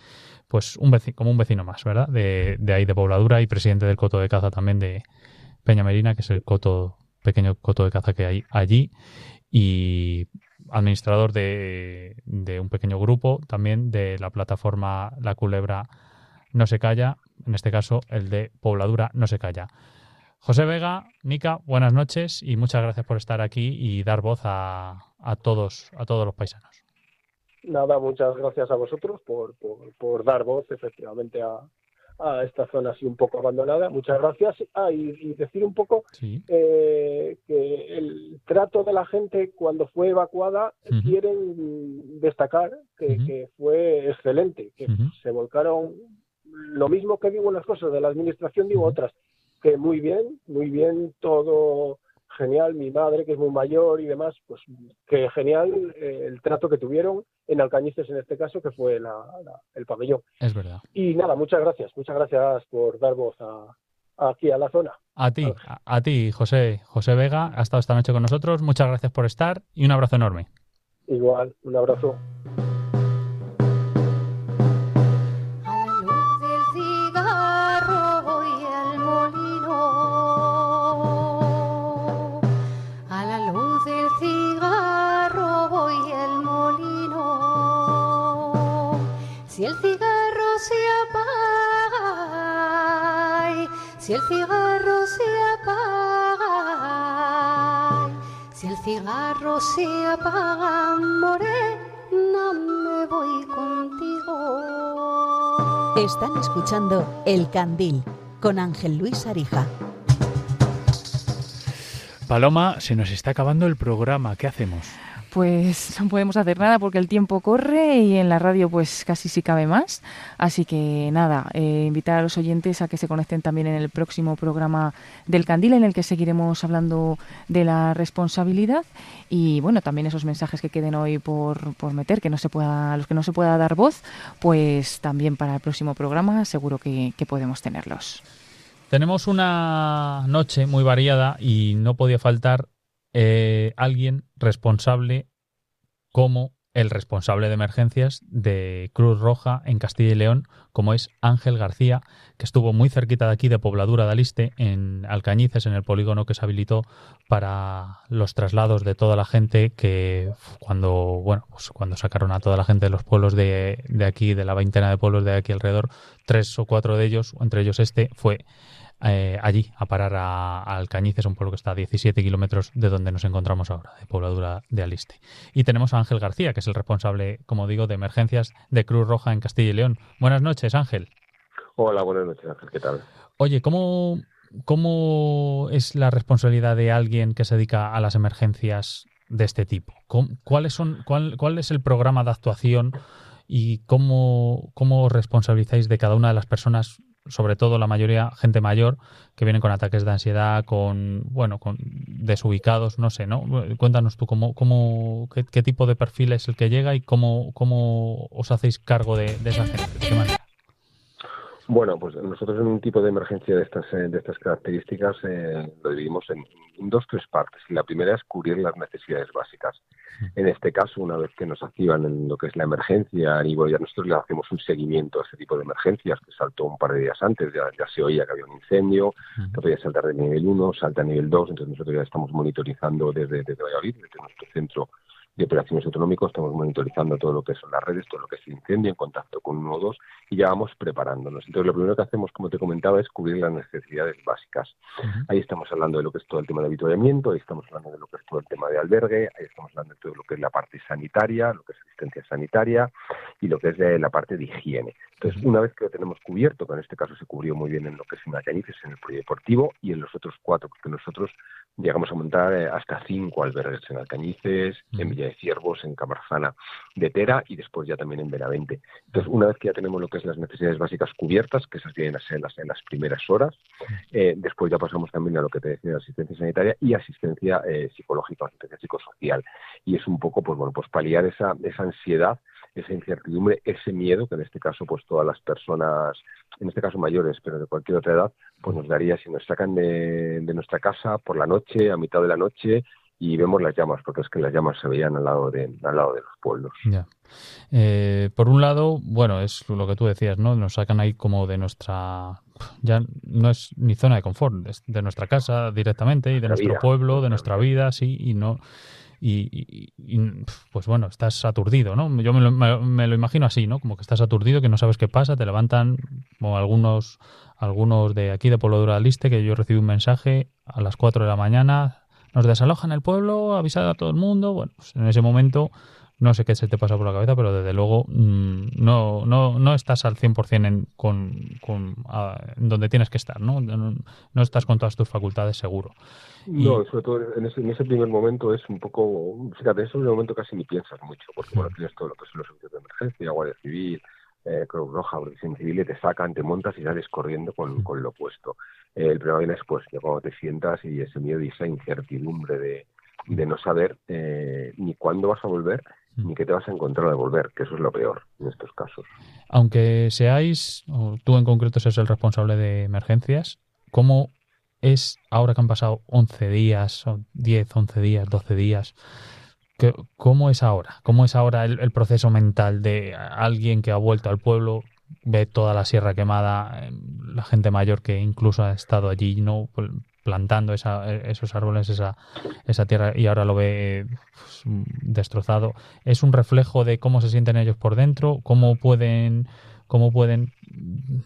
pues un veci- como un vecino más, ¿verdad? De, de ahí de Pobladura y presidente del coto de caza también de Peña Merina, que es el coto pequeño coto de caza que hay allí y administrador de, de un pequeño grupo también de la plataforma La Culebra No se calla, en este caso el de Pobladura No se calla. José Vega, Nica, buenas noches y muchas gracias por estar aquí y dar voz a, a todos a todos los paisanos. Nada, muchas gracias a vosotros por, por, por dar voz efectivamente a, a esta zona así un poco abandonada. Muchas gracias. Ah, y, y decir un poco eh, que el trato de la gente cuando fue evacuada quieren destacar que, que fue excelente, que se volcaron lo mismo que digo unas cosas de la administración, digo otras, que muy bien, muy bien, todo genial, mi madre que es muy mayor y demás, pues que genial eh, el trato que tuvieron en Alcañices en este caso, que fue la- la- el pabellón. Es verdad. Y nada, muchas gracias, muchas gracias por dar voz a, aquí a la zona. A ti, a, a ti, José, José Vega, ha estado esta noche con nosotros. Muchas gracias por estar y un abrazo enorme. Igual, un abrazo. Se apaga, ay, si el cigarro se apaga, ay, si el cigarro se apaga, morena, me voy contigo. Están escuchando El Candil con Ángel Luis Arija. Paloma, se nos está acabando el programa. ¿Qué hacemos? Pues no podemos hacer nada porque el tiempo corre y en la radio pues casi sí cabe más. Así que nada, eh, invitar a los oyentes a que se conecten también en el próximo programa del Candil en el que seguiremos hablando de la responsabilidad y bueno, también esos mensajes que queden hoy por, por meter, que no se pueda, a los que no se pueda dar voz, pues también para el próximo programa seguro que podemos tenerlos. Tenemos una noche muy variada y no podía faltar eh, alguien responsable como el responsable de emergencias de Cruz Roja en Castilla y León, como es Ángel García, que estuvo muy cerquita de aquí, de Pobladura de Aliste, en Alcañices, en el polígono que se habilitó para los traslados de toda la gente que cuando, bueno, pues cuando sacaron a toda la gente de los pueblos de, de aquí, de la veintena de pueblos de aquí alrededor, tres o cuatro de ellos, entre ellos este, fue eh, allí a parar a, a Alcañices, un pueblo que está a 17 kilómetros de donde nos encontramos ahora, de Pobladura de Aliste. Y tenemos a Ángel García, que es el responsable, como digo, de emergencias de Cruz Roja en Castilla y León. Buenas noches, Ángel. Hola, buenas noches, Ángel. ¿Qué tal? Oye, ¿cómo, ¿cómo es la responsabilidad de alguien que se dedica a las emergencias de este tipo? ¿Cómo- ¿Cuáles son, cuál, ¿Cuál es el programa de actuación y cómo, cómo os responsabilizáis de cada una de las personas, sobre todo la mayoría gente mayor, que vienen con ataques de ansiedad, con, bueno, con desubicados, no sé, ¿no? Cuéntanos tú cómo, cómo, qué, qué tipo de perfil es el que llega y cómo, cómo os hacéis cargo de, de esa gente. ¿De qué manera? Bueno, pues nosotros en un tipo de emergencia de estas, eh, de estas características eh, lo dividimos en, en dos, tres partes. La primera es cubrir las necesidades básicas. En este caso, una vez que nos activan en lo que es la emergencia, y bueno, ya nosotros le hacemos un seguimiento a ese tipo de emergencias que saltó un par de días antes, ya, ya se oía que había un incendio, que podía saltar de nivel 1, salta a nivel 2, entonces nosotros ya estamos monitorizando desde, desde Valladolid, desde nuestro centro de operaciones autonómicos, estamos monitorizando todo lo que son las redes, todo lo que es el incendio, en contacto con uno o dos, y ya vamos preparándonos. Entonces, lo primero que hacemos, como te comentaba, es cubrir las necesidades básicas. Ahí estamos hablando de lo que es todo el tema de habituallamiento, ahí estamos hablando de lo que es todo el tema de albergue, ahí estamos hablando de todo lo que es la parte sanitaria, lo que es asistencia sanitaria y lo que es de la parte de higiene. Entonces, una vez que lo tenemos cubierto, que en este caso se cubrió muy bien en lo que es en Alcañices, en el polideportivo, y en los otros cuatro, porque nosotros llegamos a montar eh, hasta cinco albergues en Alcañices, en Villa de Ciervos, en Camarzana de Tera y después ya también en Benavente. Entonces, una vez que ya tenemos lo que es las necesidades básicas cubiertas, que esas vienen a ser las, en las primeras horas, eh, después ya pasamos también a lo que te decía, asistencia sanitaria y asistencia eh, psicológica, asistencia psicosocial. Y es un poco, pues bueno, pues paliar esa, esa ansiedad, esa incertidumbre, ese miedo que en este caso, pues todas las personas, en este caso mayores, pero de cualquier otra edad, pues nos daría si nos sacan de, de nuestra casa por la noche, a mitad de la noche, y vemos las llamas, porque es que las llamas se veían al lado de, al lado de los pueblos. Ya. Eh, por un lado, bueno, es lo que tú decías, ¿no? Nos sacan ahí como de nuestra. Ya no es ni zona de confort, es de nuestra casa directamente y de nuestro vida. pueblo, de nuestra vida, sí, y no. Y, y- y, pues bueno, estás aturdido, ¿no? Yo me lo, me- me lo imagino así, ¿no? Como que estás aturdido, que no sabes qué pasa, te levantan, como algunos, algunos de aquí de Pueblo Duro del Liste, que yo recibí un mensaje a las 4 de la mañana, nos desalojan el pueblo, avisad a todo el mundo. Bueno, pues en ese momento no sé qué se te pasa por la cabeza, pero desde luego mm, no, no, no estás al 100% en, con, con, donde tienes que estar, ¿no? No, no estás con todas tus facultades seguro. Y- No, sobre todo en ese, en ese primer momento es un poco, fíjate, en ese primer momento casi ni piensas mucho, porque bueno, tienes todo lo que son los servicios de emergencia, Guardia Civil, eh, Cruz Roja, Protección Civil, y te sacan, te montas y sales corriendo con, con lo puesto. Eh, el problema viene después, ya cuando te sientas y ese miedo y esa incertidumbre de, de no saber eh, ni cuándo vas a volver, ni qué te vas a encontrar al volver, que eso es lo peor en estos casos. aunque seáis, o tú en concreto seas el responsable de emergencias, ¿cómo es ahora que han pasado 11 días, o 10, 11 días, 12 días? ¿Cómo es ahora? ¿Cómo es ahora el, el proceso mental de alguien que ha vuelto al pueblo, ve toda la sierra quemada, eh, la gente mayor que incluso ha estado allí, no Pl- plantando esa- esos árboles, esa, esa tierra y ahora lo ve pues, destrozado? ¿Es un reflejo de cómo se sienten ellos por dentro? ¿Cómo pueden, cómo pueden,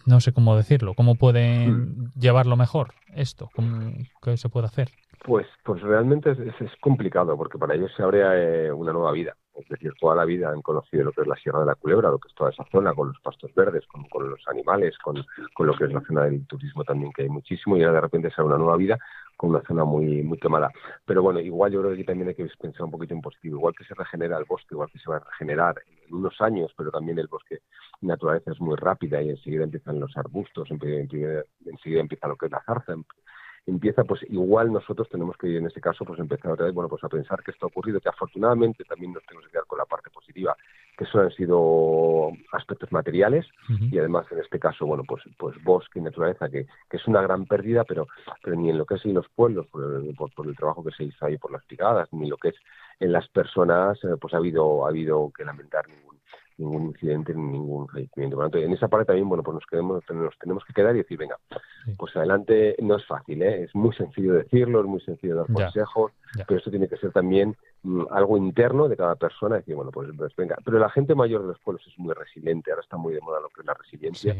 no sé cómo decirlo, cómo pueden llevarlo mejor esto? ¿Cómo, ¿Qué se puede hacer? Pues, pues realmente es, es- complicado porque para ellos se abre eh, una nueva vida. Es decir, toda la vida han conocido lo que es la Sierra de la Culebra, lo que es toda esa zona con los pastos verdes, con, los animales, con, con lo que es la zona del turismo también, que hay muchísimo, y ahora de repente se abre una nueva vida con una zona muy muy quemada. Pero bueno, igual yo creo que también hay que pensar un poquito en positivo. Igual que se regenera el bosque, igual que se va a regenerar en unos años, pero también el bosque, naturaleza es muy rápida y enseguida empiezan los arbustos, enseguida empieza lo que es la zarza, empieza, pues igual nosotros tenemos que en ese caso pues empezar otra vez, bueno, pues a pensar que esto ha ocurrido, que afortunadamente también nos tenemos que quedar con la parte positiva, que eso han sido aspectos materiales y además en este caso, bueno, pues pues bosque y naturaleza, que, que es una gran pérdida, pero pero ni en lo que es en los pueblos, por el, por, por el trabajo que se hizo ahí por las brigadas, ni lo que es en las personas, eh, pues ha habido ha habido que lamentar ningún ningún incidente ni ningún fallecimiento. Lo tanto, en esa parte también, bueno, pues nos, quedemos, nos tenemos que quedar y decir, venga, pues adelante no es fácil, ¿eh? es muy sencillo decirlo, es muy sencillo dar consejos, Ya. pero esto tiene que ser también algo interno de cada persona, decir, bueno, pues, pues venga, pero la gente mayor de los pueblos es muy resiliente, ahora está muy de moda lo que es la resiliencia,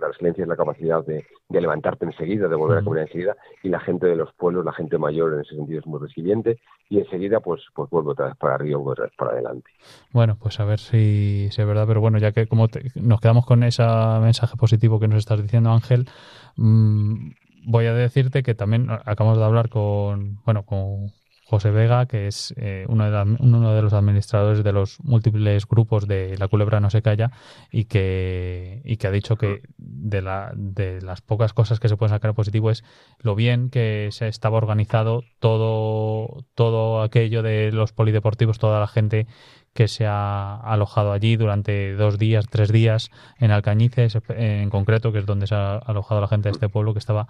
la resiliencia es la capacidad de, de levantarte enseguida, de volver a comer enseguida, y la gente de los pueblos, la gente mayor en ese sentido es muy resiliente, y enseguida pues pues vuelve otra vez para arriba, vuelve otra vez para adelante. Bueno, pues a ver si, si es verdad, pero bueno, ya que como te- nos quedamos con ese mensaje positivo que nos estás diciendo, Ángel, mm, voy a decirte que también acabamos de hablar con, bueno, con José Vega, que es eh, uno, de la- uno de los administradores de los múltiples grupos de La Culebra No Se Calla y que, y que ha dicho que de, la, de las pocas cosas que se pueden sacar positivo es lo bien que se estaba organizado todo, todo aquello de los polideportivos, toda la gente que se ha alojado allí durante dos días, tres días en Alcañices en concreto, que es donde se ha alojado la gente de este pueblo, que estaba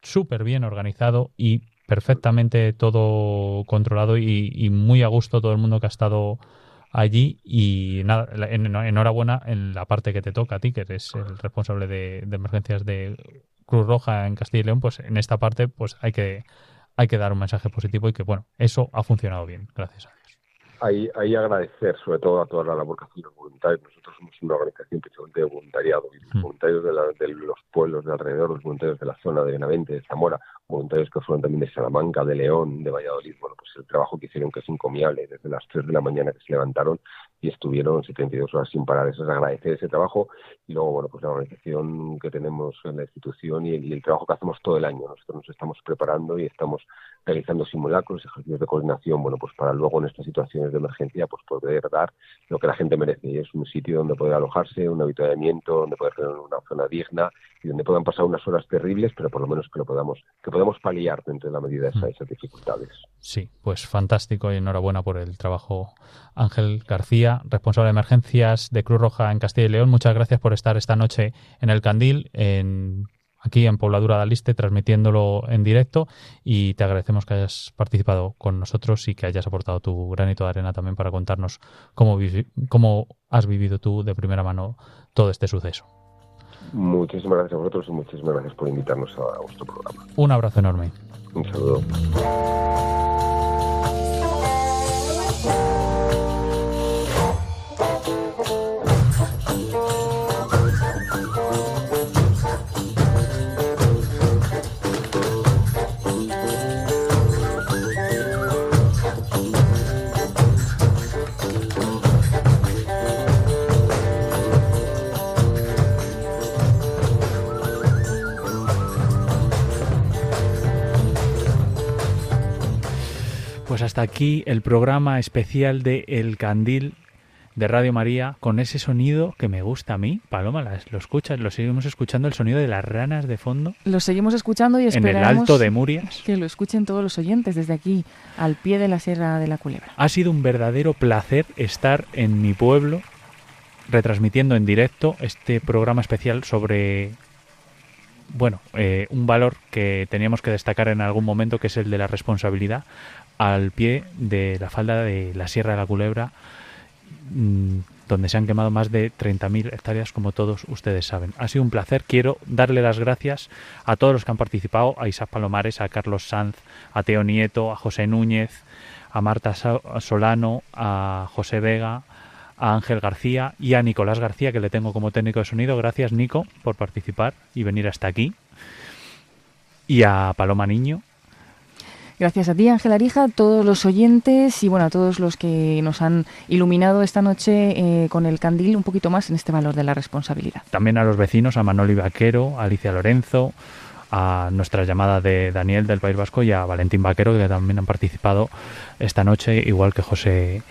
súper bien organizado y perfectamente todo controlado y, y muy a gusto todo el mundo que ha estado allí y nada, enhorabuena en la parte que te toca a ti, que eres el responsable de, de emergencias de Cruz Roja en Castilla y León, pues en esta parte pues hay que hay que dar un mensaje positivo y que bueno, eso ha funcionado bien, gracias a Dios. Ahí, ahí agradecer sobre todo a toda la labor que hacen los voluntarios. Nosotros somos una organización precisamente de voluntariado y los voluntarios de, la- de los pueblos de alrededor, los voluntarios de la zona de Benavente, de Zamora, voluntarios que fueron también de Salamanca, de León, de Valladolid. Bueno, pues el trabajo que hicieron que es encomiable desde las 3 de la mañana que se levantaron y estuvieron 72 horas sin parar. Eso es agradecer ese trabajo y luego, bueno, pues la organización que tenemos en la institución y el, y el trabajo que hacemos todo el año. Nosotros nos estamos preparando y estamos realizando simulacros, ejercicios de coordinación, bueno, pues para luego en estas situaciones de emergencia, pues poder dar lo que la gente merece. Y es un sitio donde poder alojarse, un habituamiento, donde poder tener una zona digna y donde puedan pasar unas horas terribles, pero por lo menos que lo podamos, que podamos paliar dentro de la medida de esas, esas dificultades. Sí, pues fantástico y enhorabuena por el trabajo. Ángel García, responsable de emergencias de Cruz Roja en Castilla y León, muchas gracias por estar esta noche en el Candil, en, aquí en Pobladura de Aliste, transmitiéndolo en directo y te agradecemos que hayas participado con nosotros y que hayas aportado tu granito de arena también para contarnos cómo, cómo has vivido tú de primera mano todo este suceso. Muchísimas gracias a vosotros y muchísimas gracias por invitarnos a vuestro programa. Un abrazo enorme. Un saludo. Hasta aquí el programa especial de El Candil de Radio María con ese sonido que me gusta a mí. Paloma, ¿las- ¿lo escuchas? ¿Lo seguimos escuchando? El sonido de las ranas de fondo. Lo seguimos escuchando y En el esperamos Alto de Murias. que lo escuchen todos los oyentes desde aquí, al pie de la Sierra de la Culebra. Ha sido un verdadero placer estar en mi pueblo retransmitiendo en directo este programa especial sobre, bueno, eh, un valor que teníamos que destacar en algún momento, que es el de la responsabilidad al pie de la falda de la Sierra de la Culebra, mm, donde se han quemado más de 30.000 hectáreas, como todos ustedes saben. Ha sido un placer. Quiero darle las gracias a todos los que han participado, a Isaac Palomares, a Carlos Sanz, a Teo Nieto, a José Núñez, a Marta Solano, a José Vega, a Ángel García y a Nicolás García, que le tengo como técnico de sonido. Gracias, Nico, por participar y venir hasta aquí. Y a Paloma Niño, Gracias a ti, Ángel Arija, a todos los oyentes y bueno, a todos los que nos han iluminado esta noche eh, con el candil un poquito más en este valor de la responsabilidad. también a los vecinos, a Manoli Vaquero, a Alicia Lorenzo, a nuestra llamada de Daniel del País Vasco y a Valentín Vaquero, que también han participado esta noche, igual que José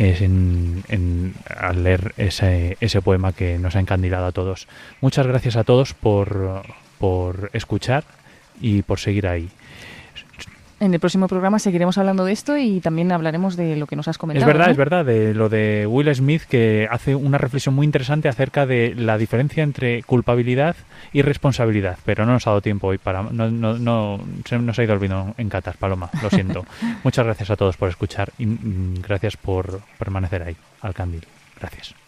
en- al leer ese, ese poema que nos ha encandilado a todos. Muchas gracias a todos por, por escuchar y por seguir ahí. En el próximo programa seguiremos hablando de esto y también hablaremos de lo que nos has comentado. Es verdad, ¿no? es verdad, de lo de Will Smith que hace una reflexión muy interesante acerca de la diferencia entre culpabilidad y responsabilidad, pero no nos ha dado tiempo hoy para no, no, no se nos ha ido el vino en catas, Paloma, lo siento. Muchas gracias a todos por escuchar y mm, gracias por permanecer ahí al candil. Gracias.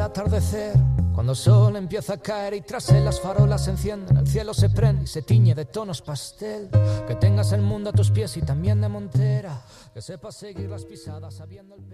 El atardecer Cuando el sol empieza a caer y tras él las farolas se encienden, el cielo se prende y se tiñe de tonos pastel. Que tengas el mundo a tus pies y también de montera. Que sepas seguir las pisadas sabiendo el peaje.